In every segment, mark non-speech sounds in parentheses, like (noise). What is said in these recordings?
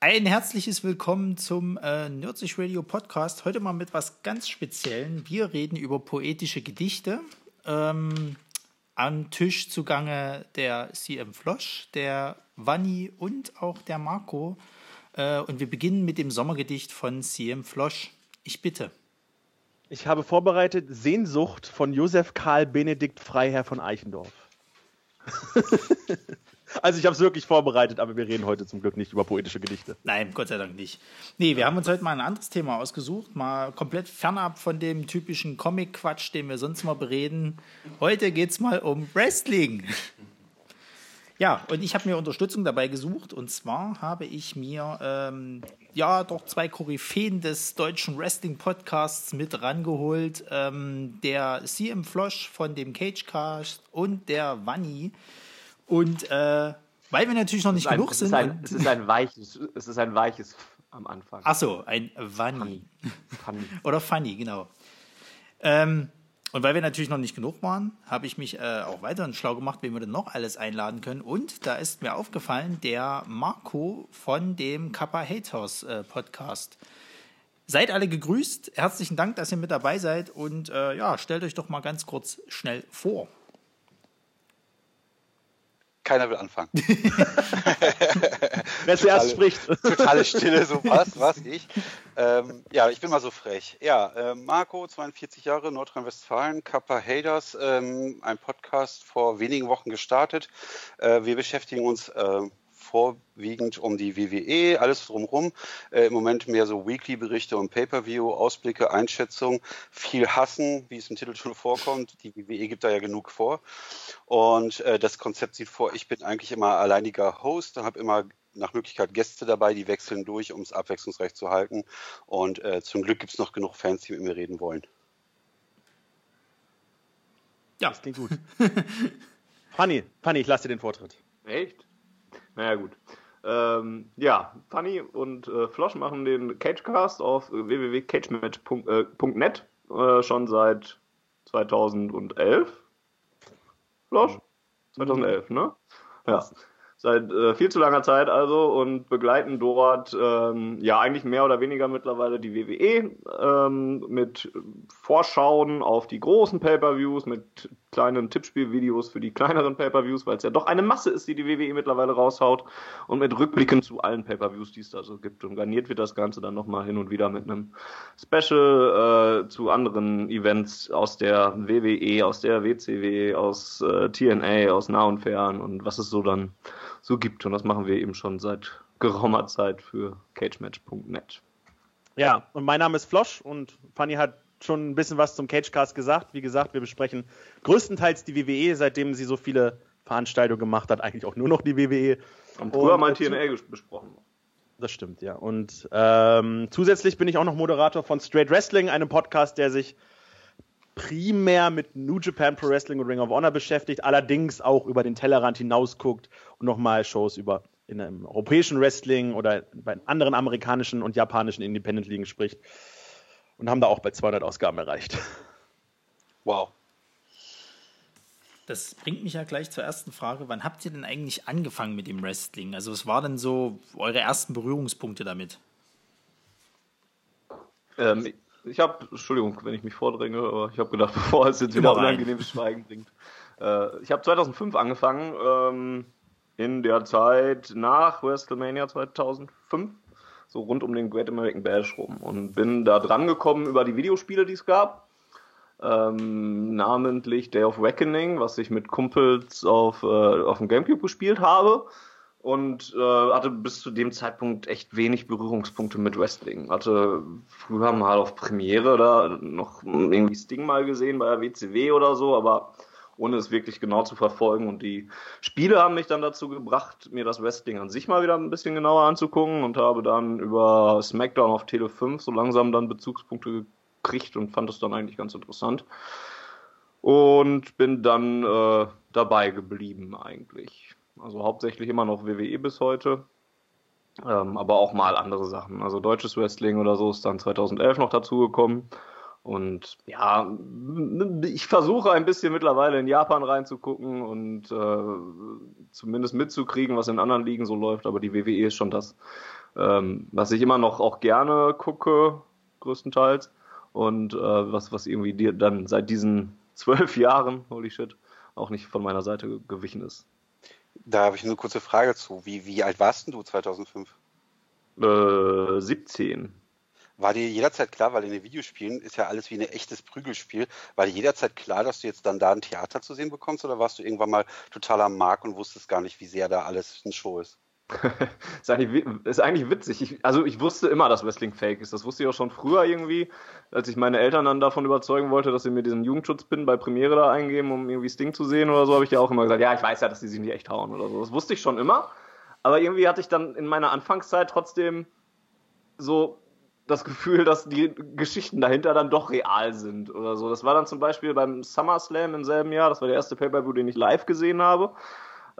Ein herzliches Willkommen zum äh, Nerdsich Radio Podcast. Heute mal mit was ganz Speziellen. Wir reden über poetische Gedichte. Ähm, am Tisch zugange der CM Flosch, der Vanni und auch der Marco. Äh, und wir beginnen mit dem Sommergedicht von CM Flosch. Ich bitte. Ich habe vorbereitet Sehnsucht von Josef Karl Benedikt Freiherr von Eichendorf. (laughs) Also ich habe es wirklich vorbereitet, aber wir reden heute zum Glück nicht über poetische Gedichte. Nein, Gott sei Dank nicht. Nee, wir haben uns heute mal ein anderes Thema ausgesucht, mal komplett fernab von dem typischen Comic-Quatsch, den wir sonst mal bereden. Heute geht es mal um Wrestling. Ja, und ich habe mir Unterstützung dabei gesucht und zwar habe ich mir ähm, ja doch zwei Koryphäen des deutschen Wrestling-Podcasts mit rangeholt. Ähm, der CM Flosch von dem Cagecast und der Vanni und äh, weil wir natürlich noch nicht ein, genug es sind. Ein, es ist ein weiches, es ist ein weiches am Anfang. Ach so, ein Funny. Funny. (laughs) Oder Funny, genau. Ähm, und weil wir natürlich noch nicht genug waren, habe ich mich äh, auch weiterhin schlau gemacht, wen wir denn noch alles einladen können. Und da ist mir aufgefallen, der Marco von dem Kappa Haters äh, Podcast. Seid alle gegrüßt. Herzlichen Dank, dass ihr mit dabei seid. Und äh, ja, stellt euch doch mal ganz kurz schnell vor. Keiner will anfangen. (laughs) Wer zuerst spricht. Totale Stille, so (laughs) was, was ich. Ähm, ja, ich bin mal so frech. Ja, äh, Marco, 42 Jahre, Nordrhein-Westfalen, Kappa Haders, ähm, ein Podcast vor wenigen Wochen gestartet. Äh, wir beschäftigen uns äh, vorwiegend um die WWE, alles drumherum. Äh, Im Moment mehr so Weekly-Berichte und Pay-Per-View, Ausblicke, Einschätzungen, viel Hassen, wie es im Titel schon vorkommt. Die WWE gibt da ja genug vor. Und äh, das Konzept sieht vor, ich bin eigentlich immer alleiniger Host und habe immer nach Möglichkeit Gäste dabei, die wechseln durch, um es abwechslungsreich zu halten. Und äh, zum Glück gibt es noch genug Fans, die mit mir reden wollen. Ja, das klingt gut. (laughs) Fanny, Fanny, ich lasse dir den Vortritt. Echt? Naja, gut. Ähm, ja, Funny und äh, Flosch machen den Cagecast auf www.cagematch.net äh, schon seit 2011. Flosch? 2011, ne? Ja seit äh, viel zu langer Zeit also und begleiten dort ähm, ja eigentlich mehr oder weniger mittlerweile die WWE ähm, mit Vorschauen auf die großen Pay-per-Views, mit kleinen Tippspielvideos für die kleineren Pay-per-Views, weil es ja doch eine Masse ist, die die WWE mittlerweile raushaut und mit Rückblicken zu allen Pay-per-Views, die es da so gibt. Und garniert wird das Ganze dann nochmal hin und wieder mit einem Special äh, zu anderen Events aus der WWE, aus der WCW, aus äh, TNA, aus nah und fern und was es so dann so gibt. Und das machen wir eben schon seit geraumer Zeit für cagematch.net. Ja, und mein Name ist Flosch und Fanny hat schon ein bisschen was zum Cagecast gesagt. Wie gesagt, wir besprechen größtenteils die WWE, seitdem sie so viele Veranstaltungen gemacht hat, eigentlich auch nur noch die WWE. Und früher mal TNA besprochen. Das stimmt, ja. Und ähm, zusätzlich bin ich auch noch Moderator von Straight Wrestling, einem Podcast, der sich primär mit New Japan Pro Wrestling und Ring of Honor beschäftigt, allerdings auch über den Tellerrand hinausguckt und nochmal Shows über in einem europäischen Wrestling oder bei anderen amerikanischen und japanischen Independent Ligen spricht. Und haben da auch bei 200 Ausgaben erreicht. Wow. Das bringt mich ja gleich zur ersten Frage. Wann habt ihr denn eigentlich angefangen mit dem Wrestling? Also, was waren denn so eure ersten Berührungspunkte damit? Ähm, ich habe, Entschuldigung, wenn ich mich vordränge, aber ich habe gedacht, (laughs) bevor es jetzt wieder unangenehmes Schweigen bringt. Äh, ich habe 2005 angefangen, ähm, in der Zeit nach WrestleMania 2005, so rund um den Great American Bash rum und bin da dran gekommen über die Videospiele, die es gab. Ähm, namentlich Day of Reckoning, was ich mit Kumpels auf, äh, auf dem Gamecube gespielt habe und äh, hatte bis zu dem Zeitpunkt echt wenig Berührungspunkte mit Wrestling. Hatte früher mal auf Premiere da noch irgendwie Sting mal gesehen bei der WCW oder so, aber ohne es wirklich genau zu verfolgen. Und die Spiele haben mich dann dazu gebracht, mir das Wrestling an sich mal wieder ein bisschen genauer anzugucken und habe dann über SmackDown auf Tele 5 so langsam dann Bezugspunkte gekriegt und fand es dann eigentlich ganz interessant. Und bin dann äh, dabei geblieben eigentlich. Also hauptsächlich immer noch WWE bis heute. Ähm, aber auch mal andere Sachen. Also deutsches Wrestling oder so ist dann 2011 noch dazugekommen. Und ja, ich versuche ein bisschen mittlerweile in Japan reinzugucken und äh, zumindest mitzukriegen, was in anderen Ligen so läuft. Aber die WWE ist schon das, ähm, was ich immer noch auch gerne gucke, größtenteils. Und äh, was, was irgendwie dir dann seit diesen zwölf Jahren, holy shit, auch nicht von meiner Seite gewichen ist. Da habe ich eine kurze Frage zu. Wie, wie alt warst denn du 2005? Äh, 17. War dir jederzeit klar, weil in den Videospielen ist ja alles wie ein echtes Prügelspiel, war dir jederzeit klar, dass du jetzt dann da ein Theater zu sehen bekommst oder warst du irgendwann mal total am Markt und wusstest gar nicht, wie sehr da alles ein Show ist? (laughs) ist, eigentlich, ist eigentlich witzig. Ich, also ich wusste immer, dass Wrestling fake ist. Das wusste ich auch schon früher irgendwie, als ich meine Eltern dann davon überzeugen wollte, dass sie mir diesen Jugendschutzpin bei Premiere da eingeben, um irgendwie Sting zu sehen oder so, habe ich ja auch immer gesagt, ja, ich weiß ja, dass die sich nicht echt hauen oder so. Das wusste ich schon immer. Aber irgendwie hatte ich dann in meiner Anfangszeit trotzdem so das Gefühl, dass die Geschichten dahinter dann doch real sind oder so. Das war dann zum Beispiel beim SummerSlam im selben Jahr, das war der erste Pay-Per-View, den ich live gesehen habe.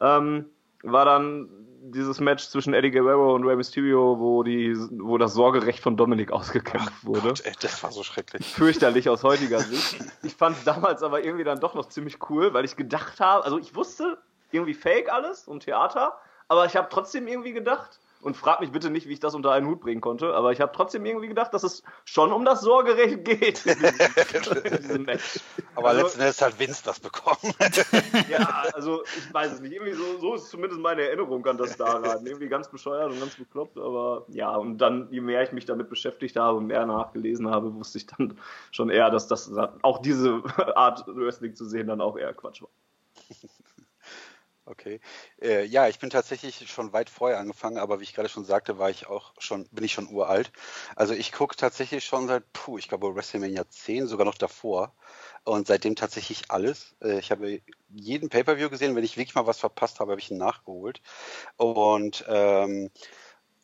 Ähm, war dann dieses Match zwischen Eddie Guerrero und Rey Mysterio, wo, die, wo das Sorgerecht von Dominik ausgekämpft Ach wurde. Gott, ey, das war so schrecklich. (laughs) Fürchterlich aus heutiger Sicht. Ich fand es damals aber irgendwie dann doch noch ziemlich cool, weil ich gedacht habe, also ich wusste irgendwie fake alles und Theater, aber ich habe trotzdem irgendwie gedacht, und frag mich bitte nicht, wie ich das unter einen Hut bringen konnte, aber ich habe trotzdem irgendwie gedacht, dass es schon um das Sorgerecht (laughs) geht. (laughs) aber also, letzten Endes hat Vince das bekommen. (laughs) ja, also ich weiß es nicht. Irgendwie so, so ist zumindest meine Erinnerung an das daran. Irgendwie ganz bescheuert und ganz bekloppt, aber ja, und dann, je mehr ich mich damit beschäftigt habe und mehr nachgelesen habe, wusste ich dann schon eher, dass das auch diese Art Wrestling zu sehen dann auch eher Quatsch war. Okay. Äh, ja, ich bin tatsächlich schon weit vorher angefangen, aber wie ich gerade schon sagte, war ich auch schon, bin ich schon uralt. Also ich gucke tatsächlich schon seit, puh, ich glaube WrestleMania 10, sogar noch davor. Und seitdem tatsächlich alles. Äh, ich habe jeden Pay-Per-View gesehen. Wenn ich wirklich mal was verpasst habe, habe ich ihn nachgeholt. Und ähm,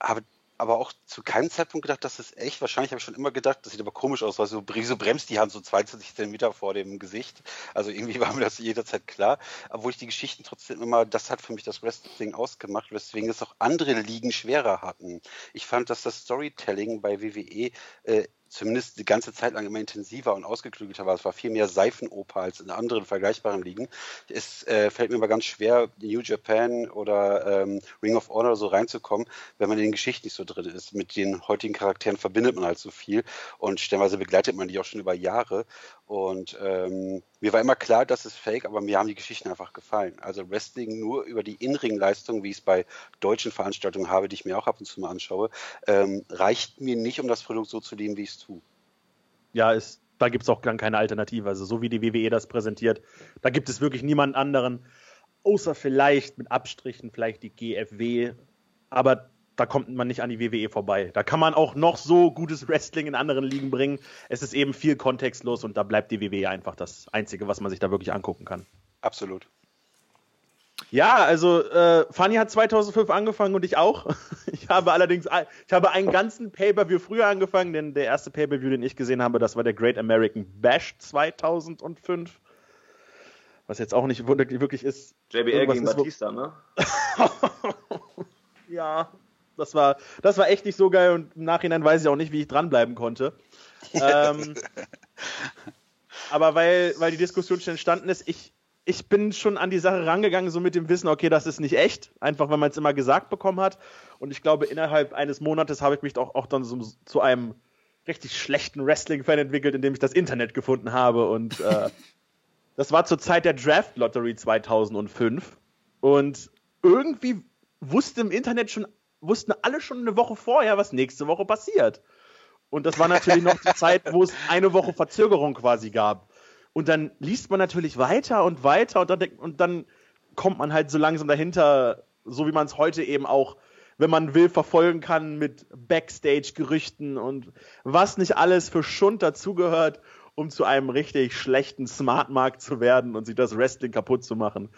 habe aber auch zu keinem Zeitpunkt gedacht, dass es echt, wahrscheinlich habe ich schon immer gedacht, das sieht aber komisch aus, weil so, so bremst die Hand so 22 Zentimeter vor dem Gesicht. Also irgendwie (laughs) war mir das jederzeit klar. Obwohl ich die Geschichten trotzdem immer, das hat für mich das Wrestling ausgemacht, weswegen es auch andere Ligen schwerer hatten. Ich fand, dass das Storytelling bei WWE äh, zumindest die ganze Zeit lang immer intensiver und ausgeklügelter war. Es war viel mehr Seifenoper als in anderen vergleichbaren Ligen. Es äh, fällt mir aber ganz schwer, New Japan oder ähm, Ring of Honor so reinzukommen, wenn man in den Geschichten nicht so drin ist. Mit den heutigen Charakteren verbindet man halt so viel und stellenweise begleitet man die auch schon über Jahre. Und ähm, mir war immer klar, das ist fake, aber mir haben die Geschichten einfach gefallen. Also Wrestling nur über die Inring-Leistung, wie ich es bei deutschen Veranstaltungen habe, die ich mir auch ab und zu mal anschaue, ähm, reicht mir nicht, um das Produkt so zu lieben, wie ich es tue. Ja, ist, da gibt es auch dann keine Alternative. Also so wie die WWE das präsentiert, da gibt es wirklich niemanden anderen, außer vielleicht mit Abstrichen, vielleicht die GFW. Aber da kommt man nicht an die WWE vorbei. Da kann man auch noch so gutes Wrestling in anderen Ligen bringen. Es ist eben viel kontextlos und da bleibt die WWE einfach das Einzige, was man sich da wirklich angucken kann. Absolut. Ja, also äh, Fanny hat 2005 angefangen und ich auch. (laughs) Ich habe allerdings, ich habe einen ganzen Pay-per-View früher angefangen, denn der erste Pay-per-View, den ich gesehen habe, das war der Great American Bash 2005. Was jetzt auch nicht wirklich ist. JBL gegen Batista, ne? (laughs) ja, das war, das war echt nicht so geil und im Nachhinein weiß ich auch nicht, wie ich dranbleiben konnte. (laughs) ähm, aber weil, weil die Diskussion schon entstanden ist, ich, ich bin schon an die Sache rangegangen, so mit dem Wissen, okay, das ist nicht echt, einfach weil man es immer gesagt bekommen hat. Und ich glaube, innerhalb eines Monates habe ich mich auch, auch dann so, zu einem richtig schlechten Wrestling-Fan entwickelt, indem ich das Internet gefunden habe. Und äh, (laughs) das war zur Zeit der Draft Lottery 2005. Und irgendwie wusste im Internet schon wussten alle schon eine Woche vorher, was nächste Woche passiert. Und das war natürlich noch die Zeit, wo es eine Woche Verzögerung quasi gab. Und dann liest man natürlich weiter und weiter und dann, und dann kommt man halt so langsam dahinter, so wie man es heute eben auch, wenn man will, verfolgen kann mit Backstage-Gerüchten und was nicht alles für Schund dazugehört, um zu einem richtig schlechten Smartmarkt zu werden und sich das Wrestling kaputt zu machen.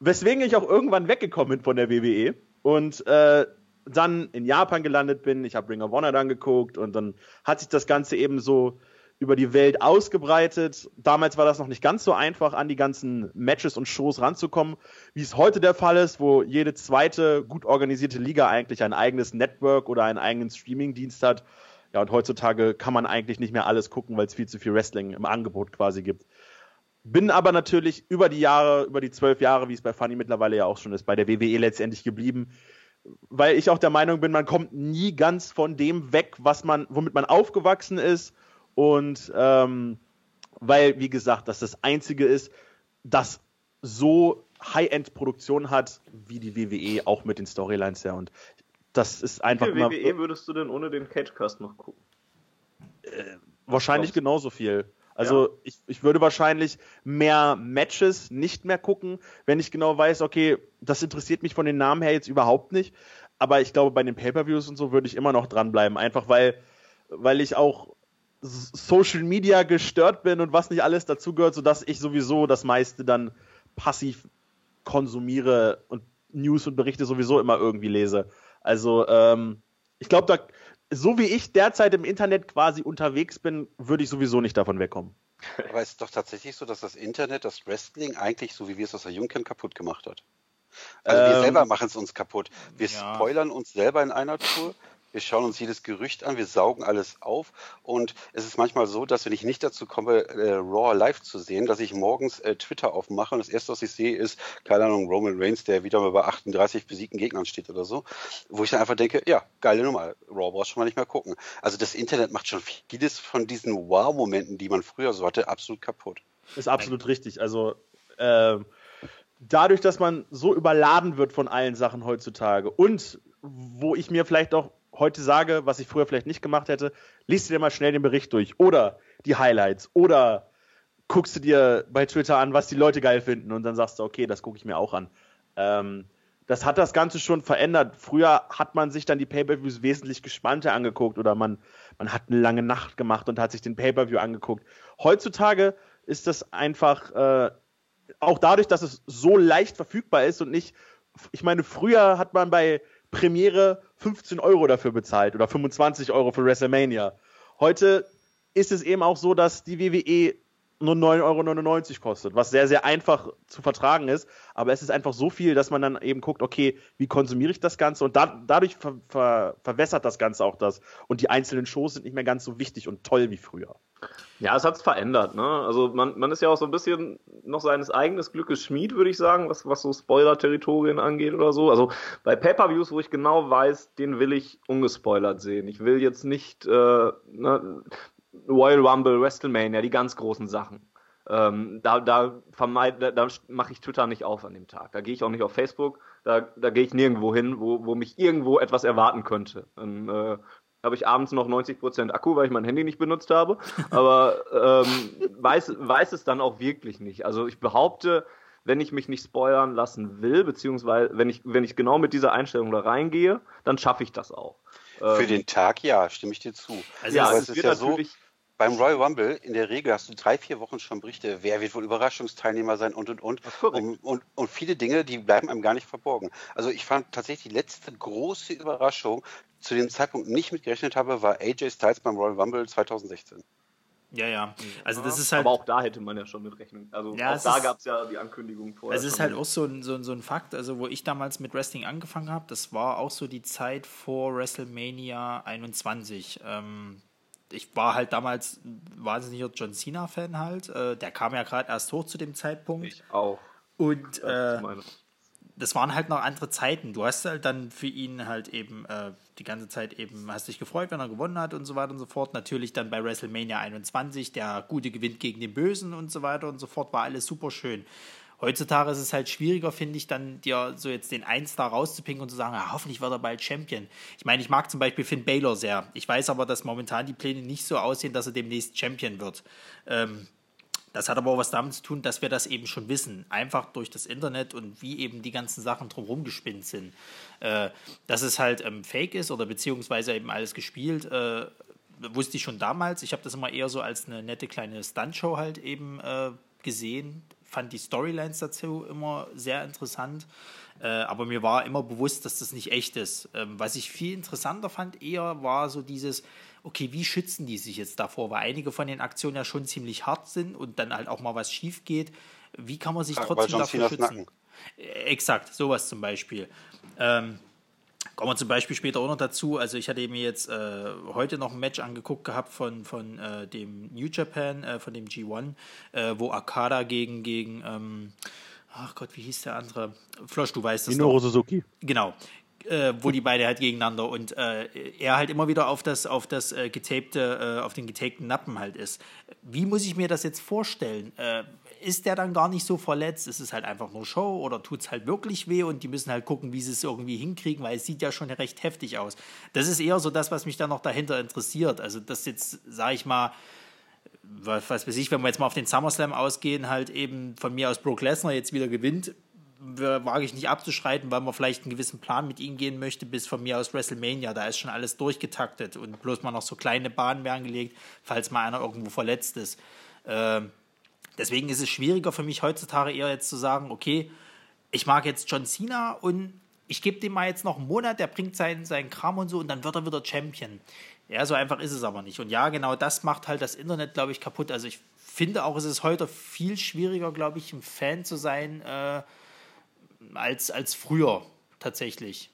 Weswegen ich auch irgendwann weggekommen bin von der WWE und äh, dann in Japan gelandet bin. Ich habe Ring of Honor dann geguckt und dann hat sich das Ganze eben so über die Welt ausgebreitet. Damals war das noch nicht ganz so einfach, an die ganzen Matches und Shows ranzukommen, wie es heute der Fall ist, wo jede zweite gut organisierte Liga eigentlich ein eigenes Network oder einen eigenen Streamingdienst hat. Ja, und heutzutage kann man eigentlich nicht mehr alles gucken, weil es viel zu viel Wrestling im Angebot quasi gibt. Bin aber natürlich über die Jahre, über die zwölf Jahre, wie es bei Funny mittlerweile ja auch schon ist, bei der WWE letztendlich geblieben weil ich auch der Meinung bin, man kommt nie ganz von dem weg, was man, womit man aufgewachsen ist. Und ähm, weil, wie gesagt, das das Einzige ist, das so High-End-Produktion hat, wie die WWE, auch mit den Storylines her. Und das ist einfach. Wie viel WWE würdest du denn ohne den Cagecast noch gucken? Äh, wahrscheinlich genauso viel. Also ja. ich, ich würde wahrscheinlich mehr Matches nicht mehr gucken, wenn ich genau weiß, okay, das interessiert mich von den Namen her jetzt überhaupt nicht. Aber ich glaube, bei den Pay-Per-Views und so würde ich immer noch dranbleiben. Einfach weil, weil ich auch Social Media gestört bin und was nicht alles dazugehört, sodass ich sowieso das meiste dann passiv konsumiere und News und Berichte sowieso immer irgendwie lese. Also ähm, ich glaube, da so wie ich derzeit im Internet quasi unterwegs bin, würde ich sowieso nicht davon wegkommen. Aber es ist doch tatsächlich so, dass das Internet das Wrestling eigentlich, so wie wir es aus der Jugend kaputt gemacht hat. Also ähm, wir selber machen es uns kaputt. Wir ja. spoilern uns selber in einer Tour wir schauen uns jedes Gerücht an, wir saugen alles auf und es ist manchmal so, dass wenn ich nicht dazu komme, äh, Raw live zu sehen, dass ich morgens äh, Twitter aufmache und das erste, was ich sehe, ist, keine Ahnung, Roman Reigns, der wieder mal bei 38 besiegten Gegnern steht oder so, wo ich dann einfach denke, ja, geile Nummer, Raw brauchst schon mal nicht mehr gucken. Also das Internet macht schon vieles von diesen Wow-Momenten, die man früher so hatte, absolut kaputt. Ist absolut richtig. Also äh, dadurch, dass man so überladen wird von allen Sachen heutzutage und wo ich mir vielleicht auch heute sage, was ich früher vielleicht nicht gemacht hätte, liest dir mal schnell den Bericht durch oder die Highlights oder guckst du dir bei Twitter an, was die Leute geil finden und dann sagst du, okay, das gucke ich mir auch an. Ähm, das hat das Ganze schon verändert. Früher hat man sich dann die Pay-per-Views wesentlich gespannter angeguckt oder man, man hat eine lange Nacht gemacht und hat sich den Pay-per-View angeguckt. Heutzutage ist das einfach äh, auch dadurch, dass es so leicht verfügbar ist und nicht, ich meine, früher hat man bei Premiere 15 Euro dafür bezahlt oder 25 Euro für WrestleMania. Heute ist es eben auch so, dass die WWE nur 9,99 Euro kostet, was sehr, sehr einfach zu vertragen ist. Aber es ist einfach so viel, dass man dann eben guckt, okay, wie konsumiere ich das Ganze? Und da, dadurch ver, ver, verwässert das Ganze auch das. Und die einzelnen Shows sind nicht mehr ganz so wichtig und toll wie früher. Ja, es hat es verändert. Ne? Also man, man ist ja auch so ein bisschen noch seines eigenen Glückes Schmied, würde ich sagen, was, was so Spoiler-Territorien angeht oder so. Also bei Pay-Per-Views, wo ich genau weiß, den will ich ungespoilert sehen. Ich will jetzt nicht äh, ne, Royal Rumble, WrestleMania, die ganz großen Sachen. Ähm, da da, vermeid, da, da mache ich Twitter nicht auf an dem Tag. Da gehe ich auch nicht auf Facebook. Da, da gehe ich nirgendwo hin, wo, wo mich irgendwo etwas erwarten könnte. Dann äh, habe ich abends noch 90% Akku, weil ich mein Handy nicht benutzt habe. Aber ähm, (laughs) weiß, weiß es dann auch wirklich nicht. Also ich behaupte, wenn ich mich nicht spoilern lassen will, beziehungsweise wenn ich, wenn ich genau mit dieser Einstellung da reingehe, dann schaffe ich das auch. Für ähm, den Tag ja, stimme ich dir zu. Also ja, es, es ist ja so, beim Royal Rumble in der Regel hast du drei, vier Wochen schon Berichte, wer wird wohl Überraschungsteilnehmer sein und und und. Und, und, und, viele Dinge, die bleiben einem gar nicht verborgen. Also ich fand tatsächlich die letzte große Überraschung, zu dem Zeitpunkt nicht mitgerechnet habe, war AJ Styles beim Royal Rumble 2016. Ja, ja. Also das ist halt. Aber auch da hätte man ja schon mit rechnen. Also ja, auch da gab es ja die Ankündigung vorher. Es ist halt auch so ein, so, so ein Fakt, also wo ich damals mit Wrestling angefangen habe, das war auch so die Zeit vor WrestleMania 21. Ähm, ich war halt damals wahnsinniger John Cena-Fan halt. Äh, der kam ja gerade erst hoch zu dem Zeitpunkt. Ich auch. Und äh, das waren halt noch andere Zeiten. Du hast halt dann für ihn halt eben äh, die ganze Zeit eben, hast dich gefreut, wenn er gewonnen hat und so weiter und so fort. Natürlich dann bei WrestleMania 21, der Gute gewinnt gegen den Bösen und so weiter und so fort, war alles super schön. Heutzutage ist es halt schwieriger, finde ich, dann dir so jetzt den Einstar rauszupinken und zu sagen, ja, hoffentlich wird er bald Champion. Ich meine, ich mag zum Beispiel Finn Baylor sehr. Ich weiß aber, dass momentan die Pläne nicht so aussehen, dass er demnächst Champion wird. Ähm, das hat aber auch was damit zu tun, dass wir das eben schon wissen. Einfach durch das Internet und wie eben die ganzen Sachen drumherum gespinnt sind. Äh, dass es halt ähm, fake ist oder beziehungsweise eben alles gespielt, äh, wusste ich schon damals. Ich habe das immer eher so als eine nette kleine Stuntshow halt eben äh, gesehen fand die Storylines dazu immer sehr interessant. Äh, aber mir war immer bewusst, dass das nicht echt ist. Ähm, was ich viel interessanter fand, eher war so dieses, okay, wie schützen die sich jetzt davor? Weil einige von den Aktionen ja schon ziemlich hart sind und dann halt auch mal was schief geht. Wie kann man sich ja, trotzdem davor schützen? Nacken. Äh, exakt, sowas zum Beispiel. Ähm, Kommen wir zum Beispiel später auch noch dazu. Also ich hatte mir jetzt äh, heute noch ein Match angeguckt gehabt von, von äh, dem New Japan, äh, von dem G1, äh, wo Akada gegen, gegen ähm, ach Gott, wie hieß der andere? Flosch, du weißt das Minoru Suzuki. Genau. äh, wo die beide halt gegeneinander und äh, er halt immer wieder auf das, auf das getapte, äh, auf den getapten Nappen halt ist. Wie muss ich mir das jetzt vorstellen? Ist der dann gar nicht so verletzt? Ist es halt einfach nur Show oder tut es halt wirklich weh und die müssen halt gucken, wie sie es irgendwie hinkriegen, weil es sieht ja schon recht heftig aus. Das ist eher so das, was mich dann noch dahinter interessiert. Also das jetzt, sage ich mal, was weiß ich, wenn wir jetzt mal auf den SummerSlam ausgehen, halt eben von mir aus Brock Lesnar jetzt wieder gewinnt, wage ich nicht abzuschreiten, weil man vielleicht einen gewissen Plan mit ihnen gehen möchte, bis von mir aus WrestleMania. Da ist schon alles durchgetaktet und bloß mal noch so kleine Bahnen werden gelegt, falls mal einer irgendwo verletzt ist. Ähm, deswegen ist es schwieriger für mich heutzutage eher jetzt zu sagen, okay, ich mag jetzt John Cena und ich gebe dem mal jetzt noch einen Monat, der bringt seinen, seinen Kram und so und dann wird er wieder Champion. Ja, so einfach ist es aber nicht. Und ja, genau das macht halt das Internet, glaube ich, kaputt. Also ich finde auch, es ist heute viel schwieriger, glaube ich, ein Fan zu sein, äh, als, als früher tatsächlich.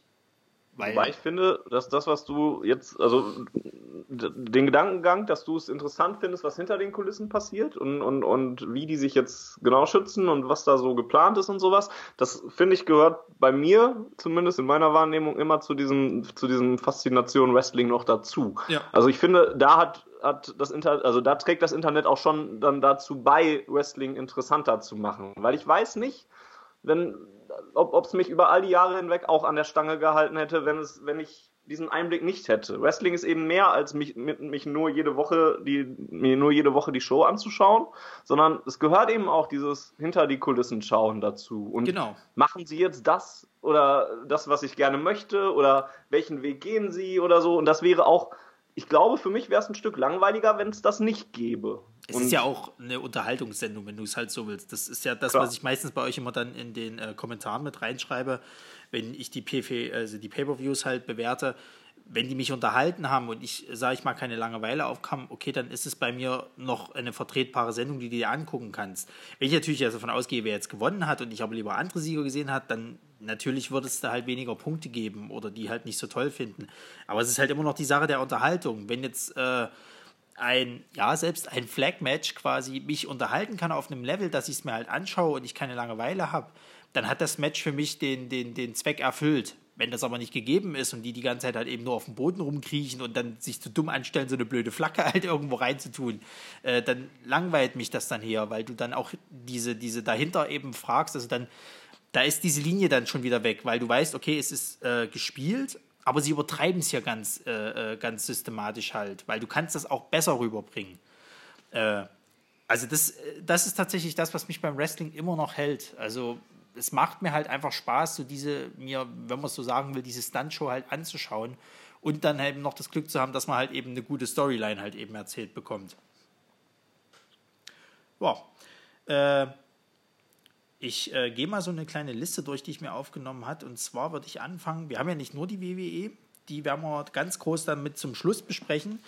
Weil Wobei ich finde, dass das, was du jetzt, also den Gedankengang, dass du es interessant findest, was hinter den Kulissen passiert und, und, und wie die sich jetzt genau schützen und was da so geplant ist und sowas, das finde ich gehört bei mir, zumindest in meiner Wahrnehmung, immer zu diesem, zu diesem Faszination Wrestling noch dazu. Ja. Also ich finde, da hat hat das Internet, also da trägt das Internet auch schon dann dazu bei, Wrestling interessanter zu machen. Weil ich weiß nicht, wenn ob es mich über all die Jahre hinweg auch an der Stange gehalten hätte, wenn es, wenn ich diesen Einblick nicht hätte. Wrestling ist eben mehr als mich, mich nur jede Woche die mir nur jede Woche die Show anzuschauen, sondern es gehört eben auch dieses hinter die Kulissen schauen dazu. Und genau. machen Sie jetzt das oder das, was ich gerne möchte oder welchen Weg gehen Sie oder so? Und das wäre auch ich glaube, für mich wäre es ein Stück langweiliger, wenn es das nicht gäbe. Es und ist ja auch eine Unterhaltungssendung, wenn du es halt so willst. Das ist ja das, klar. was ich meistens bei euch immer dann in den äh, Kommentaren mit reinschreibe, wenn ich die, PV, also die Pay-Per-Views halt bewerte wenn die mich unterhalten haben und ich, sage ich mal, keine Langeweile aufkam, okay, dann ist es bei mir noch eine vertretbare Sendung, die du dir angucken kannst. Wenn ich natürlich also davon ausgehe, wer jetzt gewonnen hat und ich aber lieber andere Sieger gesehen hat, dann natürlich wird es da halt weniger Punkte geben oder die halt nicht so toll finden. Aber es ist halt immer noch die Sache der Unterhaltung. Wenn jetzt äh, ein, ja, selbst ein Flag-Match quasi mich unterhalten kann auf einem Level, dass ich es mir halt anschaue und ich keine Langeweile habe, dann hat das Match für mich den, den, den Zweck erfüllt. Wenn das aber nicht gegeben ist und die die ganze Zeit halt eben nur auf dem Boden rumkriechen und dann sich zu dumm anstellen, so eine blöde Flagge (laughs) halt irgendwo reinzutun, äh, dann langweilt mich das dann her, weil du dann auch diese, diese dahinter eben fragst, also dann, da ist diese Linie dann schon wieder weg, weil du weißt, okay, es ist äh, gespielt, aber sie übertreiben es ja ganz, äh, äh ganz systematisch halt, weil du kannst das auch besser rüberbringen. Äh, also das, das ist tatsächlich das, was mich beim Wrestling immer noch hält. Also es macht mir halt einfach Spaß, so diese, mir, wenn man es so sagen will, diese Stuntshow halt anzuschauen und dann eben noch das Glück zu haben, dass man halt eben eine gute Storyline halt eben erzählt bekommt. Wow. Äh, ich äh, gehe mal so eine kleine Liste durch, die ich mir aufgenommen habe. Und zwar würde ich anfangen, wir haben ja nicht nur die WWE, die werden wir ganz groß dann mit zum Schluss besprechen.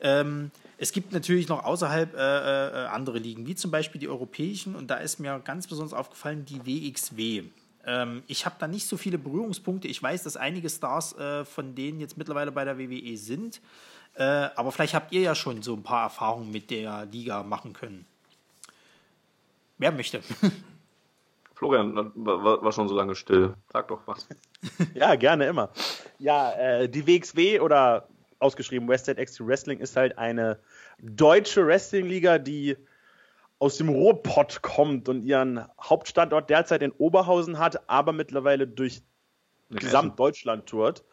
Ähm, es gibt natürlich noch außerhalb äh, äh, andere Ligen, wie zum Beispiel die europäischen. Und da ist mir ganz besonders aufgefallen die WXW. Ähm, ich habe da nicht so viele Berührungspunkte. Ich weiß, dass einige Stars äh, von denen jetzt mittlerweile bei der WWE sind. Äh, aber vielleicht habt ihr ja schon so ein paar Erfahrungen mit der Liga machen können. Wer möchte? (laughs) Florian war, schon so lange still. Sag doch was. (laughs) ja, gerne immer. Ja, äh, die WXW oder ausgeschrieben Westside Extreme Wrestling ist halt eine deutsche Wrestling-Liga, die aus dem Ruhrpott kommt und ihren Hauptstandort derzeit in Oberhausen hat, aber mittlerweile durch Gesamtdeutschland tourt.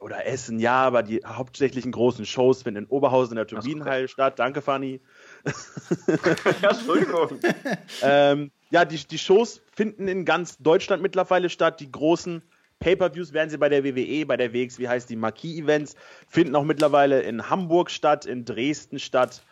Oder Essen, ja, aber die hauptsächlichen großen Shows finden in Oberhausen in der Turbinenhalle statt. Danke, Fanny. (laughs) ja, Entschuldigung. (laughs) ähm, ja, die, die Shows finden in ganz Deutschland mittlerweile statt. Die großen Pay-per-Views werden sie bei der WWE, bei der WX, wie heißt die Marquis-Events, finden auch mittlerweile in Hamburg statt, in Dresden statt,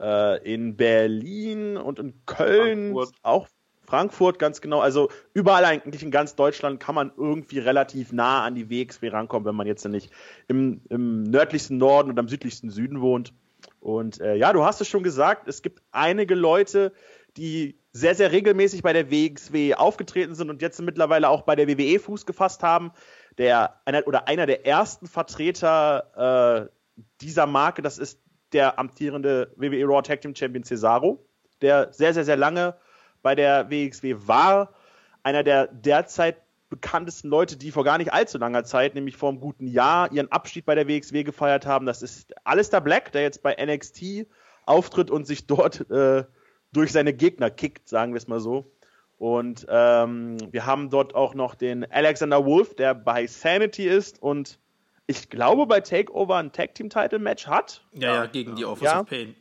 äh, in Berlin und in Köln Frankfurt. auch. Frankfurt, ganz genau. Also überall eigentlich in ganz Deutschland kann man irgendwie relativ nah an die WXW rankommen, wenn man jetzt nicht im, im nördlichsten Norden und am südlichsten Süden wohnt. Und äh, ja, du hast es schon gesagt, es gibt einige Leute, die sehr, sehr regelmäßig bei der WXW aufgetreten sind und jetzt mittlerweile auch bei der WWE Fuß gefasst haben. Der, einer, oder einer der ersten Vertreter äh, dieser Marke, das ist der amtierende WWE Raw Tag Team Champion Cesaro, der sehr, sehr, sehr lange bei der WXW war. Einer der derzeit bekanntesten Leute, die vor gar nicht allzu langer Zeit, nämlich vor einem guten Jahr, ihren Abschied bei der WXW gefeiert haben. Das ist Alistair Black, der jetzt bei NXT auftritt und sich dort äh, durch seine Gegner kickt, sagen wir es mal so. Und ähm, wir haben dort auch noch den Alexander Wolf, der bei Sanity ist und ich glaube bei Takeover ein Tag Team Title Match hat. Ja, ja, gegen die Office ja. of Pain.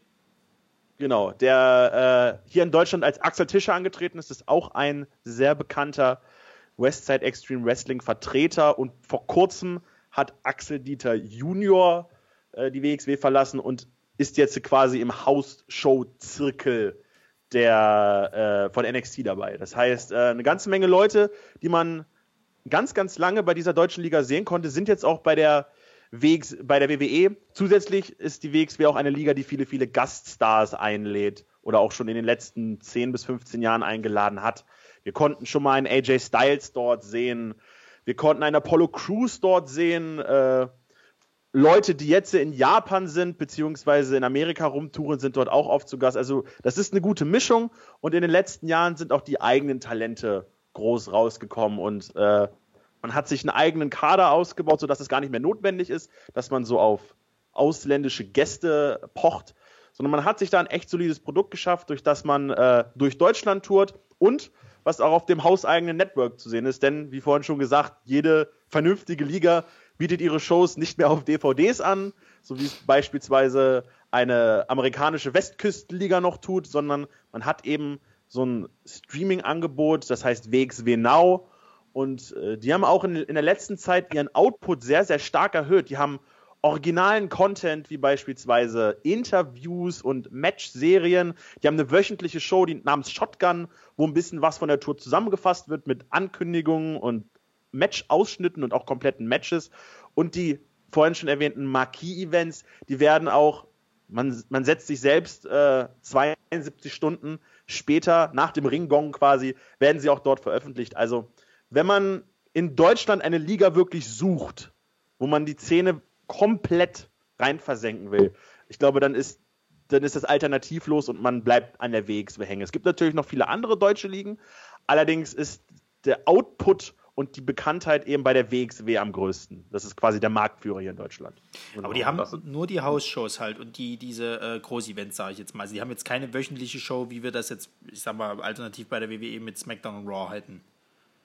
Genau, der äh, hier in Deutschland als Axel Tischer angetreten ist, ist auch ein sehr bekannter Westside Extreme Wrestling Vertreter und vor kurzem hat Axel Dieter Junior äh, die WXW verlassen und ist jetzt quasi im House-Show-Zirkel der äh, von NXT dabei. Das heißt, äh, eine ganze Menge Leute, die man ganz, ganz lange bei dieser deutschen Liga sehen konnte, sind jetzt auch bei der WX, bei der WWE. Zusätzlich ist die WXW auch eine Liga, die viele, viele Gaststars einlädt oder auch schon in den letzten 10 bis 15 Jahren eingeladen hat. Wir konnten schon mal einen AJ Styles dort sehen. Wir konnten einen Apollo Crews dort sehen. Äh, Leute, die jetzt in Japan sind, beziehungsweise in Amerika rumtouren, sind dort auch oft zu Gast. Also, das ist eine gute Mischung und in den letzten Jahren sind auch die eigenen Talente groß rausgekommen und äh, man hat sich einen eigenen Kader ausgebaut, sodass es gar nicht mehr notwendig ist, dass man so auf ausländische Gäste pocht, sondern man hat sich da ein echt solides Produkt geschafft, durch das man äh, durch Deutschland tourt und was auch auf dem hauseigenen Network zu sehen ist. Denn, wie vorhin schon gesagt, jede vernünftige Liga bietet ihre Shows nicht mehr auf DVDs an, so wie es beispielsweise eine amerikanische Westküstenliga noch tut, sondern man hat eben so ein Streaming-Angebot, das heißt WXW Now. Und äh, die haben auch in, in der letzten Zeit ihren Output sehr, sehr stark erhöht. Die haben originalen Content, wie beispielsweise Interviews und Match-Serien. Die haben eine wöchentliche Show, die namens Shotgun, wo ein bisschen was von der Tour zusammengefasst wird mit Ankündigungen und Match-Ausschnitten und auch kompletten Matches. Und die vorhin schon erwähnten Marquis-Events, die werden auch, man, man setzt sich selbst äh, 72 Stunden später, nach dem Ringgong quasi, werden sie auch dort veröffentlicht. Also, wenn man in Deutschland eine Liga wirklich sucht, wo man die Szene komplett rein versenken will, ich glaube, dann ist, dann ist das alternativlos und man bleibt an der WXW hängen. Es gibt natürlich noch viele andere deutsche Ligen, allerdings ist der Output und die Bekanntheit eben bei der WXW am größten. Das ist quasi der Marktführer hier in Deutschland. Aber die haben nur die Hausshows halt und die, diese äh, Groß-Events, sage ich jetzt mal. Also die haben jetzt keine wöchentliche Show, wie wir das jetzt, ich sag mal, alternativ bei der WWE mit SmackDown und Raw hätten.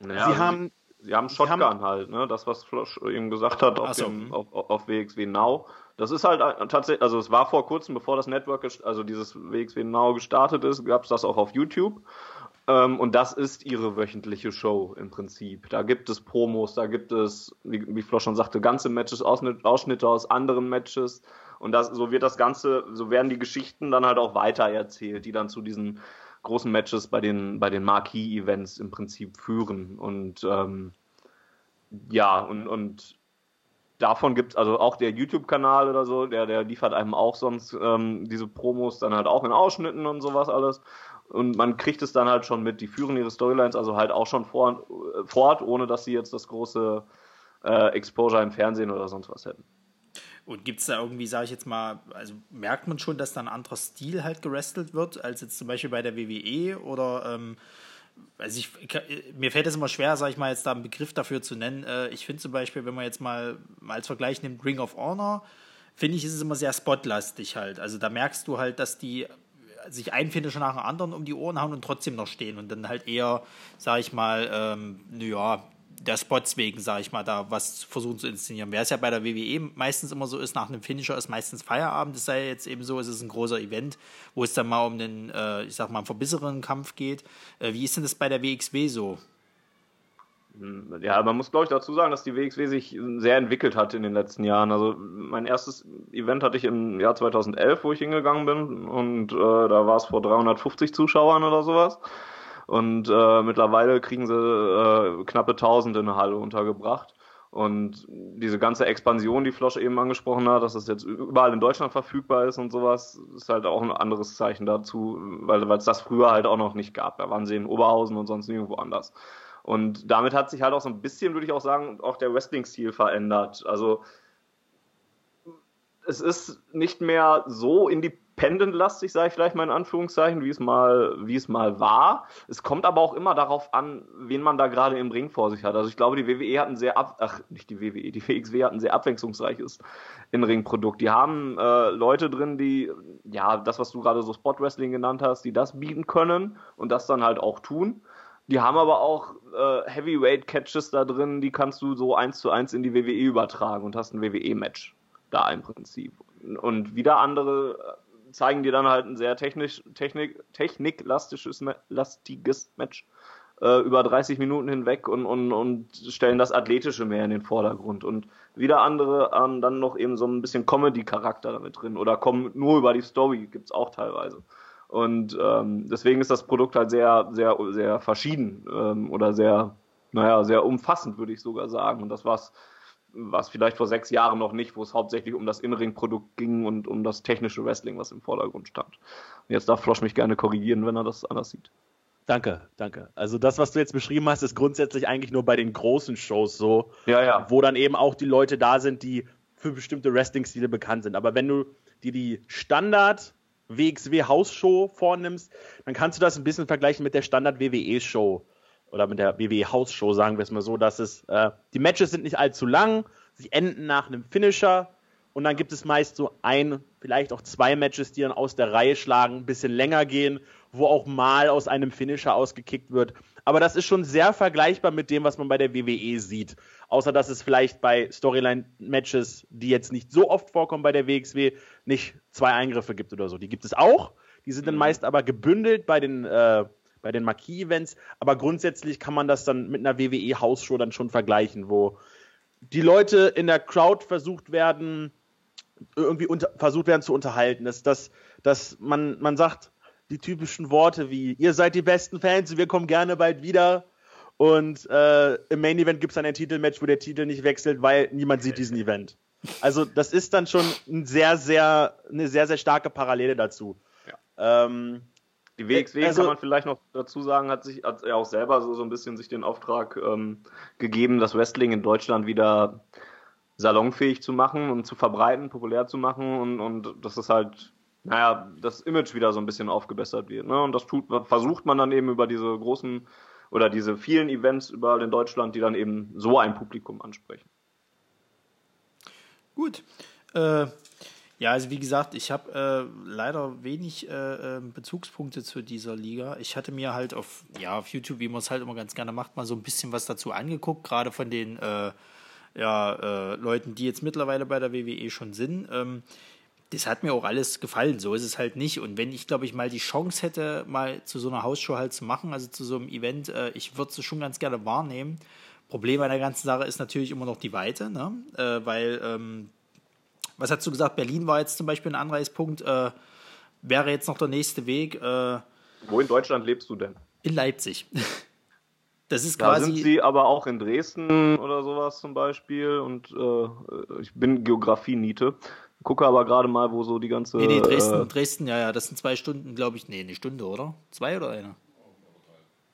Naja, sie also haben. Sie haben Shotgun haben, halt, ne? Das, was Flosch eben gesagt hat auf, so. dem, auf, auf WXW Now. Das ist halt äh, tatsächlich, also es war vor kurzem, bevor das Network, also dieses WXW Now gestartet ist, gab es das auch auf YouTube. Ähm, und das ist ihre wöchentliche Show im Prinzip. Da gibt es Promos, da gibt es, wie, wie Flo schon sagte, ganze Matches, Ausschnitte aus anderen Matches. Und das, so wird das Ganze, so werden die Geschichten dann halt auch weiter erzählt, die dann zu diesen großen Matches bei den, bei den Marquee-Events im Prinzip führen. Und ähm, ja, und, und davon gibt es also auch der YouTube-Kanal oder so, der, der liefert einem auch sonst ähm, diese Promos dann halt auch in Ausschnitten und sowas alles und man kriegt es dann halt schon mit. Die führen ihre Storylines also halt auch schon vor, fort, ohne dass sie jetzt das große äh, Exposure im Fernsehen oder sonst was hätten. Und gibt es da irgendwie, sage ich jetzt mal, also merkt man schon, dass da ein anderer Stil halt gerestelt wird, als jetzt zum Beispiel bei der WWE oder ähm, also ich, mir fällt es immer schwer, sage ich mal, jetzt da einen Begriff dafür zu nennen. Äh, ich finde zum Beispiel, wenn man jetzt mal als Vergleich nimmt, Ring of Honor, finde ich, ist es immer sehr spotlastig halt. Also da merkst du halt, dass die sich ein Finisher nach dem anderen um die Ohren hauen und trotzdem noch stehen und dann halt eher, sag ich mal, ähm, naja, der Spots wegen, sag ich mal, da was versuchen zu inszenieren. Wer es ja bei der WWE meistens immer so ist, nach einem Finisher ist meistens Feierabend. Das sei jetzt eben so, es ist ein großer Event, wo es dann mal um den, äh, ich sag mal, einen verbissereren Kampf geht. Äh, wie ist denn das bei der WXW so? Ja, man muss, glaube ich, dazu sagen, dass die WXW sich sehr entwickelt hat in den letzten Jahren. Also mein erstes Event hatte ich im Jahr 2011, wo ich hingegangen bin und äh, da war es vor 350 Zuschauern oder sowas. Und äh, mittlerweile kriegen sie äh, knappe 1000 in der Halle untergebracht. Und diese ganze Expansion, die Flosch eben angesprochen hat, dass es jetzt überall in Deutschland verfügbar ist und sowas, ist halt auch ein anderes Zeichen dazu, weil es das früher halt auch noch nicht gab. Da waren sie in Oberhausen und sonst nirgendwo anders. Und damit hat sich halt auch so ein bisschen, würde ich auch sagen, auch der Wrestling-Stil verändert. Also es ist nicht mehr so independent independent-lastig, sage ich vielleicht mal in Anführungszeichen, wie es mal, wie es mal war. Es kommt aber auch immer darauf an, wen man da gerade im Ring vor sich hat. Also ich glaube, die WWE hat ein sehr ab, ach nicht die WWE, die WXW hat ein sehr abwechslungsreiches In-Ring-Produkt. Die haben äh, Leute drin, die ja das, was du gerade so Spot Wrestling genannt hast, die das bieten können und das dann halt auch tun. Die haben aber auch äh, Heavyweight Catches da drin, die kannst du so eins zu eins in die WWE übertragen und hast ein WWE-Match da im Prinzip. Und wieder andere zeigen dir dann halt ein sehr technisch, technik, techniklastiges lastiges Match äh, über 30 Minuten hinweg und, und, und stellen das Athletische mehr in den Vordergrund. Und wieder andere haben dann noch eben so ein bisschen Comedy-Charakter damit drin oder kommen nur über die Story, gibt es auch teilweise. Und ähm, deswegen ist das Produkt halt sehr, sehr, sehr verschieden ähm, oder sehr, naja, sehr umfassend, würde ich sogar sagen. Und das war's war es vielleicht vor sechs Jahren noch nicht, wo es hauptsächlich um das Innenring-Produkt ging und um das technische Wrestling, was im Vordergrund stand. Und jetzt darf Frosch mich gerne korrigieren, wenn er das anders sieht. Danke, danke. Also das, was du jetzt beschrieben hast, ist grundsätzlich eigentlich nur bei den großen Shows so, ja, ja. wo dann eben auch die Leute da sind, die für bestimmte Wrestling-Stile bekannt sind. Aber wenn du dir die Standard WXW Hausshow vornimmst, dann kannst du das ein bisschen vergleichen mit der Standard WWE Show oder mit der WWE House Show, sagen wir es mal so, dass es, äh, die Matches sind nicht allzu lang, sie enden nach einem Finisher und dann gibt es meist so ein, vielleicht auch zwei Matches, die dann aus der Reihe schlagen, ein bisschen länger gehen, wo auch mal aus einem Finisher ausgekickt wird. Aber das ist schon sehr vergleichbar mit dem, was man bei der WWE sieht. Außer dass es vielleicht bei Storyline-Matches, die jetzt nicht so oft vorkommen bei der WXW, nicht zwei Eingriffe gibt oder so. Die gibt es auch. Die sind dann mhm. meist aber gebündelt bei den äh, bei den Marquis-Events, aber grundsätzlich kann man das dann mit einer WWE-Hausshow dann schon vergleichen, wo die Leute in der Crowd versucht werden, irgendwie unter, versucht werden zu unterhalten, dass, dass, dass man, man sagt die typischen Worte wie, ihr seid die besten Fans, wir kommen gerne bald wieder. Und äh, im Main Event gibt es dann ein Titelmatch, wo der Titel nicht wechselt, weil niemand sieht diesen Event. Also das ist dann schon ein sehr, sehr, eine sehr, sehr starke Parallele dazu. Ja. Ähm, die WXW also, kann man vielleicht noch dazu sagen, hat sich hat ja auch selber so, so ein bisschen sich den Auftrag ähm, gegeben, das Wrestling in Deutschland wieder salonfähig zu machen und zu verbreiten, populär zu machen und, und dass es halt, naja, das Image wieder so ein bisschen aufgebessert wird. Ne? Und das tut, versucht man dann eben über diese großen oder diese vielen Events überall in Deutschland, die dann eben so ein Publikum ansprechen. Gut. Äh, ja, also wie gesagt, ich habe äh, leider wenig äh, ähm, Bezugspunkte zu dieser Liga. Ich hatte mir halt auf, ja, auf YouTube, wie man es halt immer ganz gerne macht, mal so ein bisschen was dazu angeguckt, gerade von den äh, ja, äh, Leuten, die jetzt mittlerweile bei der WWE schon sind. Ähm, das hat mir auch alles gefallen, so ist es halt nicht. Und wenn ich, glaube ich, mal die Chance hätte, mal zu so einer Hausshow halt zu machen, also zu so einem Event, äh, ich würde es schon ganz gerne wahrnehmen. Problem an der ganzen Sache ist natürlich immer noch die Weite, ne? Äh, weil ähm, was hast du gesagt? Berlin war jetzt zum Beispiel ein Anreispunkt. Äh, wäre jetzt noch der nächste Weg. Äh, Wo in Deutschland lebst du denn? In Leipzig. (laughs) Das ist quasi. Da sind sie aber auch in Dresden oder sowas zum Beispiel und äh, ich bin Geografie-Niete. Gucke aber gerade mal, wo so die ganze. Nee, nee, Dresden, äh, Dresden, ja, ja, das sind zwei Stunden, glaube ich. Nee, eine Stunde, oder? Zwei oder eine?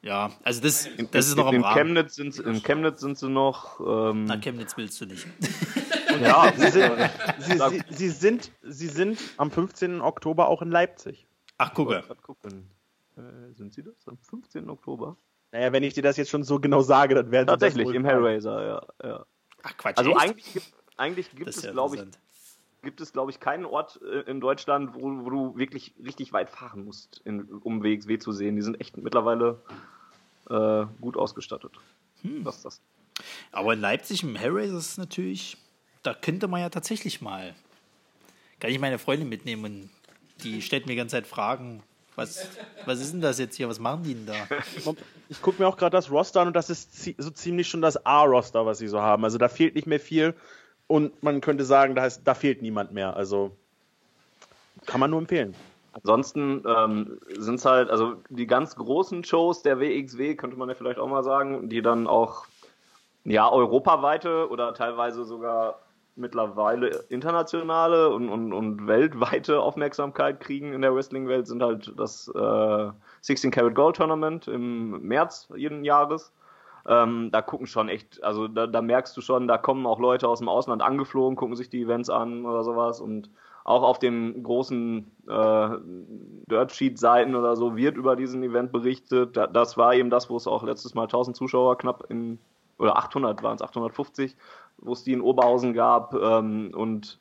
Ja, also das, in, das ist noch am Rahmen. Chemnitz sind, in Chemnitz sind sie noch. Ähm, Na, Chemnitz willst du nicht. (laughs) ja, sie sind, (laughs) sie, sie, sie, sind, sie sind am 15. Oktober auch in Leipzig. Ach, gucke. Äh, sind sie das? Am 15. Oktober? Naja, wenn ich dir das jetzt schon so genau sage, dann werden Tatsächlich, im Hellraiser, ja, ja. Ach, Quatsch. Also echt? eigentlich gibt, eigentlich gibt es, ja glaube ich, gibt es, glaube ich, keinen Ort äh, in Deutschland, wo, wo, du wirklich richtig weit fahren musst, in, um WXW zu sehen. Die sind echt mittlerweile äh, gut ausgestattet. Hm. Was ist das? Aber in Leipzig im Hellraiser ist es natürlich, da könnte man ja tatsächlich mal, kann ich meine Freundin mitnehmen und die stellt mir die ganze Zeit Fragen. Was, was ist denn das jetzt hier? Was machen die denn da? Ich gucke mir auch gerade das Roster an und das ist so ziemlich schon das A-Roster, was sie so haben. Also da fehlt nicht mehr viel. Und man könnte sagen, da, ist, da fehlt niemand mehr. Also kann man nur empfehlen. Ansonsten ähm, sind es halt, also die ganz großen Shows der WXW, könnte man ja vielleicht auch mal sagen, die dann auch ja europaweite oder teilweise sogar mittlerweile internationale und, und, und weltweite Aufmerksamkeit kriegen in der Wrestling-Welt, sind halt das äh, 16 Karat Gold Tournament im März jeden Jahres Ähm, da gucken schon echt, also da, da, merkst du schon, da kommen auch Leute aus dem Ausland angeflogen, gucken sich die Events an oder sowas und auch auf den großen äh, Dirt Sheet Seiten oder so wird über diesen Event berichtet. das war eben das, wo es auch letztes Mal 1000 Zuschauer knapp in oder 800 waren es, 850, wo es die in Oberhausen gab ähm, und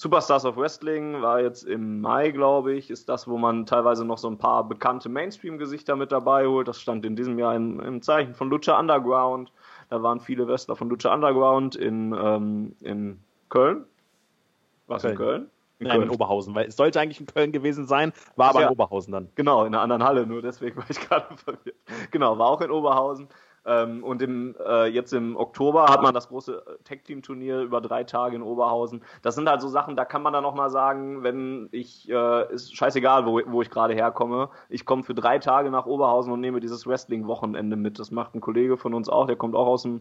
Superstars of Wrestling war jetzt im Mai, glaube ich, ist das, wo man teilweise noch so ein paar bekannte Mainstream-Gesichter mit dabei holt. Das stand in diesem Jahr im, im Zeichen von Lucha Underground. Da waren viele Wrestler von Lucha Underground in, ähm, in Köln. Was in Köln? In Nein, Köln. in Oberhausen, weil es sollte eigentlich in Köln gewesen sein, war aber ja, in Oberhausen dann. Genau, in einer anderen Halle, nur deswegen war ich gerade (laughs) verwirrt. Genau, war auch in Oberhausen. Ähm, und im, äh, jetzt im Oktober hat man das große äh, Tag-Team-Turnier über drei Tage in Oberhausen. Das sind halt so Sachen, da kann man dann nochmal sagen, wenn ich, äh, ist scheißegal, wo, wo ich gerade herkomme, ich komme für drei Tage nach Oberhausen und nehme dieses Wrestling-Wochenende mit. Das macht ein Kollege von uns auch, der kommt auch aus, dem,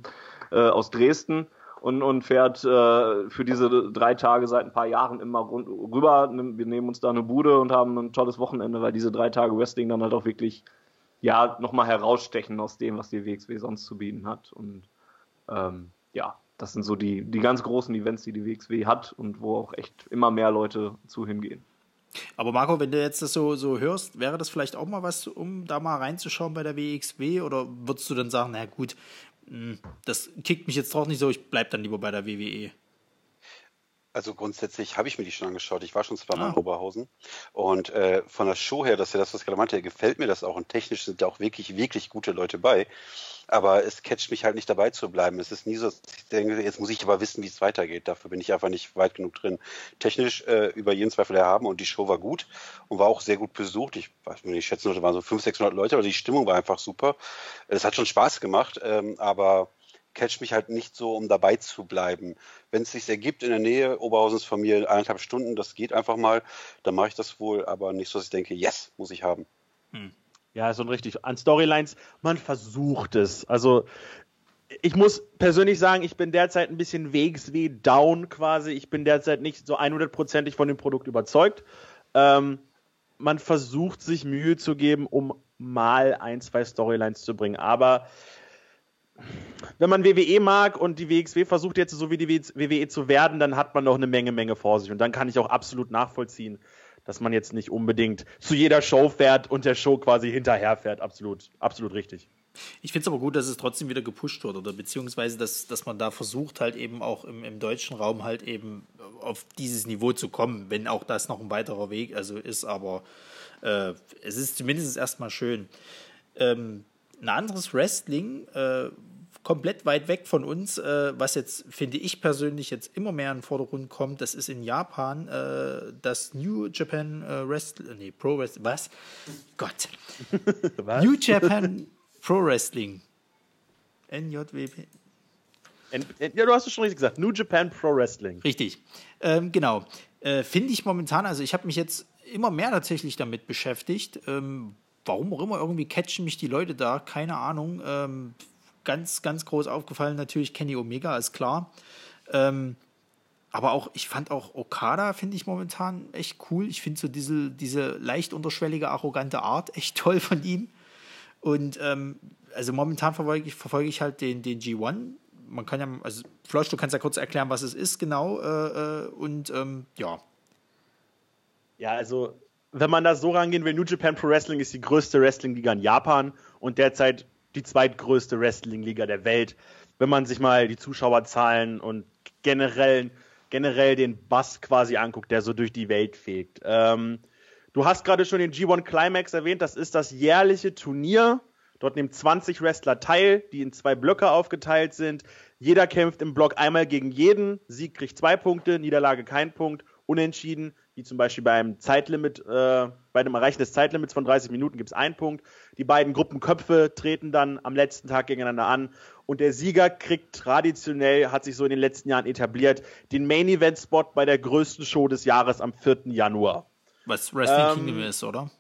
äh, aus Dresden und, und fährt äh, für diese drei Tage seit ein paar Jahren immer rund, rüber. Wir nehmen uns da eine Bude und haben ein tolles Wochenende, weil diese drei Tage Wrestling dann halt auch wirklich ja, nochmal herausstechen aus dem, was die WXW sonst zu bieten hat. Und ähm, ja, das sind so die, die ganz großen Events, die die WXW hat und wo auch echt immer mehr Leute zu hingehen. Aber Marco, wenn du jetzt das so, so hörst, wäre das vielleicht auch mal was, um da mal reinzuschauen bei der WXW? Oder würdest du dann sagen, na gut, hm, das kickt mich jetzt doch nicht so, ich bleibe dann lieber bei der WWE? Also grundsätzlich habe ich mir die schon angeschaut. Ich war schon zweimal ah. in Oberhausen. Und äh, von der Show her, das ist ja das, was gerade meinte, gefällt mir das auch. Und technisch sind da auch wirklich, wirklich gute Leute bei. Aber es catcht mich halt nicht dabei zu bleiben. Es ist nie so, dass ich denke, jetzt muss ich aber wissen, wie es weitergeht. Dafür bin ich einfach nicht weit genug drin. Technisch äh, über jeden Zweifel erhaben und die Show war gut und war auch sehr gut besucht. Ich weiß nicht, ich schätze da waren so 500, 600 Leute, aber die Stimmung war einfach super. Es hat schon Spaß gemacht, ähm, aber catcht mich halt nicht so, um dabei zu bleiben. Wenn es sich ergibt in der Nähe Oberhausens von mir eineinhalb Stunden, das geht einfach mal, dann mache ich das wohl, aber nicht so, dass ich denke, yes, muss ich haben. Hm. Ja, so richtig. An Storylines, man versucht es. Also ich muss persönlich sagen, ich bin derzeit ein bisschen wegsweh down quasi. Ich bin derzeit nicht so 100%ig von dem Produkt überzeugt. Ähm, man versucht sich Mühe zu geben, um mal ein, zwei Storylines zu bringen. Aber wenn man WWE mag und die WXW versucht jetzt so wie die WWE zu werden, dann hat man noch eine Menge, Menge vor sich. Und dann kann ich auch absolut nachvollziehen, dass man jetzt nicht unbedingt zu jeder Show fährt und der Show quasi hinterher fährt. Absolut, absolut richtig. Ich finde es aber gut, dass es trotzdem wieder gepusht wird oder beziehungsweise, dass, dass man da versucht, halt eben auch im, im deutschen Raum halt eben auf dieses Niveau zu kommen, wenn auch das noch ein weiterer Weg also ist, aber äh, es ist zumindest erstmal schön. Ähm, ein anderes Wrestling, äh, komplett weit weg von uns, äh, was jetzt, finde ich persönlich, jetzt immer mehr in den Vordergrund kommt, das ist in Japan äh, das New Japan äh, Wrestling, nee, Pro Wrestling, was? Gott. (laughs) was? New Japan Pro Wrestling. NJWP. Ja, du hast es schon richtig gesagt. New Japan Pro Wrestling. Richtig. Ähm, genau. Äh, finde ich momentan, also ich habe mich jetzt immer mehr tatsächlich damit beschäftigt. Ähm, warum auch immer, irgendwie catchen mich die Leute da, keine Ahnung. Ähm, ganz, ganz groß aufgefallen natürlich Kenny Omega, ist klar. Ähm, aber auch, ich fand auch Okada, finde ich momentan echt cool. Ich finde so diese, diese leicht unterschwellige, arrogante Art echt (laughs) toll von ihm. Und ähm, also momentan verfolge ich, verfolge ich halt den, den G1. Man kann ja, also Flosch, du kannst ja kurz erklären, was es ist genau. Äh, äh, und ähm, ja. Ja, also wenn man da so rangehen will, New Japan Pro Wrestling ist die größte Wrestling-Liga in Japan und derzeit die zweitgrößte Wrestling-Liga der Welt. Wenn man sich mal die Zuschauerzahlen und generell, generell den Bass quasi anguckt, der so durch die Welt fegt. Ähm, du hast gerade schon den G1 Climax erwähnt, das ist das jährliche Turnier. Dort nehmen 20 Wrestler teil, die in zwei Blöcke aufgeteilt sind. Jeder kämpft im Block einmal gegen jeden. Sieg kriegt zwei Punkte, Niederlage kein Punkt. Unentschieden wie zum Beispiel beim Zeitlimit, äh, bei dem Erreichen des Zeitlimits von 30 Minuten gibt es einen Punkt. Die beiden Gruppenköpfe treten dann am letzten Tag gegeneinander an und der Sieger kriegt traditionell, hat sich so in den letzten Jahren etabliert, den Main Event Spot bei der größten Show des Jahres am 4. Januar. Was Wrestling ähm, Kingdom ist, oder?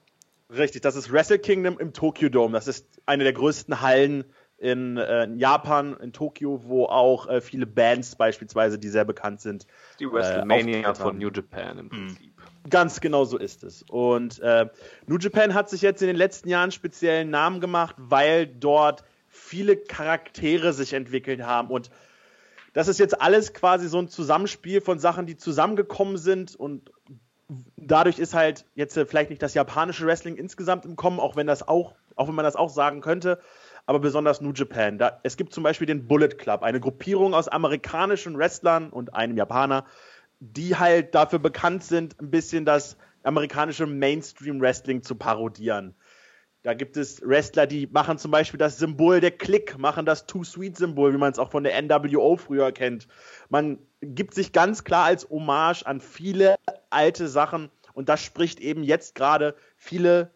Richtig, das ist Wrestle Kingdom im Tokyo Dome. Das ist eine der größten Hallen in, äh, in Japan, in Tokio, wo auch äh, viele Bands beispielsweise, die sehr bekannt sind. Die äh, WrestleMania äh, von New Japan im mhm. Prinzip. Ganz genau so ist es. Und äh, New Japan hat sich jetzt in den letzten Jahren speziellen Namen gemacht, weil dort viele Charaktere sich entwickelt haben und das ist jetzt alles quasi so ein Zusammenspiel von Sachen, die zusammengekommen sind und dadurch ist halt jetzt vielleicht nicht das japanische Wrestling insgesamt im Kommen, auch wenn das auch, auch wenn man das auch sagen könnte, aber besonders New Japan. Da, es gibt zum Beispiel den Bullet Club, eine Gruppierung aus amerikanischen Wrestlern und einem Japaner, die halt dafür bekannt sind, ein bisschen das amerikanische Mainstream Wrestling zu parodieren. Da gibt es Wrestler, die machen zum Beispiel das Symbol der Klick, machen das Too Sweet Symbol, wie man es auch von der NWO früher kennt. Man gibt sich ganz klar als Hommage an viele alte Sachen und das spricht eben jetzt gerade viele,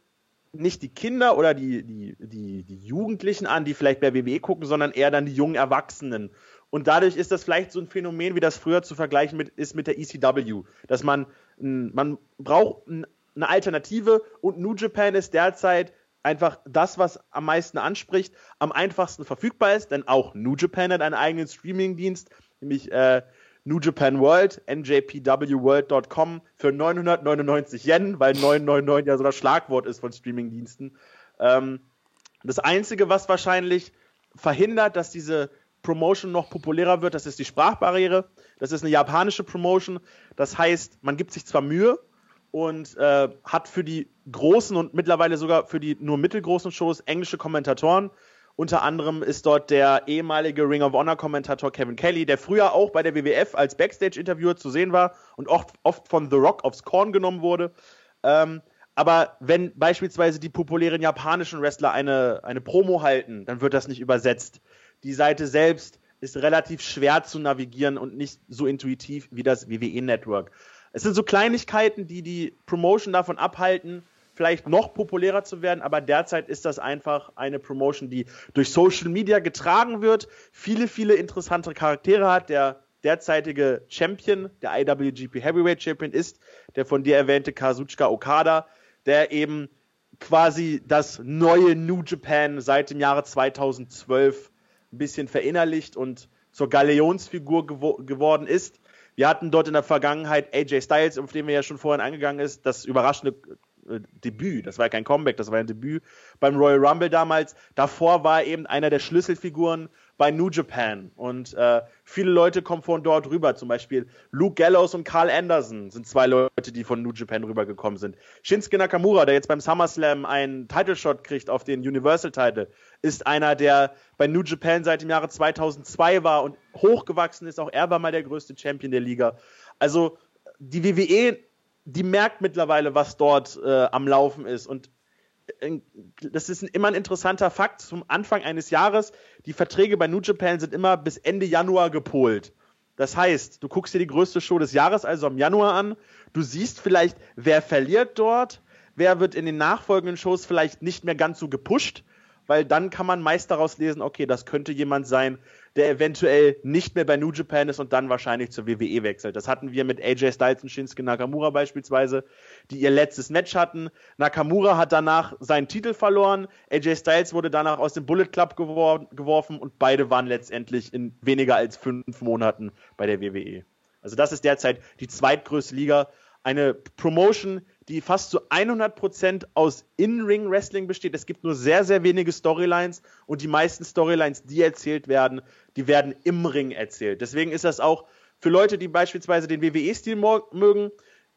nicht die Kinder oder die, die, die, die Jugendlichen an, die vielleicht bei WWE gucken, sondern eher dann die jungen Erwachsenen. Und dadurch ist das vielleicht so ein Phänomen, wie das früher zu vergleichen mit, ist mit der ECW, dass man, man braucht eine Alternative und New Japan ist derzeit einfach das, was am meisten anspricht, am einfachsten verfügbar ist, denn auch New Japan hat einen eigenen Streaming-Dienst, nämlich äh, New Japan World, njpwworld.com für 999 Yen, weil 999 ja so das Schlagwort ist von Streaming-Diensten. Ähm, das Einzige, was wahrscheinlich verhindert, dass diese Promotion noch populärer wird, das ist die Sprachbarriere. Das ist eine japanische Promotion. Das heißt, man gibt sich zwar Mühe, und äh, hat für die großen und mittlerweile sogar für die nur mittelgroßen Shows englische Kommentatoren. Unter anderem ist dort der ehemalige Ring of Honor Kommentator Kevin Kelly, der früher auch bei der WWF als Backstage-Interviewer zu sehen war und oft, oft von The Rock aufs Korn genommen wurde. Ähm, aber wenn beispielsweise die populären japanischen Wrestler eine, eine Promo halten, dann wird das nicht übersetzt. Die Seite selbst ist relativ schwer zu navigieren und nicht so intuitiv wie das WWE-Network. Es sind so Kleinigkeiten, die die Promotion davon abhalten, vielleicht noch populärer zu werden, aber derzeit ist das einfach eine Promotion, die durch Social Media getragen wird, viele, viele interessante Charaktere hat. Der derzeitige Champion, der IWGP Heavyweight Champion ist der von dir erwähnte Kazuchika Okada, der eben quasi das neue New Japan seit dem Jahre 2012 ein bisschen verinnerlicht und zur Galeonsfigur gewo geworden ist. Wir hatten dort in der Vergangenheit AJ Styles, auf den wir ja schon vorhin eingegangen ist, das überraschende äh, Debüt. Das war ja kein Comeback, das war ein Debüt beim Royal Rumble damals. Davor war er eben einer der Schlüsselfiguren bei New Japan. Und äh, viele Leute kommen von dort rüber. Zum Beispiel Luke Gallows und Carl Anderson sind zwei Leute, die von New Japan rübergekommen sind. Shinsuke Nakamura, der jetzt beim SummerSlam einen Title Shot kriegt auf den Universal Title, ist einer, der bei New Japan seit dem Jahre 2002 war und hochgewachsen ist. Auch er war mal der größte Champion der Liga. Also die WWE, die merkt mittlerweile, was dort äh, am Laufen ist. Und das ist immer ein interessanter Fakt zum Anfang eines Jahres. Die Verträge bei New Japan sind immer bis Ende Januar gepolt. Das heißt, du guckst dir die größte Show des Jahres, also im Januar an. Du siehst vielleicht, wer verliert dort, wer wird in den nachfolgenden Shows vielleicht nicht mehr ganz so gepusht, weil dann kann man meist daraus lesen, okay, das könnte jemand sein, der eventuell nicht mehr bei New Japan ist und dann wahrscheinlich zur WWE wechselt. Das hatten wir mit AJ Styles und Shinsuke Nakamura beispielsweise, die ihr letztes Match hatten. Nakamura hat danach seinen Titel verloren, AJ Styles wurde danach aus dem Bullet Club gewor geworfen und beide waren letztendlich in weniger als fünf Monaten bei der WWE. Also das ist derzeit die zweitgrößte Liga. Eine Promotion, die fast zu 100% aus In-Ring-Wrestling besteht. Es gibt nur sehr, sehr wenige Storylines und die meisten Storylines, die erzählt werden, die werden im Ring erzählt. Deswegen ist das auch für Leute, die beispielsweise den WWE-Stil mögen,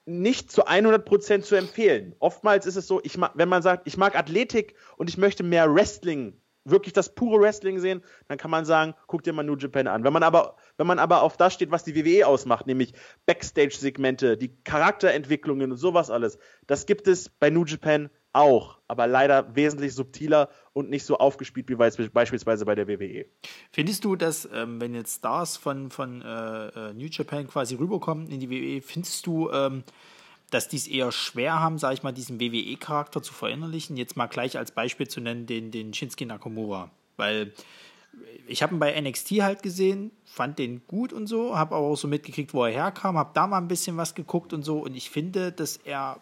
nicht zu 100% zu empfehlen. Oftmals ist es so, ich wenn man sagt, ich mag Athletik und ich möchte mehr Wrestling wirklich das pure Wrestling sehen, dann kann man sagen, guck dir mal New Japan an. Wenn man aber, wenn man aber auf das steht, was die WWE ausmacht, nämlich Backstage-Segmente, die Charakterentwicklungen und sowas alles, das gibt es bei New Japan auch, aber leider wesentlich subtiler und nicht so aufgespielt wie beispielsweise bei der WWE. Findest du, dass, ähm, wenn jetzt Stars von, von äh, äh New Japan quasi rüberkommen in die WWE, findest du, ähm, dass die es eher schwer haben, sage ich mal, diesen WWE-Charakter zu verinnerlichen. Jetzt mal gleich als Beispiel zu nennen, den, den Shinsuke Nakamura. Weil ich habe ihn bei NXT halt gesehen, fand den gut und so, habe aber auch so mitgekriegt, wo er herkam, habe da mal ein bisschen was geguckt und so. Und ich finde, dass er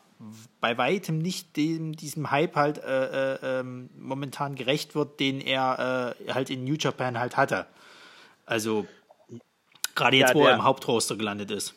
bei weitem nicht dem, diesem Hype halt äh, äh, ähm, momentan gerecht wird, den er äh, halt in New Japan halt hatte. Also gerade jetzt, ja, wo er im Hauptroster gelandet ist.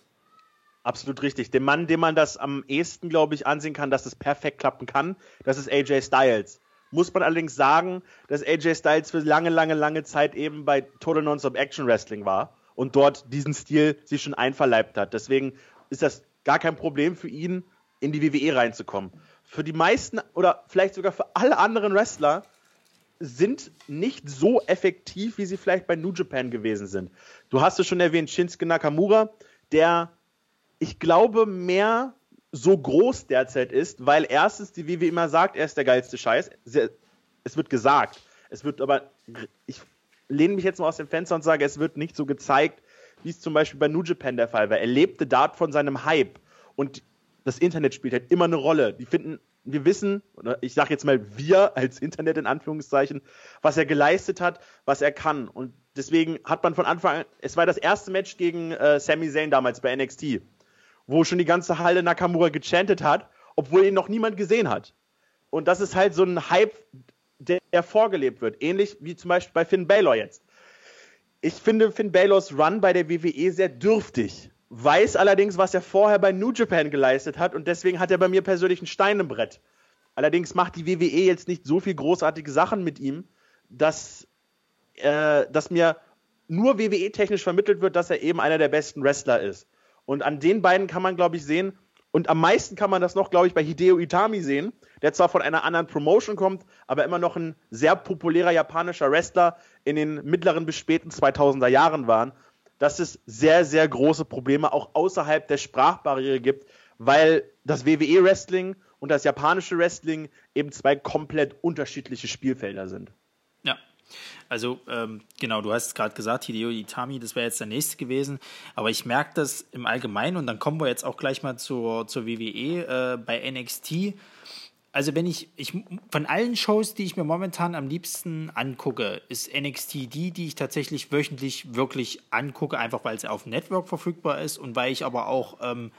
Absolut richtig. Der Mann, dem man das am ehesten, glaube ich, ansehen kann, dass es perfekt klappen kann, das ist AJ Styles. muss man allerdings sagen, dass AJ Styles für lange, lange, lange Zeit eben bei Total Non-Stop Action Wrestling war und dort diesen Stil sich schon einverleibt hat. Deswegen ist das gar kein Problem für ihn, in die WWE reinzukommen. Für die meisten oder vielleicht sogar für alle anderen Wrestler sind nicht so effektiv, wie sie vielleicht bei New Japan gewesen sind. Du hast es schon erwähnt, Shinsuke Nakamura, der, ich glaube, mehr so groß derzeit ist, weil erstens die WWE immer sagt, er ist der geilste Scheiß. Es wird gesagt. Es wird aber, ich lehne mich jetzt mal aus dem Fenster und sage, es wird nicht so gezeigt, wie es zum Beispiel bei New Japan der Fall war. Er lebte dort von seinem Hype. Und das Internet spielt halt immer eine Rolle. Die finden wir wissen, oder ich sage jetzt mal wir als Internet in Anführungszeichen, was er geleistet hat, was er kann. Und deswegen hat man von Anfang an, es war das erste Match gegen äh, Sami Zayn damals bei NXT, wo schon die ganze Halle Nakamura gechantet hat, obwohl ihn noch niemand gesehen hat. Und das ist halt so ein Hype, der, der vorgelebt wird. Ähnlich wie zum Beispiel bei Finn Balor jetzt. Ich finde Finn Balors Run bei der WWE sehr dürftig weiß allerdings, was er vorher bei New Japan geleistet hat und deswegen hat er bei mir persönlich ein Stein im Brett. Allerdings macht die WWE jetzt nicht so viel großartige Sachen mit ihm, dass, äh, dass mir nur WWE-technisch vermittelt wird, dass er eben einer der besten Wrestler ist. Und an den beiden kann man, glaube ich, sehen, und am meisten kann man das noch, glaube ich, bei Hideo Itami sehen, der zwar von einer anderen Promotion kommt, aber immer noch ein sehr populärer japanischer Wrestler in den mittleren bis späten 2000er Jahren war dass es sehr, sehr große Probleme auch außerhalb der Sprachbarriere gibt, weil das WWE-Wrestling und das japanische Wrestling eben zwei komplett unterschiedliche Spielfelder sind. Also ähm, genau, du hast gerade gesagt, Hideo Itami, das wäre jetzt der nächste gewesen. Aber ich merke das im Allgemeinen und dann kommen wir jetzt auch gleich mal zur, zur WWE äh, bei NXT also wenn ich, ich, von allen Shows, die ich mir momentan am liebsten angucke, ist NXT die, die ich tatsächlich wöchentlich wirklich angucke, einfach weil es auf Network verfügbar ist und weil ich aber auch ähm,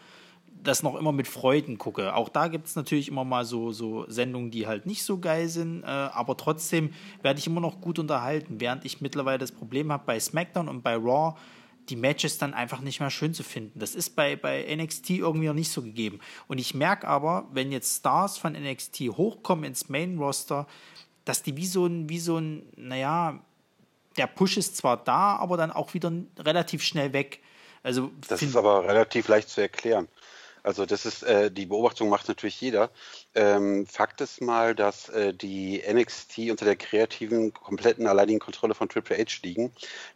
das noch immer mit Freuden gucke. Auch da gibt es natürlich immer mal so, so Sendungen, die halt nicht so geil sind, äh, aber trotzdem werde ich immer noch gut unterhalten, während ich mittlerweile das Problem habe bei SmackDown und bei Raw, die Matches dann einfach nicht mehr schön zu finden. Das ist bei, bei NXT irgendwie noch nicht so gegeben. Und ich merke aber, wenn jetzt Stars von NXT hochkommen ins Main-Roster, dass die wie so ein, wie so ein, naja, der Push ist zwar da, aber dann auch wieder relativ schnell weg. Also das ist aber relativ leicht zu erklären. Also das ist äh, die Beobachtung macht natürlich jeder. Ähm, Fakt ist mal, dass äh, die NXT unter der kreativen, kompletten, alleinigen Kontrolle von Triple H liegen,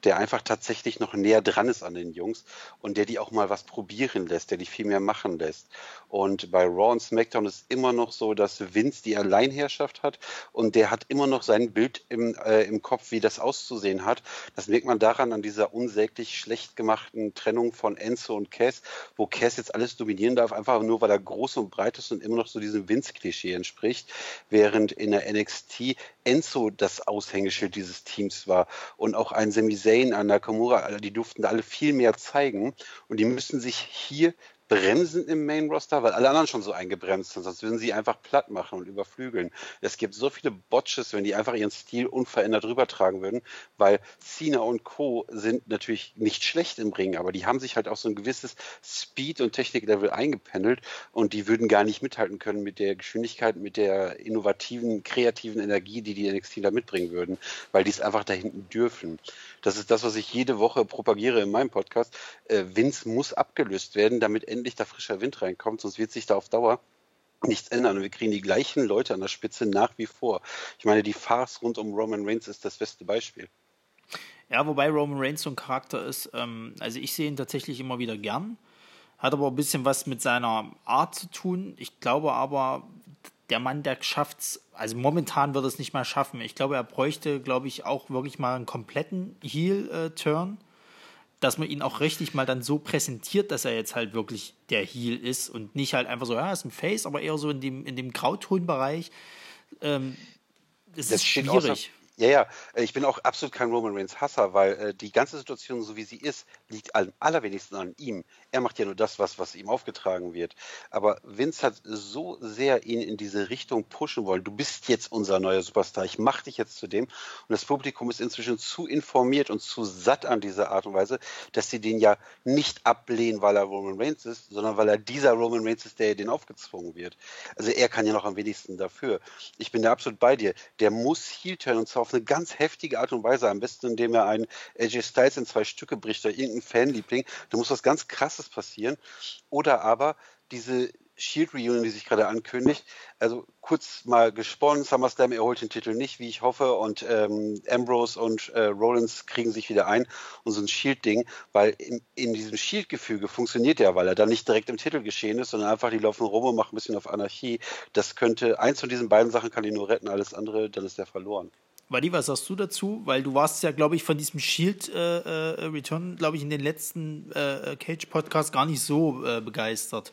der einfach tatsächlich noch näher dran ist an den Jungs und der die auch mal was probieren lässt, der die viel mehr machen lässt. Und bei Raw und SmackDown ist immer noch so, dass Vince die Alleinherrschaft hat und der hat immer noch sein Bild im, äh, im Kopf, wie das auszusehen hat. Das merkt man daran an dieser unsäglich schlecht gemachten Trennung von Enzo und Cass, wo Cass jetzt alles dominieren darf, einfach nur weil er groß und breit ist und immer noch so diesem Vince Vince-Klischee entspricht, während in der NXT Enzo das Aushängeschild dieses Teams war. Und auch ein Sami Zayn, ein Nakamura, die durften da alle viel mehr zeigen. Und die müssen sich hier bremsen im Main Roster, weil alle anderen schon so eingebremst sind, sonst würden sie einfach platt machen und überflügeln. Es gibt so viele Botches, wenn die einfach ihren Stil unverändert rübertragen würden, weil Cena und Co. sind natürlich nicht schlecht im Ring, aber die haben sich halt auch so ein gewisses Speed- und Techniklevel eingependelt und die würden gar nicht mithalten können mit der Geschwindigkeit, mit der innovativen, kreativen Energie, die die NXT da mitbringen würden, weil die es einfach da hinten dürfen. Das ist das, was ich jede Woche propagiere in meinem Podcast. Äh, Vince muss abgelöst werden, damit endlich da frischer Wind reinkommt, sonst wird sich da auf Dauer nichts ändern. Und wir kriegen die gleichen Leute an der Spitze nach wie vor. Ich meine, die Farce rund um Roman Reigns ist das beste Beispiel. Ja, wobei Roman Reigns so ein Charakter ist, ähm, also ich sehe ihn tatsächlich immer wieder gern, hat aber ein bisschen was mit seiner Art zu tun. Ich glaube aber, der Mann, der schafft es, also momentan wird es nicht mal schaffen. Ich glaube, er bräuchte, glaube ich, auch wirklich mal einen kompletten Heel-Turn, dass man ihn auch richtig mal dann so präsentiert, dass er jetzt halt wirklich der Heel ist und nicht halt einfach so, ja, ist ein Face, aber eher so in dem, in dem Grautonbereich. Ähm, das, das ist schwierig. Ja, ja, äh, ich bin auch absolut kein Roman Reigns Hasser, weil äh, die ganze Situation, so wie sie ist, liegt am allerwenigsten an ihm. Er macht ja nur das, was, was ihm aufgetragen wird. Aber Vince hat so sehr ihn in diese Richtung pushen wollen. Du bist jetzt unser neuer Superstar. Ich mach dich jetzt zu dem. Und das Publikum ist inzwischen zu informiert und zu satt an dieser Art und Weise, dass sie den ja nicht ablehnen, weil er Roman Reigns ist, sondern weil er dieser Roman Reigns ist, der den aufgezwungen wird. Also er kann ja noch am wenigsten dafür. Ich bin da absolut bei dir. Der muss Heel turn und zwar auf eine ganz heftige Art und Weise. Am besten, indem er einen AJ Styles in zwei Stücke bricht oder irgendeinen Fanliebling. Da muss was ganz Krasses passieren. Oder aber diese Shield Reunion, die sich gerade ankündigt. Also kurz mal gesponnen, SummerSlam erholt den Titel nicht, wie ich hoffe, und ähm, Ambrose und äh, Rollins kriegen sich wieder ein und so ein Shield-Ding, weil in, in diesem Shield-Gefüge funktioniert ja, weil er dann nicht direkt im Titel geschehen ist, sondern einfach die laufen rum und machen ein bisschen auf Anarchie. Das könnte, eins von diesen beiden Sachen kann ihn nur retten, alles andere, dann ist er verloren. Wadi, was sagst du dazu? Weil du warst ja, glaube ich, von diesem Shield äh, äh, glaube ich, in den letzten äh, Cage-Podcast gar nicht so äh, begeistert.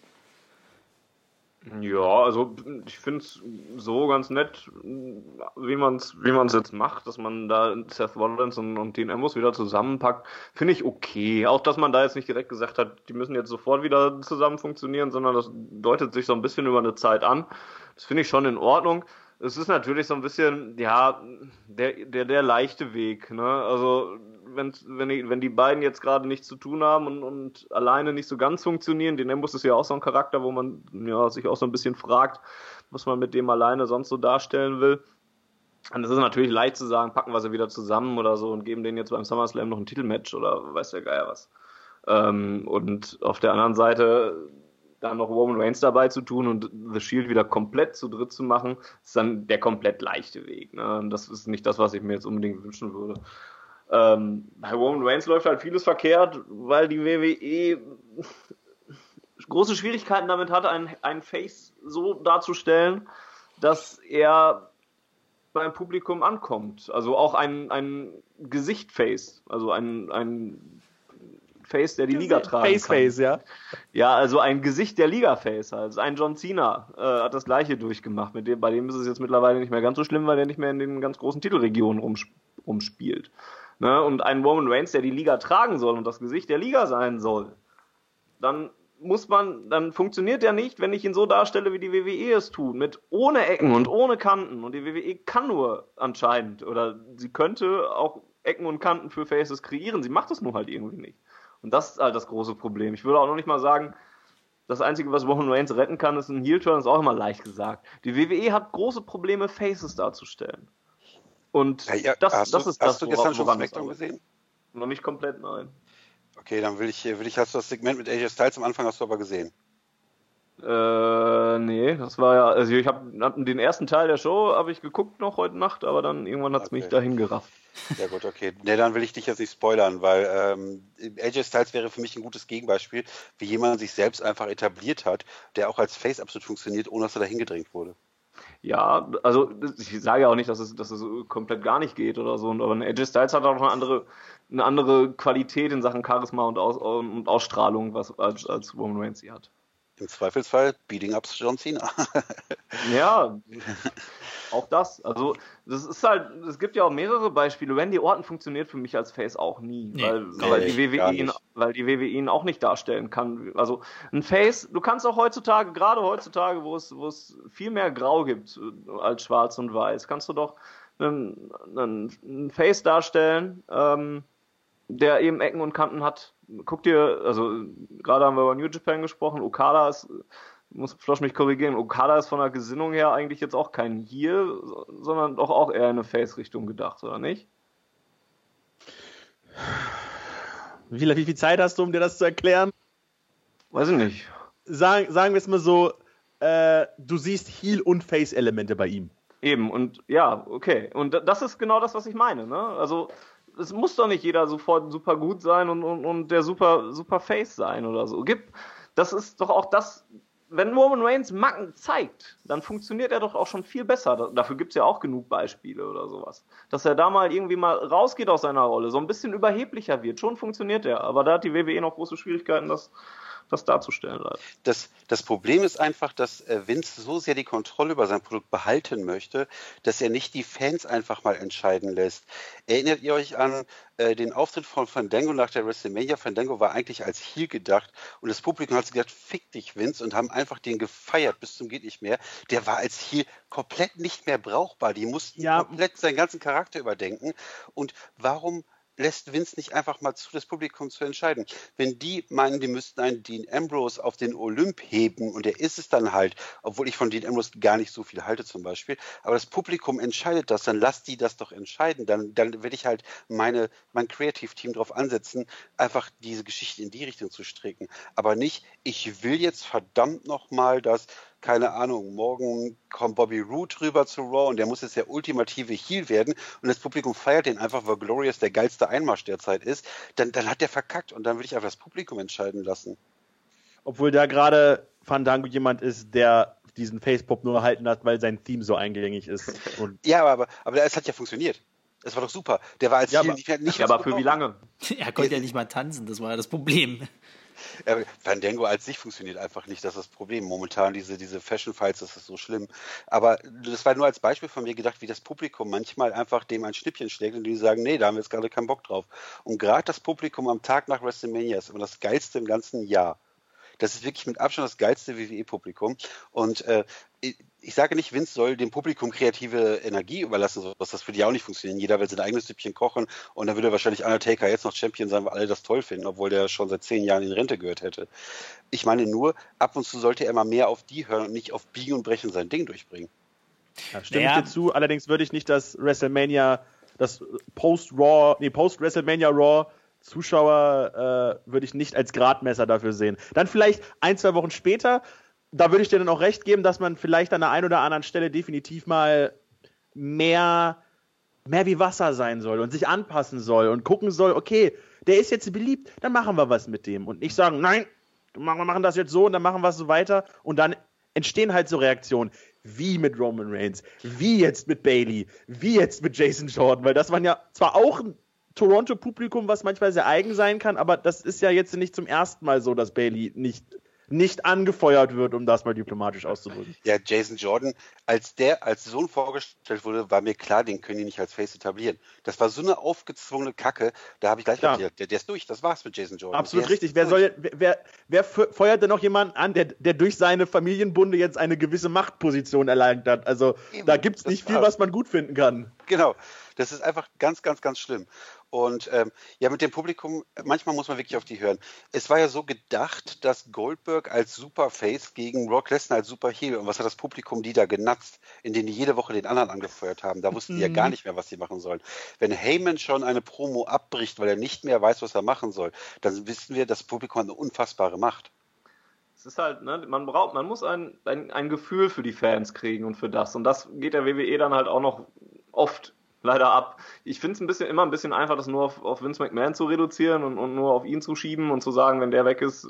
Ja, also ich finde es so ganz nett, wie man es wie man's jetzt macht, dass man da Seth Rollins und, und Dean Ambrose wieder zusammenpackt, finde ich okay. Auch, dass man da jetzt nicht direkt gesagt hat, die müssen jetzt sofort wieder zusammen funktionieren, sondern das deutet sich so ein bisschen über eine Zeit an. Das finde ich schon in Ordnung. Es ist natürlich so ein bisschen, ja, der, der, der leichte Weg. Ne? Also wenn, wenn, die, wenn die beiden jetzt gerade nichts zu tun haben und, und alleine nicht so ganz funktionieren, den Embus ist ja auch so ein Charakter, wo man ja, sich auch so ein bisschen fragt, was man mit dem alleine sonst so darstellen will. Und es ist natürlich leicht zu sagen, packen wir sie wieder zusammen oder so und geben denen jetzt beim SummerSlam noch ein Titelmatch oder weiß der Geier was. Ähm, und auf der anderen Seite dann noch Roman Reigns dabei zu tun und The Shield wieder komplett zu dritt zu machen, ist dann der komplett leichte Weg. Ne? Das ist nicht das, was ich mir jetzt unbedingt wünschen würde. Ähm, bei Roman Reigns läuft halt vieles verkehrt, weil die WWE große Schwierigkeiten damit hat, einen, einen Face so darzustellen, dass er beim Publikum ankommt. Also auch ein, ein Gesicht-Face, also ein, ein Face, der die Liga tragen Face kann. Face, ja. Ja, also ein Gesicht der Liga-Face. Also ein John Cena äh, hat das gleiche durchgemacht. Mit dem, bei dem ist es jetzt mittlerweile nicht mehr ganz so schlimm, weil er nicht mehr in den ganz großen Titelregionen rumsp rumspielt. Ne? Und ein Roman Reigns, der die Liga tragen soll und das Gesicht der Liga sein soll, dann muss man, dann funktioniert der nicht, wenn ich ihn so darstelle, wie die WWE es tut, mit ohne Ecken und ohne Kanten. Und die WWE kann nur anscheinend, oder sie könnte auch Ecken und Kanten für Faces kreieren, sie macht es nur halt irgendwie nicht. Und das ist halt das große Problem. Ich würde auch noch nicht mal sagen, das Einzige, was Roman Reigns retten kann, ist ein Heel-Turn, ist auch immer leicht gesagt. Die WWE hat große Probleme, Faces darzustellen. Und ja, ja, das, das du, ist das, Hast du gestern schon SmackDown gesehen? Noch nicht komplett, nein. Okay, dann will ich, will ich, hast du das Segment mit AJ Styles am Anfang hast du aber gesehen? Äh, nee, das war ja, also ich habe den ersten Teil der Show habe ich geguckt noch heute Nacht, aber dann irgendwann hat's okay. mich dahin gerafft. Ja gut, okay. Ne, dann will ich dich jetzt nicht spoilern, weil ähm, AJ Styles wäre für mich ein gutes Gegenbeispiel, wie jemand sich selbst einfach etabliert hat, der auch als Face absolut funktioniert, ohne dass er dahin gedrängt wurde. Ja, also ich sage ja auch nicht, dass es, dass es komplett gar nicht geht oder so, aber AJ Styles hat auch noch eine andere, eine andere Qualität in Sachen Charisma und, Aus, und Ausstrahlung, was als, als Roman Reigns sie hat. Im Zweifelsfall Beating Ups John Cena. (laughs) ja, auch das. Also, das ist halt, es gibt ja auch mehrere Beispiele. Randy Orton funktioniert für mich als Face auch nie, nee, weil, weil, die WWE ihn, weil die WWE ihn auch nicht darstellen kann. Also, ein Face, du kannst auch heutzutage, gerade heutzutage, wo es, wo es viel mehr Grau gibt als Schwarz und Weiß, kannst du doch einen, einen Face darstellen, ähm, der eben Ecken und Kanten hat. Guck dir, also gerade haben wir über New Japan gesprochen, Okada ist, muss Flosch mich korrigieren, Okada ist von der Gesinnung her eigentlich jetzt auch kein Heel, sondern doch auch eher in eine Face-Richtung gedacht, oder nicht? Wie viel, wie viel Zeit hast du, um dir das zu erklären? Weiß ich nicht. Sagen, sagen wir es mal so, äh, du siehst Heel- und Face-Elemente bei ihm. Eben, und ja, okay. Und das ist genau das, was ich meine. Ne? Also es muss doch nicht jeder sofort super gut sein und, und, und der super, super Face sein oder so. Gib, das ist doch auch das, wenn Roman Reigns Macken zeigt, dann funktioniert er doch auch schon viel besser. Dafür gibt es ja auch genug Beispiele oder sowas. Dass er da mal irgendwie mal rausgeht aus seiner Rolle, so ein bisschen überheblicher wird. Schon funktioniert er, aber da hat die WWE noch große Schwierigkeiten, das, das darzustellen. Leider. Das, das Problem ist einfach, dass äh, Vince so sehr die Kontrolle über sein Produkt behalten möchte, dass er nicht die Fans einfach mal entscheiden lässt. Erinnert ihr euch an äh, den Auftritt von Fandango nach der WrestleMania? Fandango war eigentlich als Heel gedacht und das Publikum hat gesagt, fick dich Vince und haben einfach den gefeiert bis zum geht nicht mehr. Der war als Heel komplett nicht mehr brauchbar. Die mussten ja. komplett seinen ganzen Charakter überdenken. Und warum lässt Vince nicht einfach mal zu, das Publikum zu entscheiden. Wenn die meinen, die müssten einen Dean Ambrose auf den Olymp heben und er ist es dann halt, obwohl ich von Dean Ambrose gar nicht so viel halte zum Beispiel, aber das Publikum entscheidet das, dann lasst die das doch entscheiden. Dann, dann werde ich halt meine, mein Creative-Team darauf ansetzen, einfach diese Geschichte in die Richtung zu stricken. Aber nicht, ich will jetzt verdammt nochmal, dass keine Ahnung, morgen kommt Bobby Roode rüber zu Raw und der muss jetzt der ultimative Heel werden und das Publikum feiert den einfach, weil Glorious der geilste Einmarsch derzeit ist, dann, dann hat der verkackt und dann würde ich einfach das Publikum entscheiden lassen. Obwohl da gerade Fandango jemand ist, der diesen Facepop nur halten hat, weil sein Theme so eingängig ist. (laughs) Und ja, aber, aber es hat ja funktioniert. Es war doch super. Der war als ja, Heel nicht, nicht ja, aber für wie lange? (laughs) Er konnte ja nicht mal tanzen, das war ja das Problem. Äh, Fandango als sich funktioniert einfach nicht, das ist das Problem. Momentan diese, diese Fashion Fights, das ist so schlimm. Aber das war nur als Beispiel von mir gedacht, wie das Publikum manchmal einfach dem ein Schnippchen schlägt und die sagen, nee, da haben wir jetzt gerade keinen Bock drauf. Und gerade das Publikum am Tag nach WrestleMania ist immer das geilste im ganzen Jahr. Das ist wirklich mit Abstand das geilste WWE-Publikum. Und äh, ich sage nicht, Vince soll dem Publikum kreative Energie überlassen, sowas. Das würde ja auch nicht funktionieren. Jeder will sein eigenes Süppchen kochen und dann würde wahrscheinlich Undertaker jetzt noch Champion sein, weil alle das toll finden, obwohl der schon seit zehn Jahren in Rente gehört hätte. Ich meine nur, ab und zu sollte er mal mehr auf die hören und nicht auf Biegen und Brechen sein Ding durchbringen. Ja, stimme naja. ich dir zu. Allerdings würde ich nicht das WrestleMania, das Post-Raw, nee, Post-WrestleMania Raw Zuschauer äh, würde ich nicht als Gradmesser dafür sehen. Dann vielleicht ein, zwei Wochen später, da würde ich dir dann auch recht geben, dass man vielleicht an der einen oder anderen Stelle definitiv mal mehr, mehr wie Wasser sein soll und sich anpassen soll und gucken soll, okay, der ist jetzt beliebt, dann machen wir was mit dem. Und nicht sagen, nein, wir machen das jetzt so und dann machen wir es so weiter. Und dann entstehen halt so Reaktionen, wie mit Roman Reigns, wie jetzt mit Bailey, wie jetzt mit Jason Jordan, weil das waren ja zwar auch ein Toronto-Publikum, was manchmal sehr eigen sein kann, aber das ist ja jetzt nicht zum ersten Mal so, dass Bailey nicht nicht angefeuert wird, um das mal diplomatisch auszudrücken. Ja, Jason Jordan, als der als Sohn vorgestellt wurde, war mir klar, den können die nicht als Face etablieren. Das war so eine aufgezwungene Kacke, da habe ich gleich gedacht, der, der, ist durch, das war's mit Jason Jordan. Absolut der richtig. Wer, soll, wer, wer, feuert denn noch jemanden an, der, der durch seine Familienbunde jetzt eine gewisse Machtposition erlangt hat? Also Eben, da gibt es nicht viel, was man gut finden kann. Genau. Das ist einfach ganz, ganz, ganz schlimm. Und ähm, ja, mit dem Publikum, manchmal muss man wirklich auf die hören. Es war ja so gedacht, dass Goldberg als Superface gegen Rock Lesnar als Superheel und was hat das Publikum die da genatzt, indem die jede Woche den anderen angefeuert haben. Da wussten die ja gar mhm. nicht mehr, was sie machen sollen. Wenn Heyman schon eine Promo abbricht, weil er nicht mehr weiß, was er machen soll, dann wissen wir, das Publikum hat eine unfassbare Macht. Es ist halt, ne, man braucht, man muss ein, ein, ein Gefühl für die Fans kriegen und für das. Und das geht der WWE dann halt auch noch oft leider ab. Ich finde es ein bisschen immer ein bisschen einfach, das nur auf, auf Vince McMahon zu reduzieren und, und nur auf ihn zu schieben und zu sagen, wenn der weg ist,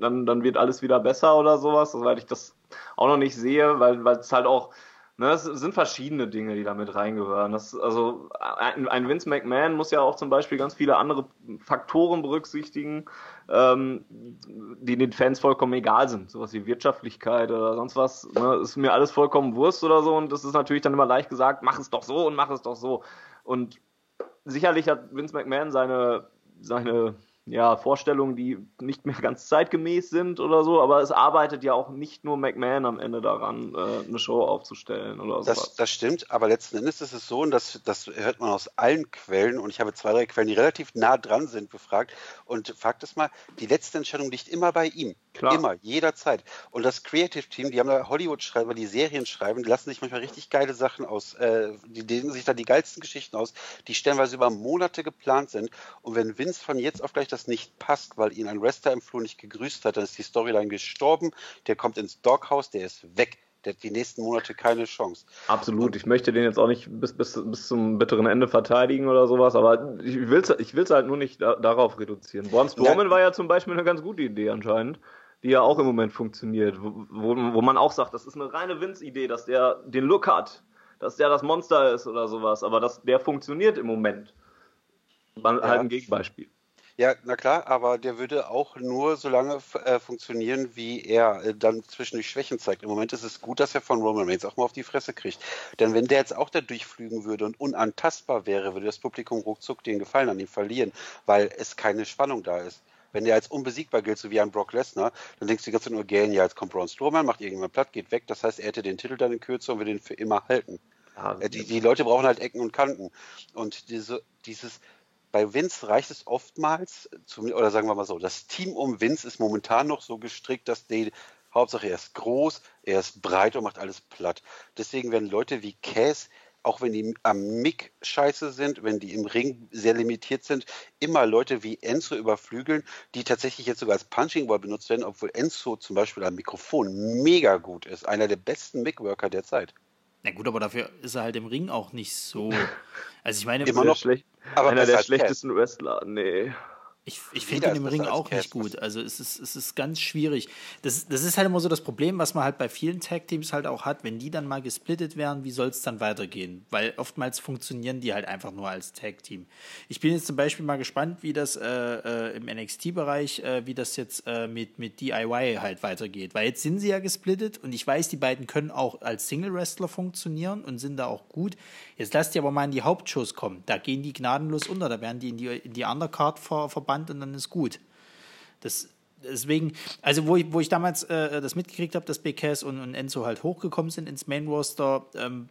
dann, dann wird alles wieder besser oder sowas, weil ich das auch noch nicht sehe, weil weil es halt auch Ne, es sind verschiedene Dinge, die damit reingehören. Das, also ein, ein Vince McMahon muss ja auch zum Beispiel ganz viele andere Faktoren berücksichtigen, ähm, die den Fans vollkommen egal sind. Sowas wie Wirtschaftlichkeit oder sonst was. Ne, ist mir alles vollkommen Wurst oder so. Und das ist natürlich dann immer leicht gesagt, mach es doch so und mach es doch so. Und sicherlich hat Vince McMahon seine, seine ja, Vorstellungen, die nicht mehr (laughs) ganz zeitgemäß sind oder so, aber es arbeitet ja auch nicht nur McMahon am Ende daran, äh, eine Show aufzustellen oder so. Das, das stimmt, aber letzten Endes ist es so, und das, das hört man aus allen Quellen, und ich habe zwei, drei Quellen, die relativ nah dran sind, befragt. Und Fakt ist mal, die letzte Entscheidung liegt immer bei ihm. Klar. Immer, jederzeit. Und das Creative Team, die haben da Hollywood-Schreiber, die Serien schreiben, die lassen sich manchmal richtig geile Sachen aus, äh, die dehnen sich da die geilsten Geschichten aus, die stellenweise über Monate geplant sind. Und wenn Vince von jetzt auf gleich das nicht passt, weil ihn ein Wrestler im Flur nicht gegrüßt hat, dann ist die Storyline gestorben, der kommt ins Doghouse, der ist weg. Der hat die nächsten Monate keine Chance. Absolut. Ich möchte den jetzt auch nicht bis, bis, bis zum bitteren Ende verteidigen oder sowas, aber ich will es ich will's halt nur nicht da, darauf reduzieren. Braun Strowman war ja zum Beispiel eine ganz gute Idee anscheinend die ja auch im Moment funktioniert, wo, wo man auch sagt, das ist eine reine Vince-Idee, dass der den Look hat, dass der das Monster ist oder sowas, aber das, der funktioniert im Moment. Halt ein Gegenbeispiel. Ja, na klar, aber der würde auch nur so lange äh, funktionieren, wie er äh, dann zwischendurch Schwächen zeigt. Im Moment ist es gut, dass er von Roman Reigns auch mal auf die Fresse kriegt. Denn wenn der jetzt auch da durchflügen würde und unantastbar wäre, würde das Publikum ruckzuck den Gefallen an ihm verlieren, weil es keine Spannung da ist. Wenn der als unbesiegbar gilt, so wie ein Brock Lesnar, dann denkst du die ganze Zeit nur, gehen, ja, jetzt kommt Braun Strowman, macht irgendjemand platt, geht weg. Das heißt, er hätte den Titel dann in Kürze und würde den für immer halten. Ja, äh, die, die Leute brauchen halt Ecken und Kanten. Und diese, dieses, bei Vince reicht es oftmals, oder sagen wir mal so, das Team um Vince ist momentan noch so gestrickt, dass die Hauptsache er ist groß, er ist breit und macht alles platt. Deswegen werden Leute wie Cass, auch wenn die am Mick scheiße sind, wenn die im Ring sehr limitiert sind, immer Leute wie Enzo überflügeln, die tatsächlich jetzt sogar als Punching Ball benutzt werden, obwohl Enzo zum Beispiel am Mikrofon mega gut ist. Einer der besten Mic-Worker der Zeit. Na gut, aber dafür ist er halt im Ring auch nicht so. (laughs) Also ich meine, immer noch schlecht. Aber einer der schlechtesten Wrestler. Nee. Ich, ich finde ihn im Ring auch nicht gut. Also es ist, es ist ganz schwierig. Das, das ist halt immer so das Problem, was man halt bei vielen Tag-Teams halt auch hat. Wenn die dann mal gesplittet werden, wie soll es dann weitergehen? Weil oftmals funktionieren die halt einfach nur als Tag-Team. Ich bin jetzt zum Beispiel mal gespannt, wie das äh, äh, im NXT-Bereich, äh, wie das jetzt äh, mit, mit DIY halt weitergeht. Weil jetzt sind sie ja gesplittet und ich weiß, die beiden können auch als Single-Wrestler funktionieren und sind da auch gut. Jetzt lasst die aber mal in die Hauptshows kommen. Da gehen die gnadenlos unter. Da werden die in die, in die Undercard ver, verbannt und dann ist gut. Das, deswegen, also wo ich, wo ich damals äh, das mitgekriegt habe, dass BKS und, und Enzo halt hochgekommen sind ins Main Roster, ähm,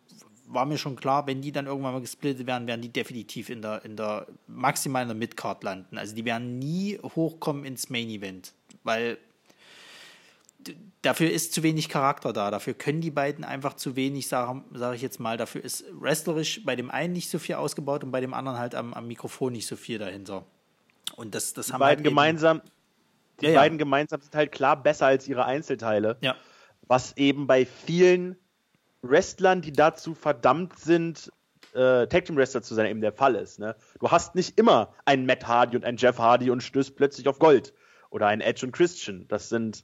war mir schon klar, wenn die dann irgendwann mal gesplittet werden, werden die definitiv in der, in der maximal der Midcard landen. Also die werden nie hochkommen ins Main Event, weil dafür ist zu wenig Charakter da. Dafür können die beiden einfach zu wenig, sage sag ich jetzt mal. Dafür ist wrestlerisch bei dem einen nicht so viel ausgebaut und bei dem anderen halt am, am Mikrofon nicht so viel dahinter. Und das, das die haben beiden halt gemeinsam, die ja, beiden ja. gemeinsam sind halt klar besser als ihre Einzelteile. Ja. Was eben bei vielen Wrestlern, die dazu verdammt sind, äh, Tag Team Wrestler zu sein, eben der Fall ist. Ne? Du hast nicht immer einen Matt Hardy und einen Jeff Hardy und stößt plötzlich auf Gold. Oder einen Edge und Christian. Das sind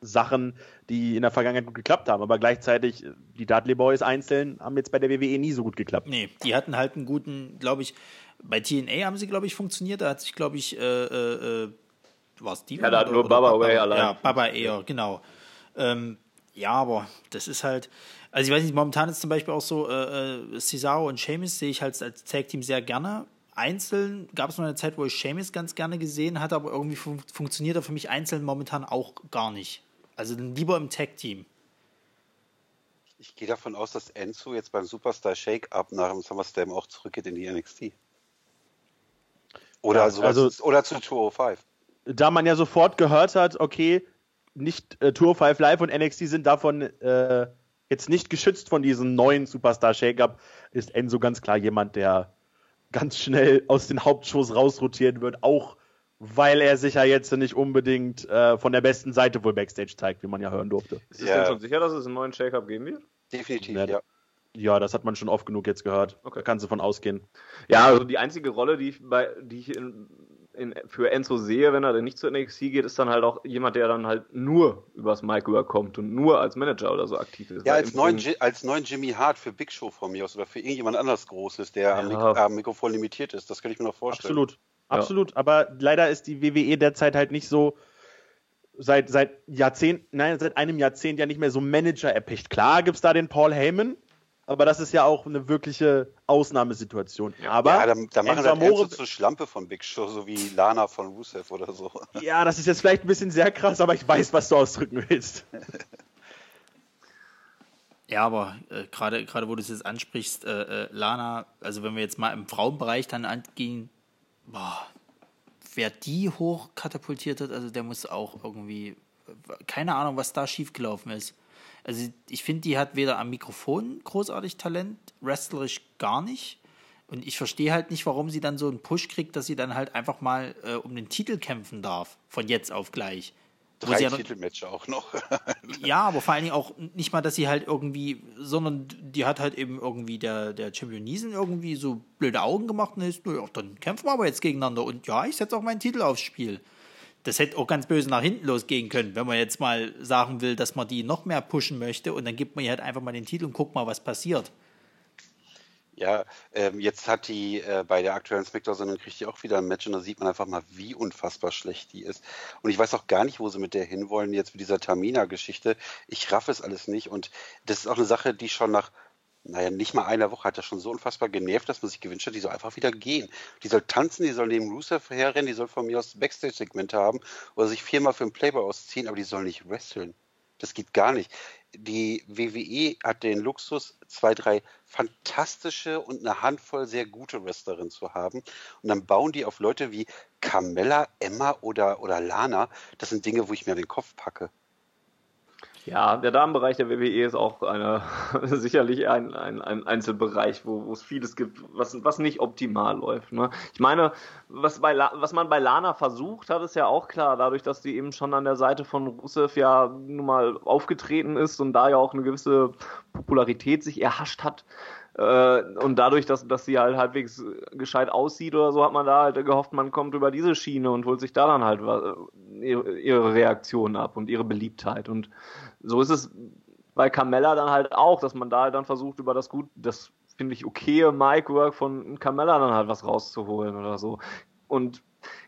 Sachen, die in der Vergangenheit gut geklappt haben. Aber gleichzeitig, die Dudley Boys einzeln haben jetzt bei der WWE nie so gut geklappt. Nee, die hatten halt einen guten, glaube ich, bei TNA haben sie, glaube ich, funktioniert. Da hat sich, glaube ich, äh, äh, äh war es die? Ja, da hat nur Baba Way allein. Ja, Baba eher, genau. Ähm, ja, aber das ist halt, also ich weiß nicht, momentan ist zum Beispiel auch so, äh, äh Cesaro und Sheamus sehe ich halt als Tag-Team sehr gerne. Einzeln gab es mal eine Zeit, wo ich Sheamus ganz gerne gesehen hatte, aber irgendwie fun funktioniert er für mich einzeln momentan auch gar nicht. Also lieber im Tag-Team. Ich gehe davon aus, dass Enzo jetzt beim Superstar Shake-Up nach dem SummerSlam auch zurückgeht in die NXT. Oder, ja, sowas, also, oder zu 205. Da man ja sofort gehört hat, okay, nicht äh, 205 Live und NXT sind davon äh, jetzt nicht geschützt von diesem neuen Superstar Shake-Up, ist Enzo ganz klar jemand, der ganz schnell aus den Hauptshows rausrotiert wird, auch weil er sich ja jetzt nicht unbedingt äh, von der besten Seite wohl Backstage zeigt, wie man ja hören durfte. Ist es ja. denn schon sicher, dass es einen neuen Shake-Up geben wird? Definitiv, ja. ja. Ja, das hat man schon oft genug jetzt gehört. Okay. Da kannst du von ausgehen. Ja, also die einzige Rolle, die ich, bei, die ich in, in, für Enzo sehe, wenn er denn nicht zu NXT geht, ist dann halt auch jemand, der dann halt nur übers Mic rüberkommt und nur als Manager oder so aktiv ist. Ja, als neuen, als neuen Jimmy Hart für Big Show von mir aus oder für irgendjemand anders Großes, der ja. am, Mik am, Mikrofon limitiert ist. Das könnte ich mir noch vorstellen. Absolut. Absolut. Ja. Aber leider ist die WWE derzeit halt nicht so seit, seit Jahrzehnten, nein, seit einem Jahrzehnt ja nicht mehr so Manager erpicht. Klar gibt es da den Paul Heyman, aber das ist ja auch eine wirkliche Ausnahmesituation. Aber ja, da, da machen wir so zur Schlampe von Big Show, so wie Lana von Rusev oder so. Ja, das ist jetzt vielleicht ein bisschen sehr krass, aber ich weiß, was du ausdrücken willst. Ja, aber äh, gerade gerade wo du es jetzt ansprichst, äh, äh, Lana, also wenn wir jetzt mal im Frauenbereich dann angehen, boah, wer die hochkatapultiert hat, also der muss auch irgendwie, keine Ahnung, was da schiefgelaufen ist. Also ich finde, die hat weder am Mikrofon großartig Talent, wrestlerisch gar nicht. Und ich verstehe halt nicht, warum sie dann so einen Push kriegt, dass sie dann halt einfach mal äh, um den Titel kämpfen darf, von jetzt auf gleich. Drei ja Titelmatches auch noch. (laughs) ja, aber vor allen Dingen auch nicht mal, dass sie halt irgendwie, sondern die hat halt eben irgendwie der, der Champion Niesen irgendwie so blöde Augen gemacht und ist, ja, dann kämpfen wir aber jetzt gegeneinander. Und ja, ich setze auch meinen Titel aufs Spiel das hätte auch ganz böse nach hinten losgehen können, wenn man jetzt mal sagen will, dass man die noch mehr pushen möchte und dann gibt man ihr halt einfach mal den Titel und guckt mal, was passiert. Ja, ähm, jetzt hat die äh, bei der aktuellen Spectre-Sendung kriegt die auch wieder ein Match und da sieht man einfach mal, wie unfassbar schlecht die ist. Und ich weiß auch gar nicht, wo sie mit der hinwollen, jetzt mit dieser Tamina-Geschichte. Ich raff es alles nicht und das ist auch eine Sache, die schon nach, naja, nicht mal einer Woche hat das schon so unfassbar genervt, dass man sich gewünscht hat, die soll einfach wieder gehen. Die soll tanzen, die soll neben Rusev herrennen, die soll von mir aus Backstage-Segmente haben oder sich viermal für einen Playboy ausziehen, aber die soll nicht wresteln. Das geht gar nicht. Die WWE hat den Luxus, zwei, drei fantastische und eine Handvoll sehr gute Wrestlerinnen zu haben. Und dann bauen die auf Leute wie Carmella, Emma oder, oder Lana. Das sind Dinge, wo ich mir den Kopf packe. Ja, der Damenbereich der WWE ist auch eine, (laughs) sicherlich ein, ein, ein Einzelbereich, wo, wo es vieles gibt, was, was nicht optimal läuft. Ne? Ich meine, was, bei, was man bei Lana versucht hat, ist ja auch klar, dadurch, dass sie eben schon an der Seite von Rusev ja nun mal aufgetreten ist und da ja auch eine gewisse Popularität sich erhascht hat, äh, und dadurch, dass, dass sie halt halbwegs gescheit aussieht oder so, hat man da halt gehofft, man kommt über diese Schiene und holt sich da dann halt ihre, ihre Reaktion ab und ihre Beliebtheit. Und so ist es bei Carmella dann halt auch, dass man da dann versucht, über das gut, das finde ich okaye Mic-Work von Carmella dann halt was rauszuholen oder so. Und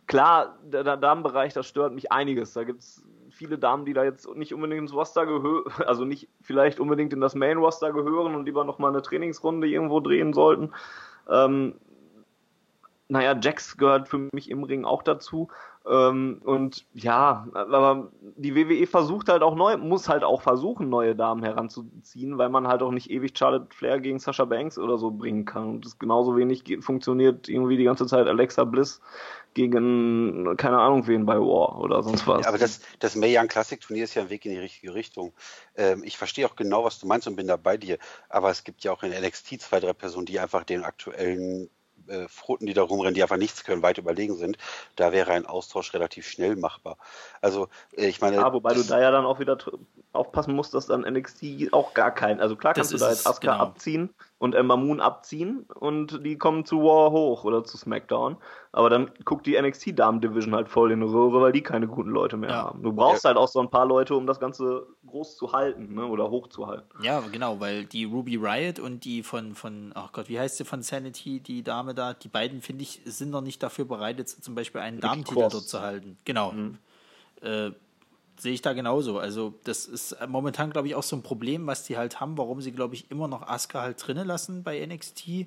klar, der, Damenbereich, das stört mich einiges. Da gibt's viele Damen, die da jetzt nicht unbedingt ins Roster gehören, also nicht vielleicht unbedingt in das Main Roster gehören und lieber nochmal eine Trainingsrunde irgendwo drehen sollten. Ähm, naja, Jax gehört für mich im Ring auch dazu. Ähm, und ja, aber die WWE versucht halt auch neu, muss halt auch versuchen, neue Damen heranzuziehen, weil man halt auch nicht ewig Charlotte Flair gegen Sasha Banks oder so bringen kann. Und das genauso wenig funktioniert irgendwie die ganze Zeit Alexa Bliss gegen, keine Ahnung wen bei War oder sonst was. Ja, aber das, das Mae Young Classic Turnier ist ja ein Weg in die richtige Richtung. Ähm, ich verstehe auch genau, was du meinst und bin da bei dir. Aber es gibt ja auch in NXT zwei, drei Personen, die einfach den aktuellen äh, Pfoten, die da rumrennen, die einfach nichts können, weit überlegen sind. Da wäre ein Austausch relativ schnell machbar. Also, äh, ich meine. Ja, wobei du da ja dann auch wieder aufpassen musst, dass dann NXT auch gar kein. Also klar kannst du da jetzt Asuka genau. abziehen, und Ember Moon abziehen und die kommen zu War hoch oder zu SmackDown. Aber dann guckt die NXT Damen Division halt voll in die Röhre, weil die keine guten Leute mehr ja. haben. Du brauchst ja. halt auch so ein paar Leute, um das Ganze groß zu halten ne? oder hoch zu halten. Ja, genau, weil die Ruby Riot und die von, von, ach Gott, wie heißt sie von Sanity, die Dame da, die beiden, finde ich, sind noch nicht dafür bereit, jetzt zum Beispiel einen Damentitel dort zu halten. Genau. Mhm. Äh, sehe ich da genauso. Also das ist momentan, glaube ich, auch so ein Problem, was die halt haben, warum sie, glaube ich, immer noch Asuka halt drinnen lassen bei NXT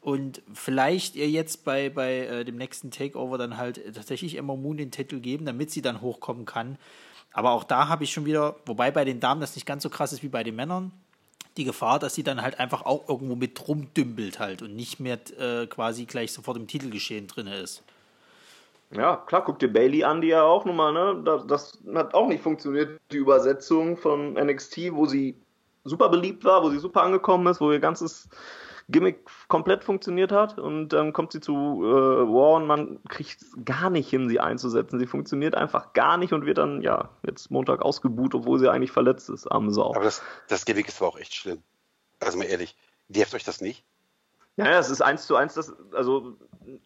und vielleicht ihr jetzt bei, bei äh, dem nächsten Takeover dann halt tatsächlich Emma Moon den Titel geben, damit sie dann hochkommen kann. Aber auch da habe ich schon wieder, wobei bei den Damen das nicht ganz so krass ist wie bei den Männern, die Gefahr, dass sie dann halt einfach auch irgendwo mit rumdümpelt halt und nicht mehr äh, quasi gleich sofort im Titelgeschehen drin ist. Ja, klar, guck dir Bailey an, die ja auch nochmal, ne? Das, das, hat auch nicht funktioniert, die Übersetzung von NXT, wo sie super beliebt war, wo sie super angekommen ist, wo ihr ganzes Gimmick komplett funktioniert hat und dann kommt sie zu äh, War und man kriegt gar nicht hin, sie einzusetzen. Sie funktioniert einfach gar nicht und wird dann, ja, jetzt Montag ausgebuht, obwohl sie eigentlich verletzt ist, am Sau. Aber das, das Gimmick ist aber auch echt schlimm. Also mal ehrlich, nervt euch das nicht? Ja, es ist eins zu eins, das, also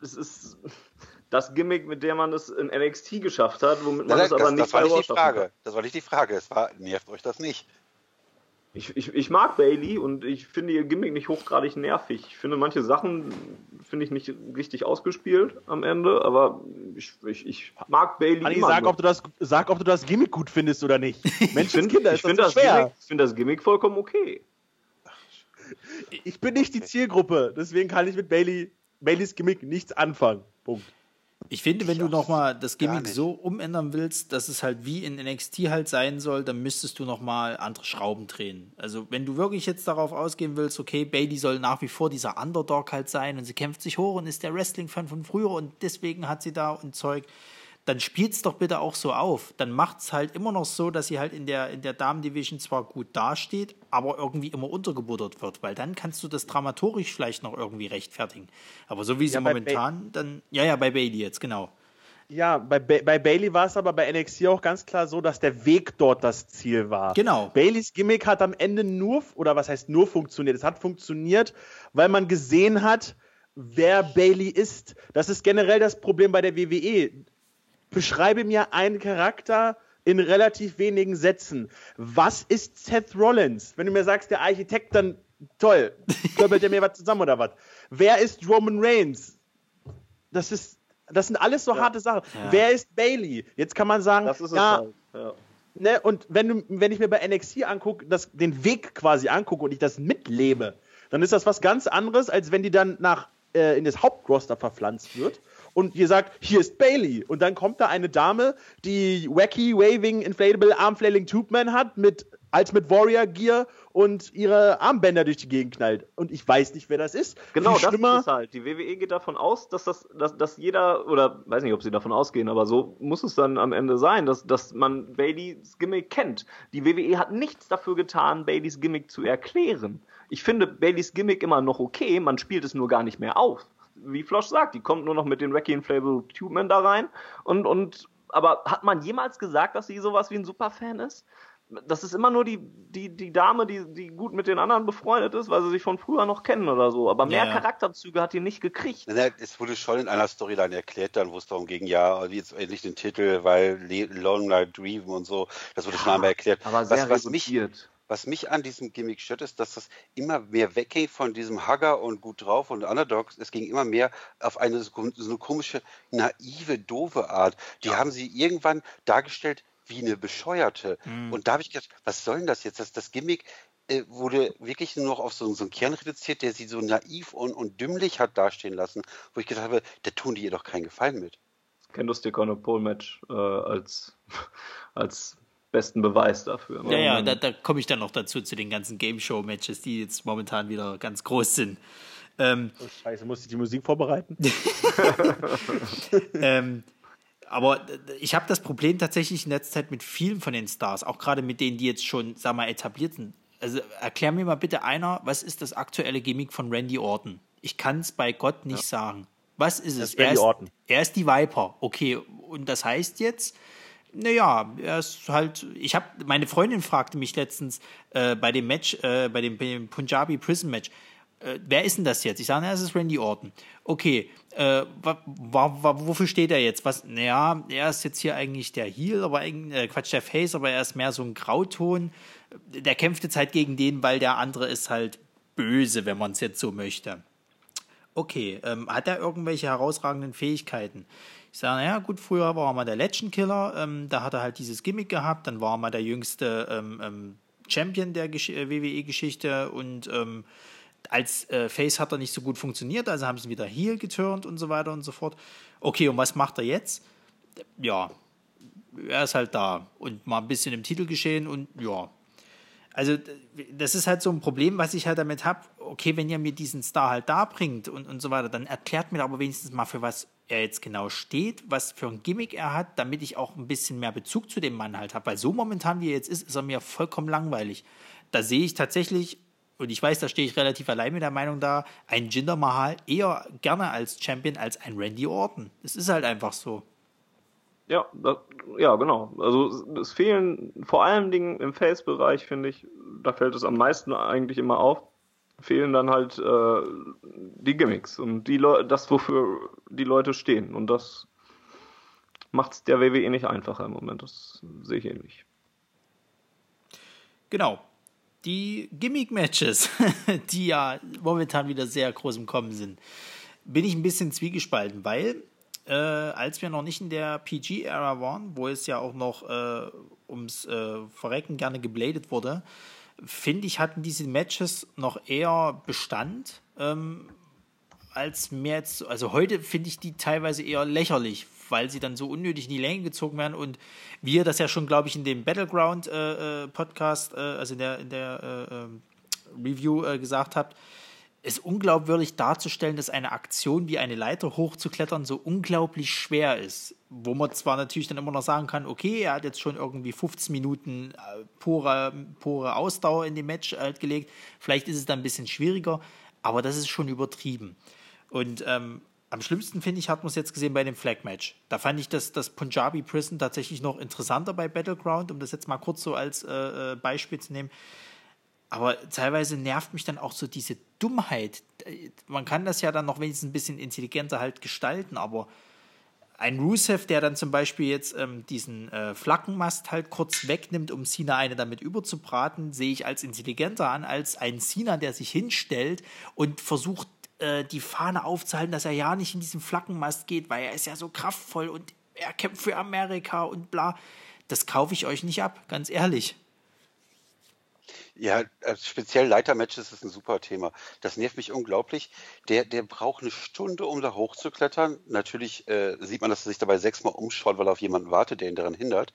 es ist das Gimmick, mit dem man es in NXT geschafft hat, womit man es aber das, nicht das war nicht die Frage. Hat. Das war nicht die Frage. Es war, nervt euch das nicht. Ich, ich, ich mag Bailey und ich finde ihr Gimmick nicht hochgradig nervig. Ich finde manche Sachen finde ich nicht richtig ausgespielt am Ende, aber ich, ich, ich mag Bailey. Anni, sag, ob du das, sag, ob du das Gimmick gut findest oder nicht. Menschenskinder, (laughs) ich finde das, find das, Gimmick, find das Gimmick vollkommen okay. Ich bin nicht die Zielgruppe, deswegen kann ich mit Bailey, Baileys Gimmick nichts anfangen. Punkt. Ich finde, wenn du nochmal das Gimmick so umändern willst, dass es halt wie in NXT halt sein soll, dann müsstest du nochmal andere Schrauben drehen. Also, wenn du wirklich jetzt darauf ausgehen willst, okay, Bailey soll nach wie vor dieser Underdog halt sein und sie kämpft sich hoch und ist der Wrestling-Fan von früher und deswegen hat sie da und Zeug dann spielt es doch bitte auch so auf. Dann macht es halt immer noch so, dass sie halt in der, in der Damen-Division zwar gut dasteht, aber irgendwie immer untergebuttert wird, weil dann kannst du das dramaturgisch vielleicht noch irgendwie rechtfertigen. Aber so wie sie ja, momentan, dann, ja, ja, bei Bailey jetzt, genau. Ja, bei, ba bei Bailey war es aber bei NXT auch ganz klar so, dass der Weg dort das Ziel war. Genau. Baileys Gimmick hat am Ende nur, oder was heißt nur funktioniert? Es hat funktioniert, weil man gesehen hat, wer Bailey ist. Das ist generell das Problem bei der WWE beschreibe mir einen Charakter in relativ wenigen Sätzen. Was ist Seth Rollins? Wenn du mir sagst, der Architekt, dann Toll. (laughs) Klöppelt ihr mir was zusammen oder was? Wer ist Roman Reigns? Das ist, das sind alles so ja. harte Sachen. Ja. Wer ist Bailey? Jetzt kann man sagen, das ist es ja, halt. ja. Ne, und wenn, du, wenn ich mir bei NXT angucke, den Weg quasi angucke und ich das mitlebe, dann ist das was ganz anderes, als wenn die dann nach äh, in das Hauptroster verpflanzt wird und ihr sagt, hier ist Bailey. Und dann kommt da eine Dame, die wacky, waving, inflatable, armflailing Tubeman hat, mit Ultimate Warrior Gear und ihre Armbänder durch die Gegend knallt. Und ich weiß nicht, wer das ist. Genau, das ist es halt. Die WWE geht davon aus, dass das, dass, dass jeder, oder weiß nicht, ob sie davon ausgehen, aber so muss es dann am Ende sein, dass, dass man Baileys Gimmick kennt. Die WWE hat nichts dafür getan, Baileys Gimmick zu erklären. Ich finde Baileys Gimmick immer noch okay, man spielt es nur gar nicht mehr auf. Wie Flosch sagt, die kommt nur noch mit den Wacky Inflatable Tube Man da rein. Und, und, aber hat man jemals gesagt, dass sie sowas wie ein Superfan ist? das ist immer nur die, die, die Dame, die, die gut mit den anderen befreundet ist, weil sie sich von früher noch kennen oder so. Aber mehr ja, Charakterzüge hat die nicht gekriegt. Es wurde schon in einer Storyline erklärt, dann, wo es darum ging, ja, jetzt endlich den Titel, weil Long Night Dream und so, das wurde ja, schon einmal erklärt. Aber sehr was, was mich, was mich an diesem Gimmick stört, ist, dass das immer mehr weggeht von diesem Hugger und gut drauf und Underdogs. Es ging immer mehr auf eine so eine komische, naive, doofe Art. Die ja. haben sie irgendwann dargestellt wie eine Bescheuerte. Mhm. Und da habe ich gedacht, was soll denn das jetzt? Das, das Gimmick äh, wurde wirklich nur noch auf so, so, einen Kern reduziert, der sie so naiv und, und dümmlich hat dastehen lassen, wo ich gedacht habe, da tun die ihr doch keinen Gefallen mit. Kennt das Conor Pole Match äh, als, (laughs) als besten Beweis dafür. Ja, ja, da, da komme ich dann noch dazu, zu den ganzen Game Show Matches, die jetzt momentan wieder ganz groß sind. Ähm, oh, Scheiße, muss ich die Musik vorbereiten? (laughs) ähm, aber ich habe das Problem tatsächlich in letzter Zeit mit vielen von den Stars, auch gerade mit denen, die jetzt schon, sag mal, etabliert sind. Also erklär mir mal bitte einer, was ist das aktuelle Gimmick von Randy Orton? Ich kann es bei Gott nicht ja. sagen. Was ist es? Ist er, ist, er ist die Viper. Okay, und das heißt jetzt, naja, er ist halt. Ich habe meine Freundin fragte mich letztens äh, bei dem Match, äh, bei dem, dem Punjabi Prison Match, äh, wer ist denn das jetzt? Ich sage, na, das ist Randy Orton. Okay, äh, wofür steht er jetzt? Was? Naja, er ist jetzt hier eigentlich der Heel, aber äh, Quatsch, der Face, aber er ist mehr so ein Grauton. Der kämpft jetzt halt gegen den, weil der andere ist halt böse, wenn man es jetzt so möchte. Okay, ähm, hat er irgendwelche herausragenden Fähigkeiten? Ich sage, naja, gut, früher war er mal der Legend Killer, ähm, da hat er halt dieses Gimmick gehabt, dann war er mal der jüngste ähm, ähm Champion der äh, WWE-Geschichte und ähm, als äh, Face hat er nicht so gut funktioniert, also haben sie wieder Heel geturnt und so weiter und so fort. Okay, und was macht er jetzt? Ja, er ist halt da und mal ein bisschen im Titel geschehen und ja. Also, das ist halt so ein Problem, was ich halt damit habe. Okay, wenn ihr mir diesen Star halt da bringt und, und so weiter, dann erklärt mir aber wenigstens mal, für was er jetzt genau steht, was für ein Gimmick er hat, damit ich auch ein bisschen mehr Bezug zu dem Mann halt habe. Weil so momentan, wie er jetzt ist, ist er mir vollkommen langweilig. Da sehe ich tatsächlich, und ich weiß, da stehe ich relativ allein mit der Meinung da, ein Jinder Mahal eher gerne als Champion als ein Randy Orton. Es ist halt einfach so. Ja, das, ja, genau. Also es fehlen vor allen Dingen im Face-Bereich, finde ich, da fällt es am meisten eigentlich immer auf, fehlen dann halt äh, die Gimmicks und die Le das, wofür die Leute stehen. Und das macht es der WWE nicht einfacher im Moment. Das sehe ich ähnlich. Genau. Die Gimmick-Matches, (laughs) die ja momentan wieder sehr groß im Kommen sind, bin ich ein bisschen zwiegespalten, weil äh, als wir noch nicht in der PG-Ära waren, wo es ja auch noch äh, ums äh, Verrecken gerne gebladet wurde, finde ich, hatten diese Matches noch eher Bestand. Ähm, als mehr jetzt, also heute finde ich die teilweise eher lächerlich, weil sie dann so unnötig in die Länge gezogen werden und wir das ja schon, glaube ich, in dem Battleground äh, äh, Podcast, äh, also in der, in der äh, ähm, Review äh, gesagt habt, ist unglaubwürdig darzustellen, dass eine Aktion wie eine Leiter hochzuklettern so unglaublich schwer ist. Wo man zwar natürlich dann immer noch sagen kann, okay, er hat jetzt schon irgendwie 15 Minuten äh, pure, pure Ausdauer in dem Match halt gelegt, vielleicht ist es dann ein bisschen schwieriger, aber das ist schon übertrieben. Und ähm, am schlimmsten finde ich, hat man es jetzt gesehen bei dem Flag Match. Da fand ich das, das Punjabi Prison tatsächlich noch interessanter bei Battleground, um das jetzt mal kurz so als äh, äh Beispiel zu nehmen aber teilweise nervt mich dann auch so diese Dummheit. Man kann das ja dann noch wenigstens ein bisschen intelligenter halt gestalten, aber ein Rusev, der dann zum Beispiel jetzt ähm, diesen äh, Flaggenmast halt kurz wegnimmt, um Cena eine damit überzubraten, sehe ich als intelligenter an, als ein Cena, der sich hinstellt und versucht, äh, die Fahne aufzuhalten, dass er ja nicht in diesen Flaggenmast geht, weil er ist ja so kraftvoll und er kämpft für Amerika und bla. Das kaufe ich euch nicht ab, ganz ehrlich. Ja, äh, speziell Leitermatches ist ein super Thema. Das nervt mich unglaublich. Der, der braucht eine Stunde, um da hochzuklettern. Natürlich äh, sieht man, dass er sich dabei sechsmal umschaut, weil er auf jemanden wartet, der ihn daran hindert.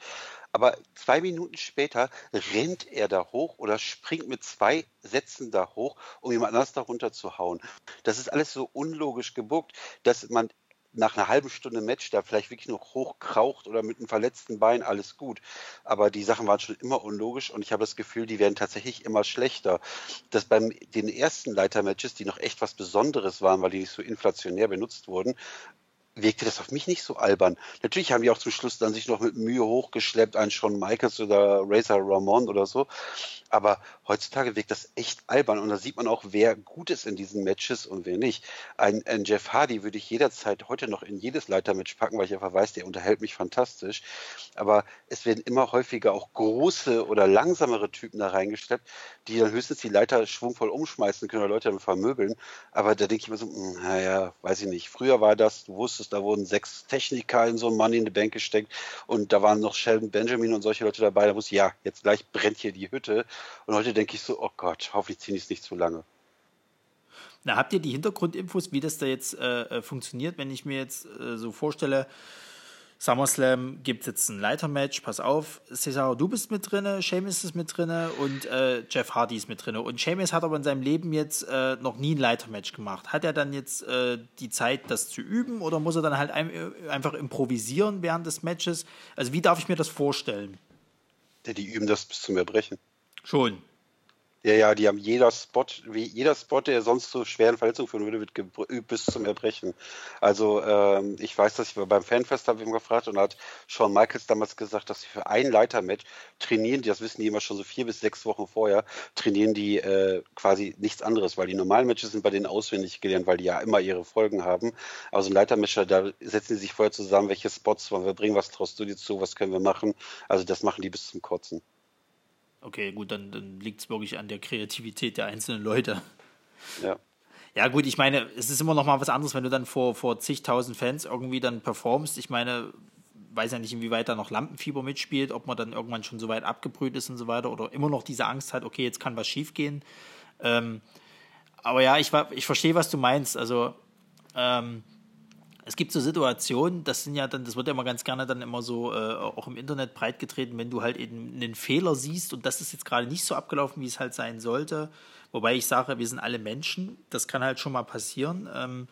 Aber zwei Minuten später rennt er da hoch oder springt mit zwei Sätzen da hoch, um jemand anders da runterzuhauen. Das ist alles so unlogisch gebuckt, dass man nach einer halben Stunde Match da vielleicht wirklich noch hochkraucht oder mit einem verletzten Bein, alles gut. Aber die Sachen waren schon immer unlogisch und ich habe das Gefühl, die werden tatsächlich immer schlechter. Dass beim den ersten Leitermatches, die noch echt was Besonderes waren, weil die nicht so inflationär benutzt wurden, wirkte das auf mich nicht so albern. Natürlich haben die auch zum Schluss dann sich noch mit Mühe hochgeschleppt, einen Shawn Michaels oder Razor Ramon oder so. Aber heutzutage wirkt das echt albern und da sieht man auch, wer gut ist in diesen Matches und wer nicht. Ein, ein Jeff Hardy würde ich jederzeit heute noch in jedes Leitermatch packen, weil ich einfach weiß, der unterhält mich fantastisch. Aber es werden immer häufiger auch große oder langsamere Typen da reingeschleppt, die dann höchstens die Leiter schwungvoll umschmeißen können oder Leute dann vermöbeln. Aber da denke ich mir so, hm, naja, weiß ich nicht. Früher war das, du wusstest, da wurden sechs Techniker in so ein Money in the Bank gesteckt und da waren noch Sheldon Benjamin und solche Leute dabei. Da wusste ich, ja, jetzt gleich brennt hier die Hütte. Und heute denke ich so, oh Gott, hoffentlich ziehen die es nicht zu lange. Na, habt ihr die Hintergrundinfos, wie das da jetzt äh, äh funktioniert, wenn ich mir jetzt äh, so vorstelle, SummerSlam gibt es jetzt ein Leitermatch, pass auf, Cesaro, du bist mit drin, Seamus ist mit drin und äh, Jeff Hardy ist mit drin. Und Seamus hat aber in seinem Leben jetzt äh, noch nie ein Leitermatch gemacht. Hat er dann jetzt äh, die Zeit, das zu üben oder muss er dann halt ein, äh, einfach improvisieren während des Matches? Also wie darf ich mir das vorstellen? Die üben das bis zum Erbrechen. Schon. Ja, ja, die haben jeder Spot, wie jeder Spot, der sonst zu schweren Verletzungen führen würde, wird geübt bis zum Erbrechen. Also ähm, ich weiß, dass ich beim Fanfest habe ich gefragt und hat Shawn Michaels damals gesagt, dass sie für ein Leitermatch trainieren, das wissen die immer schon so vier bis sechs Wochen vorher, trainieren die äh, quasi nichts anderes, weil die normalen Matches sind bei denen auswendig gelernt, weil die ja immer ihre Folgen haben. Also ein Leitermatch, da setzen sie sich vorher zusammen, welche Spots wollen wir bringen, was traust du dir zu, was können wir machen. Also das machen die bis zum Kotzen. Okay, gut, dann, dann liegt es wirklich an der Kreativität der einzelnen Leute. Ja. Ja, gut, ich meine, es ist immer noch mal was anderes, wenn du dann vor, vor zigtausend Fans irgendwie dann performst. Ich meine, weiß ja nicht, inwieweit da noch Lampenfieber mitspielt, ob man dann irgendwann schon so weit abgebrüht ist und so weiter oder immer noch diese Angst hat, okay, jetzt kann was schiefgehen. Ähm, aber ja, ich, ich verstehe, was du meinst. Also, ähm, es gibt so Situationen, das sind ja dann, das wird ja immer ganz gerne dann immer so äh, auch im Internet breitgetreten, wenn du halt eben einen Fehler siehst und das ist jetzt gerade nicht so abgelaufen, wie es halt sein sollte. Wobei ich sage, wir sind alle Menschen, das kann halt schon mal passieren. Ähm,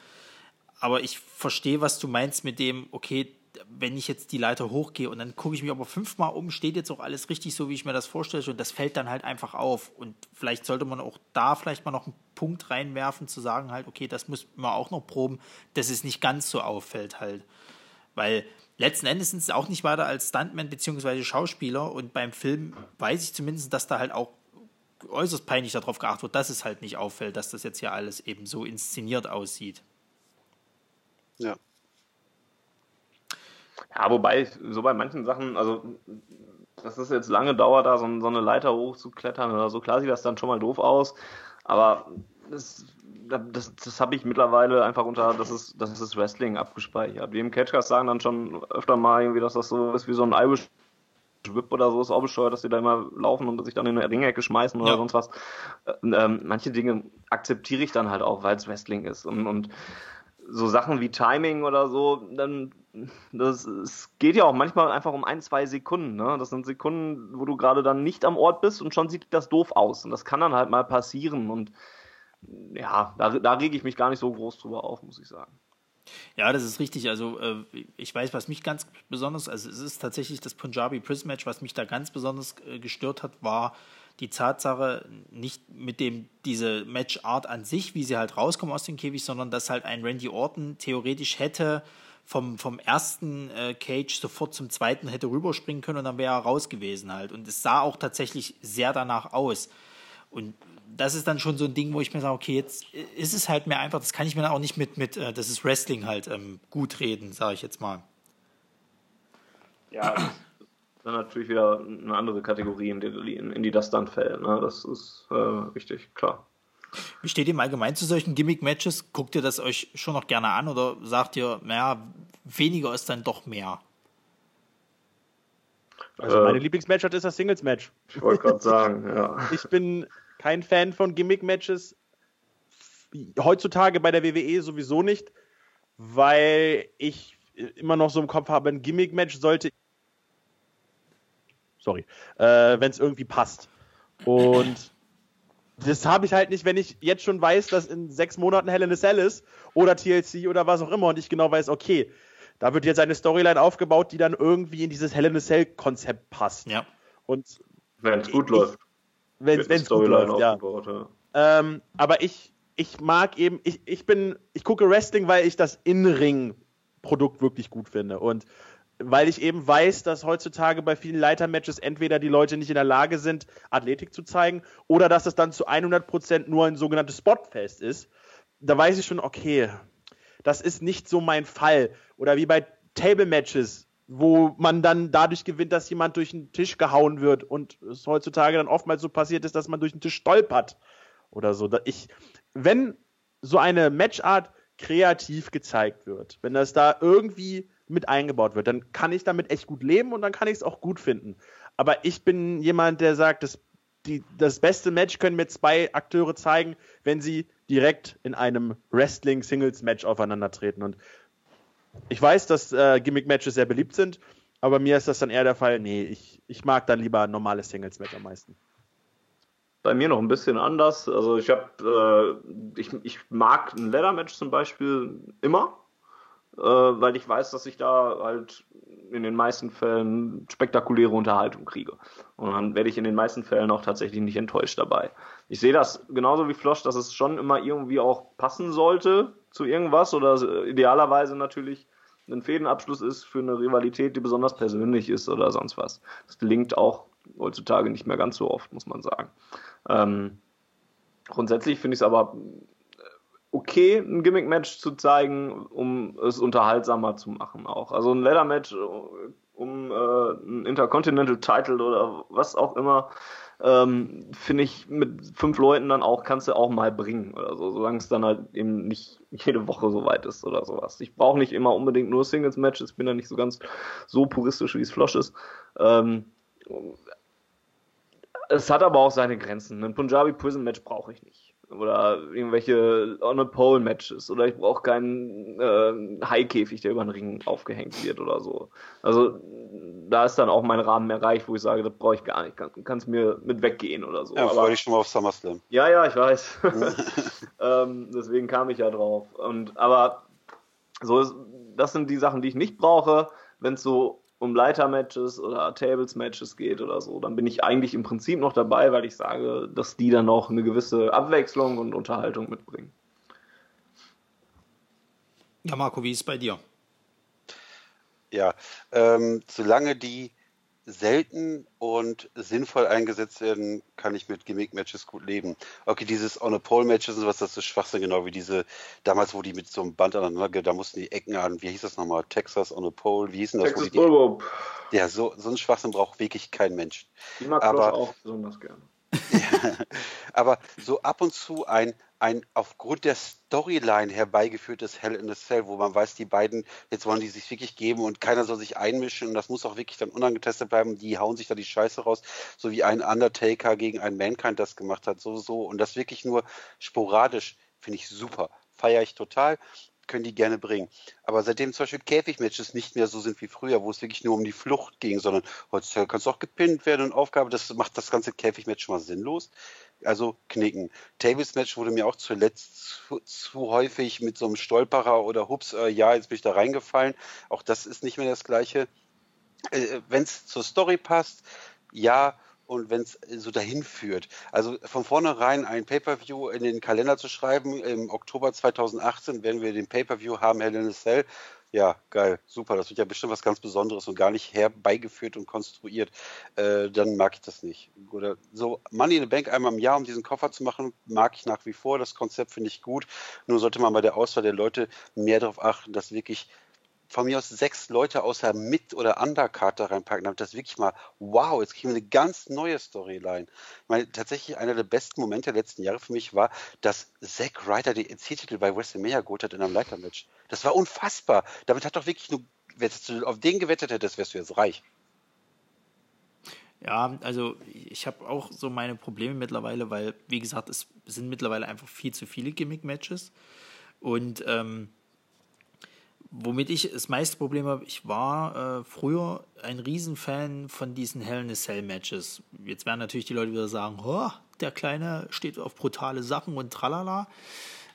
aber ich verstehe, was du meinst mit dem, okay, wenn ich jetzt die Leiter hochgehe und dann gucke ich mich aber fünfmal um, steht jetzt auch alles richtig so, wie ich mir das vorstelle und das fällt dann halt einfach auf. Und vielleicht sollte man auch da vielleicht mal noch einen Punkt reinwerfen, zu sagen halt, okay, das muss man auch noch proben, dass es nicht ganz so auffällt halt. Weil letzten Endes sind es auch nicht weiter als Stuntman bzw. Schauspieler und beim Film weiß ich zumindest, dass da halt auch äußerst peinlich darauf geachtet wird, dass es halt nicht auffällt, dass das jetzt hier alles eben so inszeniert aussieht. Ja. Ja, wobei, so bei manchen Sachen, also dass es jetzt lange dauert, da so, so eine Leiter hochzuklettern oder so, klar sieht das dann schon mal doof aus, aber das, das, das habe ich mittlerweile einfach unter, das ist, das ist Wrestling abgespeichert. Wir im Catchcast sagen dann schon öfter mal irgendwie, dass das so ist wie so ein Irish Whip oder so, ist auch bescheuert, dass die da immer laufen und sich dann in eine Ringecke schmeißen oder ja. sonst was. Ähm, manche Dinge akzeptiere ich dann halt auch, weil es Wrestling ist und, und so Sachen wie Timing oder so, dann das es geht ja auch manchmal einfach um ein, zwei Sekunden. Ne? Das sind Sekunden, wo du gerade dann nicht am Ort bist und schon sieht das doof aus. Und das kann dann halt mal passieren. Und ja, da, da rege ich mich gar nicht so groß drüber auf, muss ich sagen. Ja, das ist richtig. Also äh, ich weiß, was mich ganz besonders, also es ist tatsächlich das Punjabi Prism Match, was mich da ganz besonders äh, gestört hat, war die Tatsache nicht mit dem diese Matchart an sich, wie sie halt rauskommen aus dem Käfig, sondern dass halt ein Randy Orton theoretisch hätte vom, vom ersten äh, Cage sofort zum zweiten hätte rüberspringen können und dann wäre er raus gewesen halt. Und es sah auch tatsächlich sehr danach aus. Und das ist dann schon so ein Ding, wo ich mir sage, okay, jetzt ist es halt mehr einfach, das kann ich mir auch nicht mit, mit äh, das ist Wrestling halt ähm, gut reden, sage ich jetzt mal. Ja, dann natürlich wieder eine andere Kategorie, in die, in die das dann fällt. Ne? Das ist äh, richtig, klar. Wie steht ihr im Allgemeinen zu solchen Gimmick-Matches? Guckt ihr das euch schon noch gerne an oder sagt ihr, naja, weniger ist dann doch mehr? Also meine äh, Lieblingsmatch ist das Singles-Match. Ich wollte gerade sagen, (laughs) ja. Ich bin kein Fan von Gimmick-Matches. Heutzutage bei der WWE sowieso nicht, weil ich immer noch so im Kopf habe, ein Gimmick-Match sollte. Sorry. Äh, wenn es irgendwie passt. Und das habe ich halt nicht, wenn ich jetzt schon weiß, dass in sechs Monaten Hell in a Cell ist oder TLC oder was auch immer und ich genau weiß, okay, da wird jetzt eine Storyline aufgebaut, die dann irgendwie in dieses Hell in a Cell Konzept passt. Ja. Und wenn es gut läuft. Wenn es gut läuft, ja. ja. Ähm, aber ich, ich mag eben, ich, ich bin, ich gucke Wrestling, weil ich das In-Ring-Produkt wirklich gut finde. Und weil ich eben weiß, dass heutzutage bei vielen Leitermatches entweder die Leute nicht in der Lage sind, Athletik zu zeigen, oder dass es dann zu 100% nur ein sogenanntes Spotfest ist. Da weiß ich schon, okay, das ist nicht so mein Fall. Oder wie bei Table Matches, wo man dann dadurch gewinnt, dass jemand durch den Tisch gehauen wird und es heutzutage dann oftmals so passiert ist, dass man durch den Tisch stolpert oder so. Ich, wenn so eine Matchart kreativ gezeigt wird, wenn das da irgendwie mit eingebaut wird, dann kann ich damit echt gut leben und dann kann ich es auch gut finden. Aber ich bin jemand, der sagt, das, die, das beste Match können mir zwei Akteure zeigen, wenn sie direkt in einem Wrestling-Singles-Match aufeinandertreten. Und ich weiß, dass äh, Gimmick-Matches sehr beliebt sind, aber mir ist das dann eher der Fall, nee, ich, ich mag dann lieber normales Singles-Match am meisten. Bei mir noch ein bisschen anders. Also ich habe, äh, ich, ich mag ein Leather-Match zum Beispiel immer weil ich weiß, dass ich da halt in den meisten Fällen spektakuläre Unterhaltung kriege. Und dann werde ich in den meisten Fällen auch tatsächlich nicht enttäuscht dabei. Ich sehe das genauso wie Flosch, dass es schon immer irgendwie auch passen sollte zu irgendwas oder idealerweise natürlich ein Fädenabschluss ist für eine Rivalität, die besonders persönlich ist oder sonst was. Das gelingt auch heutzutage nicht mehr ganz so oft, muss man sagen. Ähm, grundsätzlich finde ich es aber okay, ein Gimmick-Match zu zeigen, um es unterhaltsamer zu machen auch. Also ein Leather-Match um äh, ein Intercontinental-Title oder was auch immer, ähm, finde ich mit fünf Leuten dann auch, kannst du auch mal bringen oder so, solange es dann halt eben nicht jede Woche so weit ist oder sowas. Ich brauche nicht immer unbedingt nur Singles-Matches, bin da nicht so ganz so puristisch, wie es Flosch ist. Ähm, es hat aber auch seine Grenzen. Ein Punjabi Prison Match brauche ich nicht oder irgendwelche On-a-Pole-Matches oder ich brauche keinen äh, High-Käfig, der über den Ring aufgehängt wird oder so. Also da ist dann auch mein Rahmen erreicht, wo ich sage, das brauche ich gar nicht, kann es mir mit weggehen oder so. Ja, freue ich schon mal auf SummerSlam. Ja, ja, ich weiß. (laughs) ähm, deswegen kam ich ja drauf. Und aber so ist, das sind die Sachen, die ich nicht brauche, wenn es so um Leiter-Matches oder Tables-Matches geht oder so, dann bin ich eigentlich im Prinzip noch dabei, weil ich sage, dass die dann auch eine gewisse Abwechslung und Unterhaltung mitbringen. Ja, Marco, wie ist es bei dir? Ja, ähm, solange die selten und sinnvoll eingesetzt werden, kann ich mit Gimmick-Matches gut leben. Okay, dieses On-a-Pole-Matches und sowas, das ist Schwachsinn, genau wie diese, damals, wo die mit so einem Band aneinander, da mussten die Ecken an, wie hieß das nochmal, Texas On-a-Pole, wie hieß denn das? Texas Bullrope. Ja, so, so ein Schwachsinn braucht wirklich kein Mensch. Ich mag Aber, auch besonders gerne. (laughs) aber so ab und zu ein, ein aufgrund der Storyline herbeigeführtes Hell in a Cell, wo man weiß, die beiden, jetzt wollen die sich wirklich geben und keiner soll sich einmischen und das muss auch wirklich dann unangetestet bleiben. Die hauen sich da die Scheiße raus, so wie ein Undertaker gegen ein Mankind das gemacht hat, so, so. Und das wirklich nur sporadisch, finde ich super. Feiere ich total können die gerne bringen. Aber seitdem zum Beispiel Käfigmatches nicht mehr so sind wie früher, wo es wirklich nur um die Flucht ging, sondern heutzutage kannst du auch gepinnt werden und Aufgabe, das macht das ganze Käfigmatch schon mal sinnlos. Also knicken. Tables Match wurde mir auch zuletzt zu, zu häufig mit so einem Stolperer oder Hups, äh, ja, jetzt bin ich da reingefallen. Auch das ist nicht mehr das Gleiche. Äh, Wenn es zur Story passt, ja, und wenn es so dahin führt. Also von vornherein ein Pay-Per-View in den Kalender zu schreiben, im Oktober 2018 werden wir den Pay-Per-View haben, Hell in a Cell. Ja, geil, super. Das wird ja bestimmt was ganz Besonderes und gar nicht herbeigeführt und konstruiert. Äh, dann mag ich das nicht. Oder so Money in the Bank einmal im Jahr, um diesen Koffer zu machen, mag ich nach wie vor. Das Konzept finde ich gut. Nur sollte man bei der Auswahl der Leute mehr darauf achten, dass wirklich von mir aus sechs Leute außer Mit- oder Undercard da reinpacken, damit das wirklich mal, wow, jetzt kriegen wir eine ganz neue Storyline. Ich meine, tatsächlich einer der besten Momente der letzten Jahre für mich war, dass Zack Ryder den EC-Titel bei WrestleMania geholt hat in einem Leitermatch. Das war unfassbar. Damit hat doch wirklich nur, wenn du auf den gewettet hättest, wärst du jetzt reich. Ja, also ich habe auch so meine Probleme mittlerweile, weil, wie gesagt, es sind mittlerweile einfach viel zu viele Gimmick-Matches. Und ähm, womit ich das meiste Problem habe, ich war äh, früher ein Riesenfan von diesen Hell in a Cell Matches. Jetzt werden natürlich die Leute wieder sagen, oh, der Kleine steht auf brutale Sachen und tralala.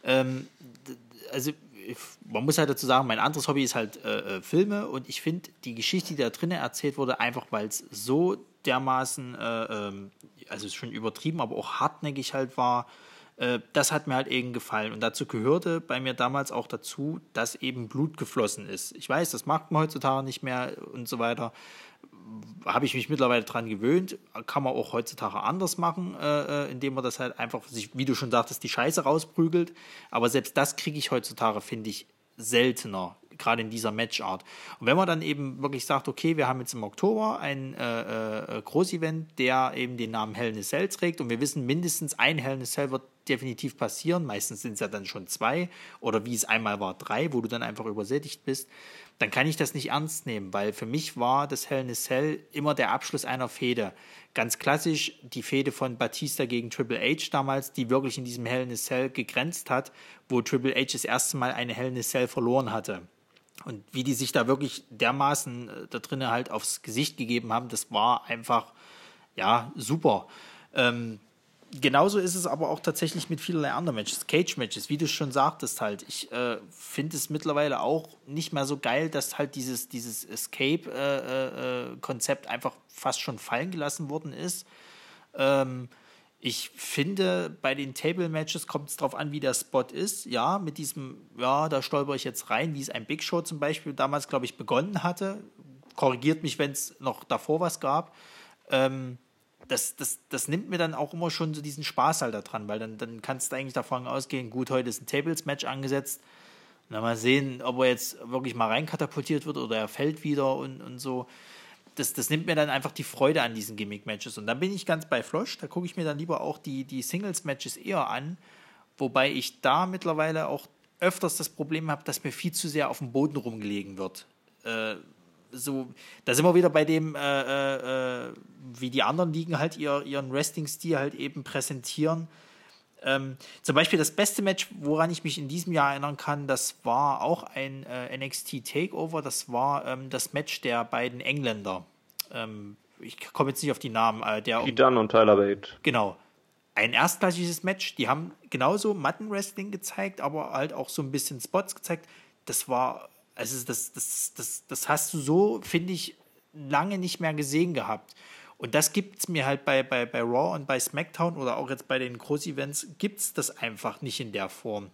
Ähm, also man muss halt dazu sagen, mein anderes Hobby ist halt äh, äh Filme und ich finde die Geschichte, die da drinnen erzählt wurde, einfach weil es so dermaßen, äh, ähm, also schon übertrieben, aber auch hartnäckig halt war, das hat mir halt eben gefallen. Und dazu gehörte bei mir damals auch dazu, dass eben Blut geflossen ist. Ich weiß, das macht man heutzutage nicht mehr und so weiter. Habe ich mich mittlerweile dran gewöhnt. Kann man auch heutzutage anders machen, äh, äh indem man das halt einfach, wie du schon sagtest, die Scheiße rausprügelt. Aber selbst das kriege ich heutzutage, finde ich, seltener gerade in dieser Matchart. Und wenn man dann eben wirklich sagt, okay, wir haben jetzt im Oktober ein äh, äh, Großevent, der eben den Namen Hell in a Cell trägt und wir wissen, mindestens ein Hell in a Cell wird definitiv passieren. Meistens sind es ja dann schon zwei oder wie es einmal war, drei, wo du dann einfach übersättigt bist. Dann kann ich das nicht ernst nehmen, weil für mich war das Hell in a Cell immer der Abschluss einer Fehde. Ganz klassisch die Fehde von Batista gegen Triple H damals, die wirklich in diesem Hell in a Cell gegrenzt hat, wo Triple H das erste Mal eine Hell in a Cell verloren hatte. Und wie die sich da wirklich dermaßen äh, da drinnen halt aufs Gesicht gegeben haben, das war einfach, ja, super. Ähm, genauso ist es aber auch tatsächlich mit vielerlei anderen Matches, Cage-Matches, wie du schon sagtest halt. Ich äh, finde es mittlerweile auch nicht mehr so geil, dass halt dieses, dieses Escape-Konzept äh, äh, einfach fast schon fallen gelassen worden ist. Ähm, ich finde, bei den Table-Matches kommt es darauf an, wie der Spot ist. Ja, mit diesem, ja, da stolper ich jetzt rein, wie es ein Big Show zum Beispiel damals, glaube ich, begonnen hatte. Korrigiert mich, wenn es noch davor was gab. Ähm, das, das, das nimmt mir dann auch immer schon so diesen Spaß halt daran, weil dann, dann kannst du eigentlich davon ausgehen, gut, heute ist ein Tables-Match angesetzt. Na, mal sehen, ob er jetzt wirklich mal reinkatapultiert wird oder er fällt wieder und, und so das, das nimmt mir dann einfach die Freude an diesen Gimmick-Matches. Und dann bin ich ganz bei Flosch, da gucke ich mir dann lieber auch die, die Singles-Matches eher an, wobei ich da mittlerweile auch öfters das Problem habe, dass mir viel zu sehr auf dem Boden rumgelegen wird. Äh, so, da sind wir wieder bei dem, äh, äh, äh wie die anderen Ligen halt ihr, ihren Wrestling-Stil halt eben präsentieren. Ähm, zum Beispiel das beste Match, woran ich mich in diesem Jahr erinnern kann, das war auch ein äh, NXT Takeover. Das war ähm, das Match der beiden Engländer. Ähm, ich komme jetzt nicht auf die Namen. Äh, der Pete Dunne und Tyler Bate. Genau. Ein erstklassiges Match. Die haben genauso Mattenwrestling gezeigt, aber halt auch so ein bisschen Spots gezeigt. Das war, also das, das, das, das hast du so, finde ich, lange nicht mehr gesehen gehabt. Und das gibt es mir halt bei, bei, bei Raw und bei SmackDown oder auch jetzt bei den Groß-Events, gibt es das einfach nicht in der Form.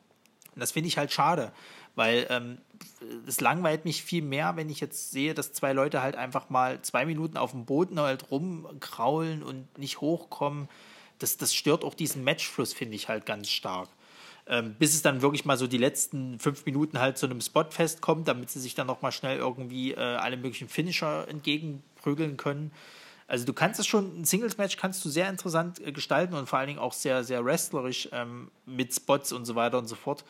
Und das finde ich halt schade, weil ähm, es langweilt mich viel mehr, wenn ich jetzt sehe, dass zwei Leute halt einfach mal zwei Minuten auf dem Boden halt rumkraulen und nicht hochkommen. Das, das stört auch diesen Matchfluss, finde ich halt ganz stark. Ähm, bis es dann wirklich mal so die letzten fünf Minuten halt zu einem Spot festkommt, damit sie sich dann nochmal schnell irgendwie äh, alle möglichen Finisher entgegenprügeln können. Also du kannst es schon, ein Singles-Match kannst du sehr interessant äh, gestalten und vor allen Dingen auch sehr, sehr wrestlerisch ähm, mit Spots und so weiter und so fort.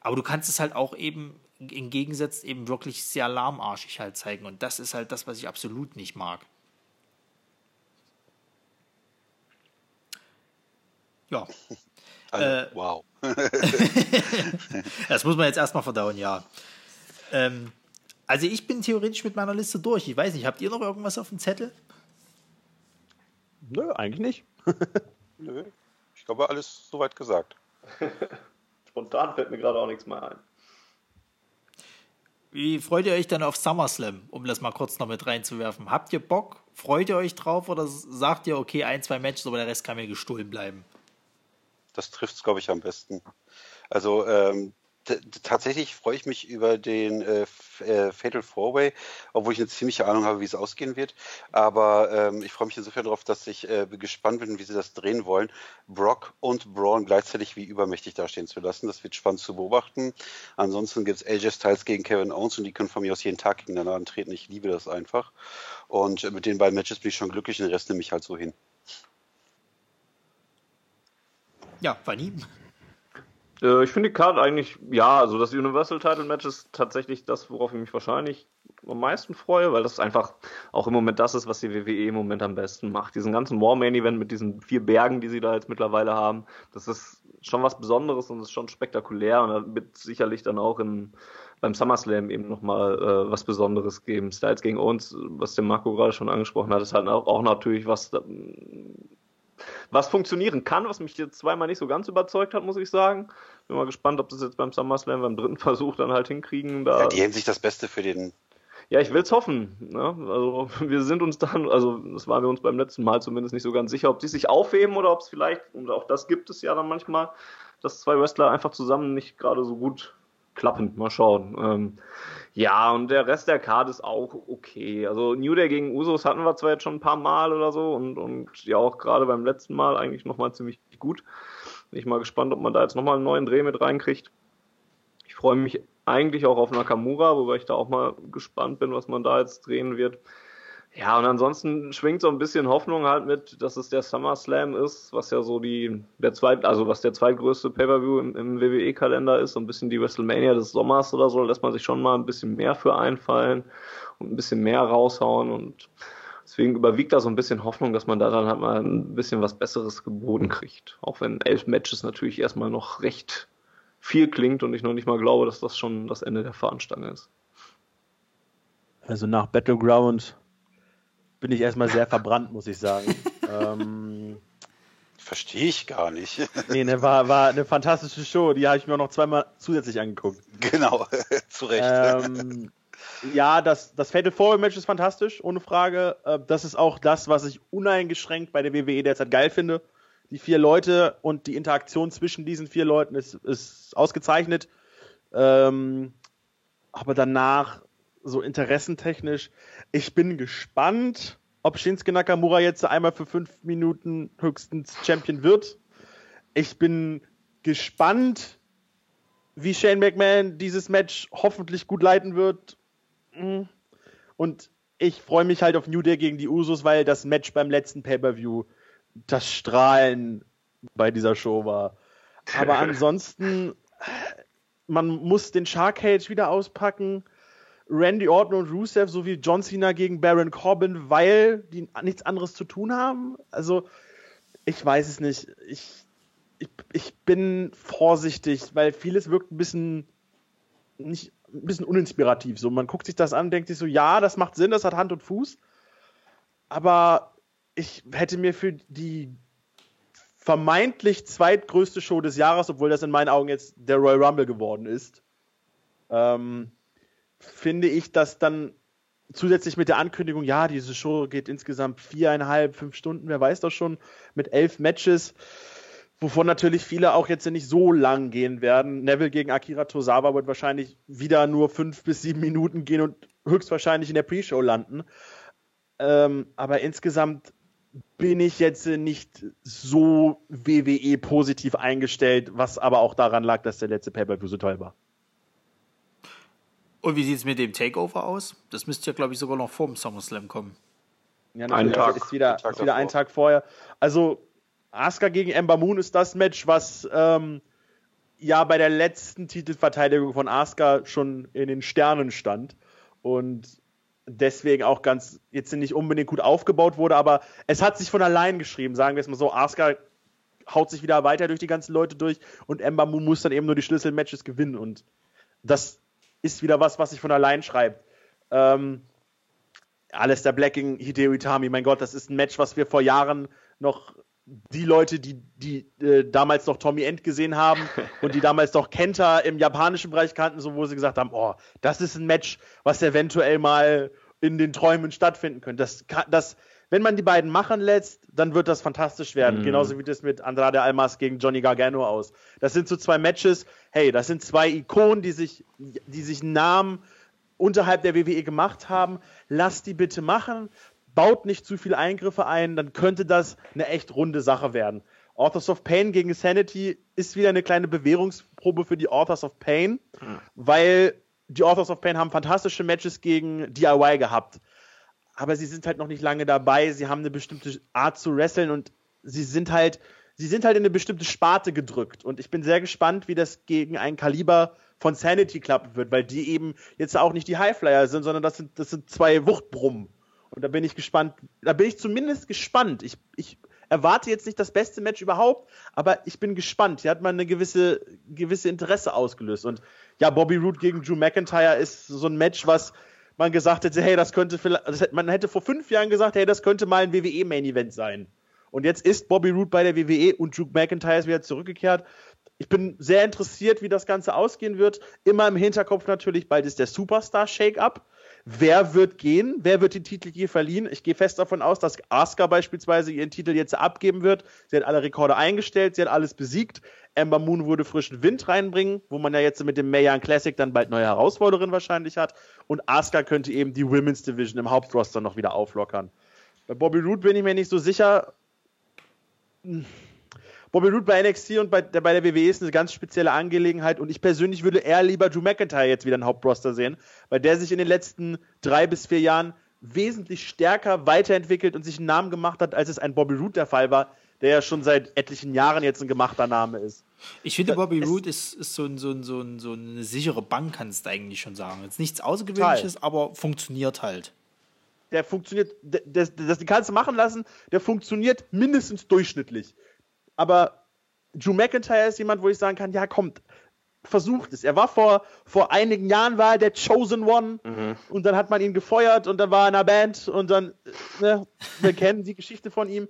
Aber du kannst es halt auch eben im Gegensatz eben wirklich sehr lahmarschig halt zeigen. Und das ist halt das, was ich absolut nicht mag. Ja. (laughs) Also, äh, wow. (laughs) das muss man jetzt erstmal verdauen, ja. Ähm, also ich bin theoretisch mit meiner Liste durch. Ich weiß nicht, habt ihr noch irgendwas auf dem Zettel? Nö, eigentlich nicht. (laughs) Nö, ich glaube, alles soweit gesagt. (laughs) Spontan fällt mir gerade auch nichts mehr ein. Wie freut ihr euch dann auf SummerSlam, um das mal kurz noch mit reinzuwerfen? Habt ihr Bock? Freut ihr euch drauf oder sagt ihr, okay, ein, zwei Matches, aber der Rest kann mir gestohlen bleiben? Das trifft es, glaube ich, am besten. Also, ähm, tatsächlich freue ich mich über den äh, äh, Fatal Four Way, obwohl ich eine ziemliche Ahnung habe, wie es ausgehen wird. Aber ähm, ich freue mich insofern darauf, dass ich äh, gespannt bin, wie sie das drehen wollen. Brock und Braun gleichzeitig wie übermächtig dastehen zu lassen. Das wird spannend zu beobachten. Ansonsten gibt es AJ Styles gegen Kevin Owens und die können von mir aus jeden Tag gegeneinander antreten. Ich liebe das einfach. Und äh, mit den beiden Matches bin ich schon glücklich, den Rest nehme ich halt so hin. Ja, Fanny. Äh, ich finde die Card eigentlich, ja, also das Universal Title Match ist tatsächlich das, worauf ich mich wahrscheinlich am meisten freue, weil das einfach auch im Moment das ist, was die WWE im Moment am besten macht. Diesen ganzen War Main Event mit diesen vier Bergen, die sie da jetzt mittlerweile haben, das ist schon was Besonderes und ist schon spektakulär und da wird sicherlich dann auch in, beim SummerSlam eben nochmal äh, was Besonderes geben. Styles gegen uns, was der Marco gerade schon angesprochen hat, ist halt auch, auch natürlich was was funktionieren kann, was mich jetzt zweimal nicht so ganz überzeugt hat, muss ich sagen. Bin mal gespannt, ob das jetzt beim SummerSlam beim dritten (laughs) Versuch dann halt hinkriegen. Da ja, die hätten sich das Beste für den. Ja, ich will es hoffen. Ne? Also wir sind uns dann, also das waren wir uns beim letzten Mal zumindest nicht so ganz sicher, ob die sich aufheben oder ob es vielleicht, und auch das gibt es ja dann manchmal, dass zwei Wrestler einfach zusammen nicht gerade so gut klappen. Mal schauen. Ähm, ja, und der Rest der Card ist auch okay. Also New Day gegen Usos hatten wir zwar jetzt schon ein paar Mal oder so und, und ja auch gerade beim letzten Mal eigentlich nochmal ziemlich gut. Bin ich mal gespannt, ob man da jetzt nochmal einen neuen Dreh mit reinkriegt. Ich freue mich eigentlich auch auf Nakamura, wobei ich da auch mal gespannt bin, was man da jetzt drehen wird. Ja, und ansonsten schwingt so ein bisschen Hoffnung halt mit, dass es der SummerSlam ist, was ja so die, der zweit, also was der zweitgrößte Pay-Per-View im, im WWE-Kalender ist, so ein bisschen die WrestleMania des Sommers oder so, lässt man sich schon mal ein bisschen mehr für einfallen und ein bisschen mehr raushauen und deswegen überwiegt da so ein bisschen Hoffnung, dass man da dann halt mal ein bisschen was Besseres geboten kriegt. Auch wenn elf Matches natürlich erstmal noch recht viel klingt und ich noch nicht mal glaube, dass das schon das Ende der Fahnenstange ist. Also nach Battleground bin ich erstmal sehr verbrannt, muss ich sagen. (laughs) ähm, Verstehe ich gar nicht. nee, ne, war, war eine fantastische Show. Die habe ich mir auch noch zweimal zusätzlich angeguckt. Genau, (laughs) zu Recht. Ähm, ja, das, das Fatal Four Match ist fantastisch, ohne Frage. Äh, das ist auch das, was ich uneingeschränkt bei der WWE derzeit geil finde. Die vier Leute und die Interaktion zwischen diesen vier Leuten ist, ist ausgezeichnet. Ähm, aber danach so interessentechnisch. Ich bin gespannt, ob Shinsuke Nakamura jetzt einmal für fünf Minuten höchstens Champion wird. Ich bin gespannt, wie Shane McMahon dieses Match hoffentlich gut leiten wird. Mhm. Und ich freue mich halt auf New Day gegen die Usos, weil das Match beim letzten Pay-Per-View das Strahlen bei dieser Show war. Aber (laughs) ansonsten, man muss den Shark Cage wieder auspacken. Randy Orton und Rusev sowie John Cena gegen Baron Corbin, weil die nichts anderes zu tun haben. Also, ich weiß es nicht. Ich, ich, ich bin vorsichtig, weil vieles wirkt ein bisschen nicht ein bisschen uninspirativ. So, man guckt sich das an, denkt sich so, ja, das macht Sinn, das hat Hand und Fuß. Aber ich hätte mir für die vermeintlich zweitgrößte Show des Jahres, obwohl das in meinen Augen jetzt der Royal Rumble geworden ist, ähm, finde ich, dass dann zusätzlich mit der Ankündigung, ja, diese Show geht insgesamt viereinhalb, fünf Stunden, wer weiß das schon, mit elf Matches, wovon natürlich viele auch jetzt nicht so lang gehen werden. Neville gegen Akira Tozawa wird wahrscheinlich wieder nur fünf bis sieben Minuten gehen und höchstwahrscheinlich in der Pre-Show landen. Ähm, aber insgesamt bin ich jetzt nicht so WWE positiv eingestellt, was aber auch daran lag, dass der letzte Pay-Per-View so toll war. Und wie sieht es mit dem Takeover aus? Das müsste ja, glaube ich, sogar noch vor dem SummerSlam kommen. Ja, ein Tag. Ist wieder, Tag ist wieder ein Tag vorher. Also, Asuka gegen Ember Moon ist das Match, was ähm, ja bei der letzten Titelverteidigung von Asuka schon in den Sternen stand. Und deswegen auch ganz, jetzt nicht unbedingt gut aufgebaut wurde, aber es hat sich von allein geschrieben, sagen wir es mal so. Asuka haut sich wieder weiter durch die ganzen Leute durch und Ember Moon muss dann eben nur die Schlüsselmatches gewinnen. Und das ist wieder was, was sich von allein schreibt. Ähm, Alistair Black gegen Hideo Itami, mein Gott, das ist ein Match, was wir vor Jahren noch die Leute, die, die äh, damals noch Tommy End gesehen haben (laughs) und die damals noch Kenta im japanischen Bereich kannten, so wo sie gesagt haben, oh, das ist ein Match, was eventuell mal in den Träumen stattfinden könnte. Das, das wenn man die beiden machen lässt, dann wird das fantastisch werden. Mhm. Genauso wie das mit Andrade Almas gegen Johnny Gargano aus. Das sind so zwei Matches, hey, das sind zwei Ikonen, die sich, die sich Namen unterhalb der WWE gemacht haben. Lasst die bitte machen. Baut nicht zu viele Eingriffe ein, dann könnte das eine echt runde Sache werden. Authors of Pain gegen Sanity ist wieder eine kleine Bewährungsprobe für die Authors of Pain, mhm. weil die Authors of Pain haben fantastische Matches gegen DIY gehabt aber sie sind halt noch nicht lange dabei. Sie haben eine bestimmte Art zu wresteln und sie sind halt, sie sind halt in eine bestimmte Sparte gedrückt. Und ich bin sehr gespannt, wie das gegen ein Kaliber von Sanity klappen wird, weil die eben jetzt auch nicht die Highflyer sind, sondern das sind, das sind zwei Wuchtbrummen. Und da bin ich gespannt, da bin ich zumindest gespannt. Ich, ich erwarte jetzt nicht das beste Match überhaupt, aber ich bin gespannt. Hier hat man eine gewisse, gewisse Interesse ausgelöst. Und ja, Bobby Roode gegen Drew McIntyre ist so ein Match, was man gesagt hätte, hey, das könnte vielleicht, man hätte vor fünf Jahren gesagt, hey, das könnte mal ein WWE-Main-Event sein. Und jetzt ist Bobby Roode bei der WWE und Duke McIntyre ist wieder zurückgekehrt. Ich bin sehr interessiert, wie das Ganze ausgehen wird. Immer im Hinterkopf natürlich, bald ist der Superstar-Shake-Up. Wer wird gehen? Wer wird den Titel hier verliehen? Ich gehe fest davon aus, dass Asuka beispielsweise ihren Titel jetzt abgeben wird. Sie hat alle Rekorde eingestellt, sie hat alles besiegt. Ember Moon würde frischen Wind reinbringen, wo man ja jetzt mit dem Mayan Classic dann bald neue Herausforderin wahrscheinlich hat. Und Asuka könnte eben die Women's Division im Hauptroster noch wieder auflockern. Bei Bobby Roode bin ich mir nicht so sicher. Bobby Roode bei NXT und bei der, bei der WWE ist eine ganz spezielle Angelegenheit und ich persönlich würde eher lieber Drew McIntyre jetzt wieder einen Hauptroster sehen, weil der sich in den letzten drei bis vier Jahren wesentlich stärker weiterentwickelt und sich einen Namen gemacht hat, als es ein Bobby Roode der Fall war, der ja schon seit etlichen Jahren jetzt ein gemachter Name ist. Ich finde, Bobby Roode ist, ist so, ein, so, ein, so, ein, so eine sichere Bank, kannst du eigentlich schon sagen. Jetzt nichts Außergewöhnliches, Teil. aber funktioniert halt. Der funktioniert, das, das, das kannst du machen lassen, der funktioniert mindestens durchschnittlich. Aber Drew McIntyre ist jemand, wo ich sagen kann, ja, kommt, versucht es. Er war vor, vor einigen Jahren war er der Chosen One mhm. und dann hat man ihn gefeuert und dann war er in einer Band und dann, ne, wir kennen die Geschichte von ihm.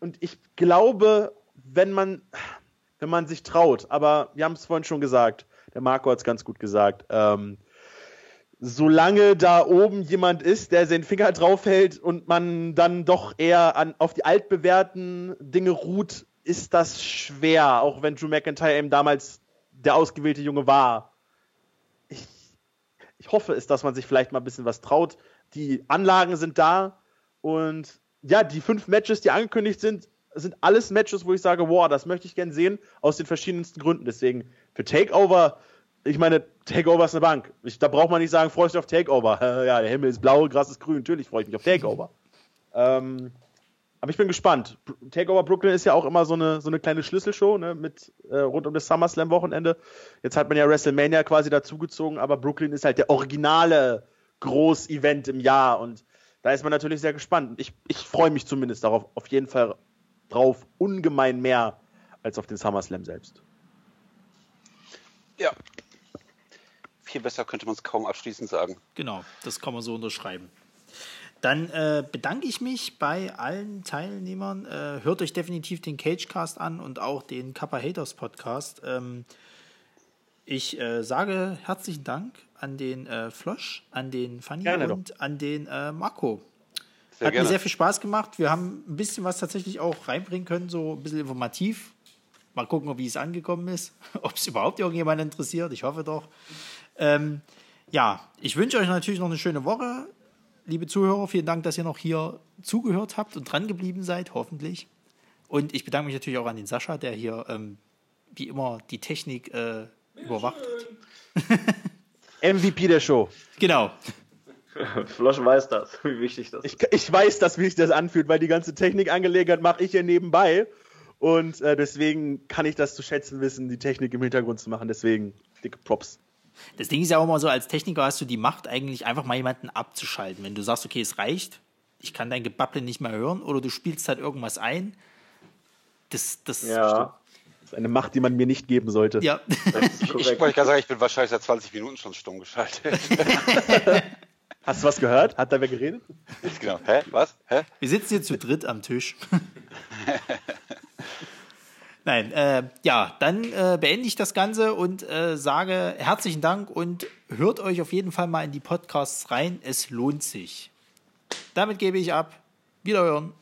Und ich glaube, wenn man, wenn man sich traut, aber wir haben es vorhin schon gesagt, der Marco hat es ganz gut gesagt, ähm, solange da oben jemand ist, der seinen Finger draufhält und man dann doch eher an, auf die altbewährten Dinge ruht, ist das schwer, auch wenn Drew McIntyre eben damals der ausgewählte Junge war. Ich, ich hoffe es, dass man sich vielleicht mal ein bisschen was traut. Die Anlagen sind da und ja, die fünf Matches, die angekündigt sind, sind alles Matches, wo ich sage, wow, das möchte ich gern sehen, aus den verschiedensten Gründen. Deswegen für Takeover, ich meine, Takeover ist eine Bank. Ich, da braucht man nicht sagen, freue ich mich auf Takeover. (laughs) ja, der Himmel ist blau, Gras ist grün, natürlich freue ich mich auf Takeover. ähm, aber ich bin gespannt. Takeover Brooklyn ist ja auch immer so eine, so eine kleine Schlüsselshow ne, mit äh, rund um das SummerSlam-Wochenende. Jetzt hat man ja WrestleMania quasi dazugezogen, aber Brooklyn ist halt der originale Groß-Event im Jahr und da ist man natürlich sehr gespannt. Ich, ich freue mich zumindest darauf, auf jeden Fall drauf, ungemein mehr als auf den SummerSlam selbst. Ja. Viel besser könnte man es kaum abschließend sagen. Genau, das kann man so unterschreiben. Dann äh, bedanke ich mich bei allen Teilnehmern. Äh, hört euch definitiv den Cagecast an und auch den Kappa Haters Podcast. Ähm, ich äh, sage herzlichen Dank an den äh, Flosch, an den Fanny gerne und doch. an den äh, Marco. Sehr Hat gerne. mir sehr viel Spaß gemacht. Wir haben ein bisschen was tatsächlich auch reinbringen können, so ein bisschen informativ. Mal gucken, wie es angekommen ist, (laughs) ob es überhaupt irgendjemand interessiert. Ich hoffe doch. Ähm, ja, ich wünsche euch natürlich noch eine schöne Woche liebe Zuhörer, vielen Dank, dass ihr noch hier zugehört habt und dran geblieben seid, hoffentlich. Und ich bedanke mich natürlich auch an den Sascha, der hier ähm, wie immer die Technik äh, überwacht hat. (laughs) MVP der Show. Genau. Flosch weiß das, (laughs) wie wichtig das ist. Ich, ich weiß das, wie sich das anfühlt, weil die ganze Technikangelegenheit mache ich ja nebenbei. Und äh, deswegen kann ich das zu schätzen wissen, die Technik im Hintergrund zu machen. Deswegen dicke Props. Das Ding ist ja auch immer so, als Techniker hast du die Macht, eigentlich einfach mal jemanden abzuschalten. Wenn du sagst, okay, es reicht, ich kann dein Gebabbel nicht mehr hören, oder du spielst halt irgendwas ein. Das, das ja. Das ist eine Macht, die man mir nicht geben sollte. Ja. ich wollte gerade sagen, ich bin wahrscheinlich seit 20 Minuten schon stumm geschaltet. (laughs) Hast du was gehört? Hat da wer geredet? Genau. Hä? Was? Hä? Wir sitzen hier zu dritt am Tisch. (laughs) Nein, äh, ja, dann äh, beende ich das Ganze und äh, sage herzlichen Dank und hört euch auf jeden Fall mal in die Podcasts rein. Es lohnt sich. Damit gebe ich ab. Wiederhören.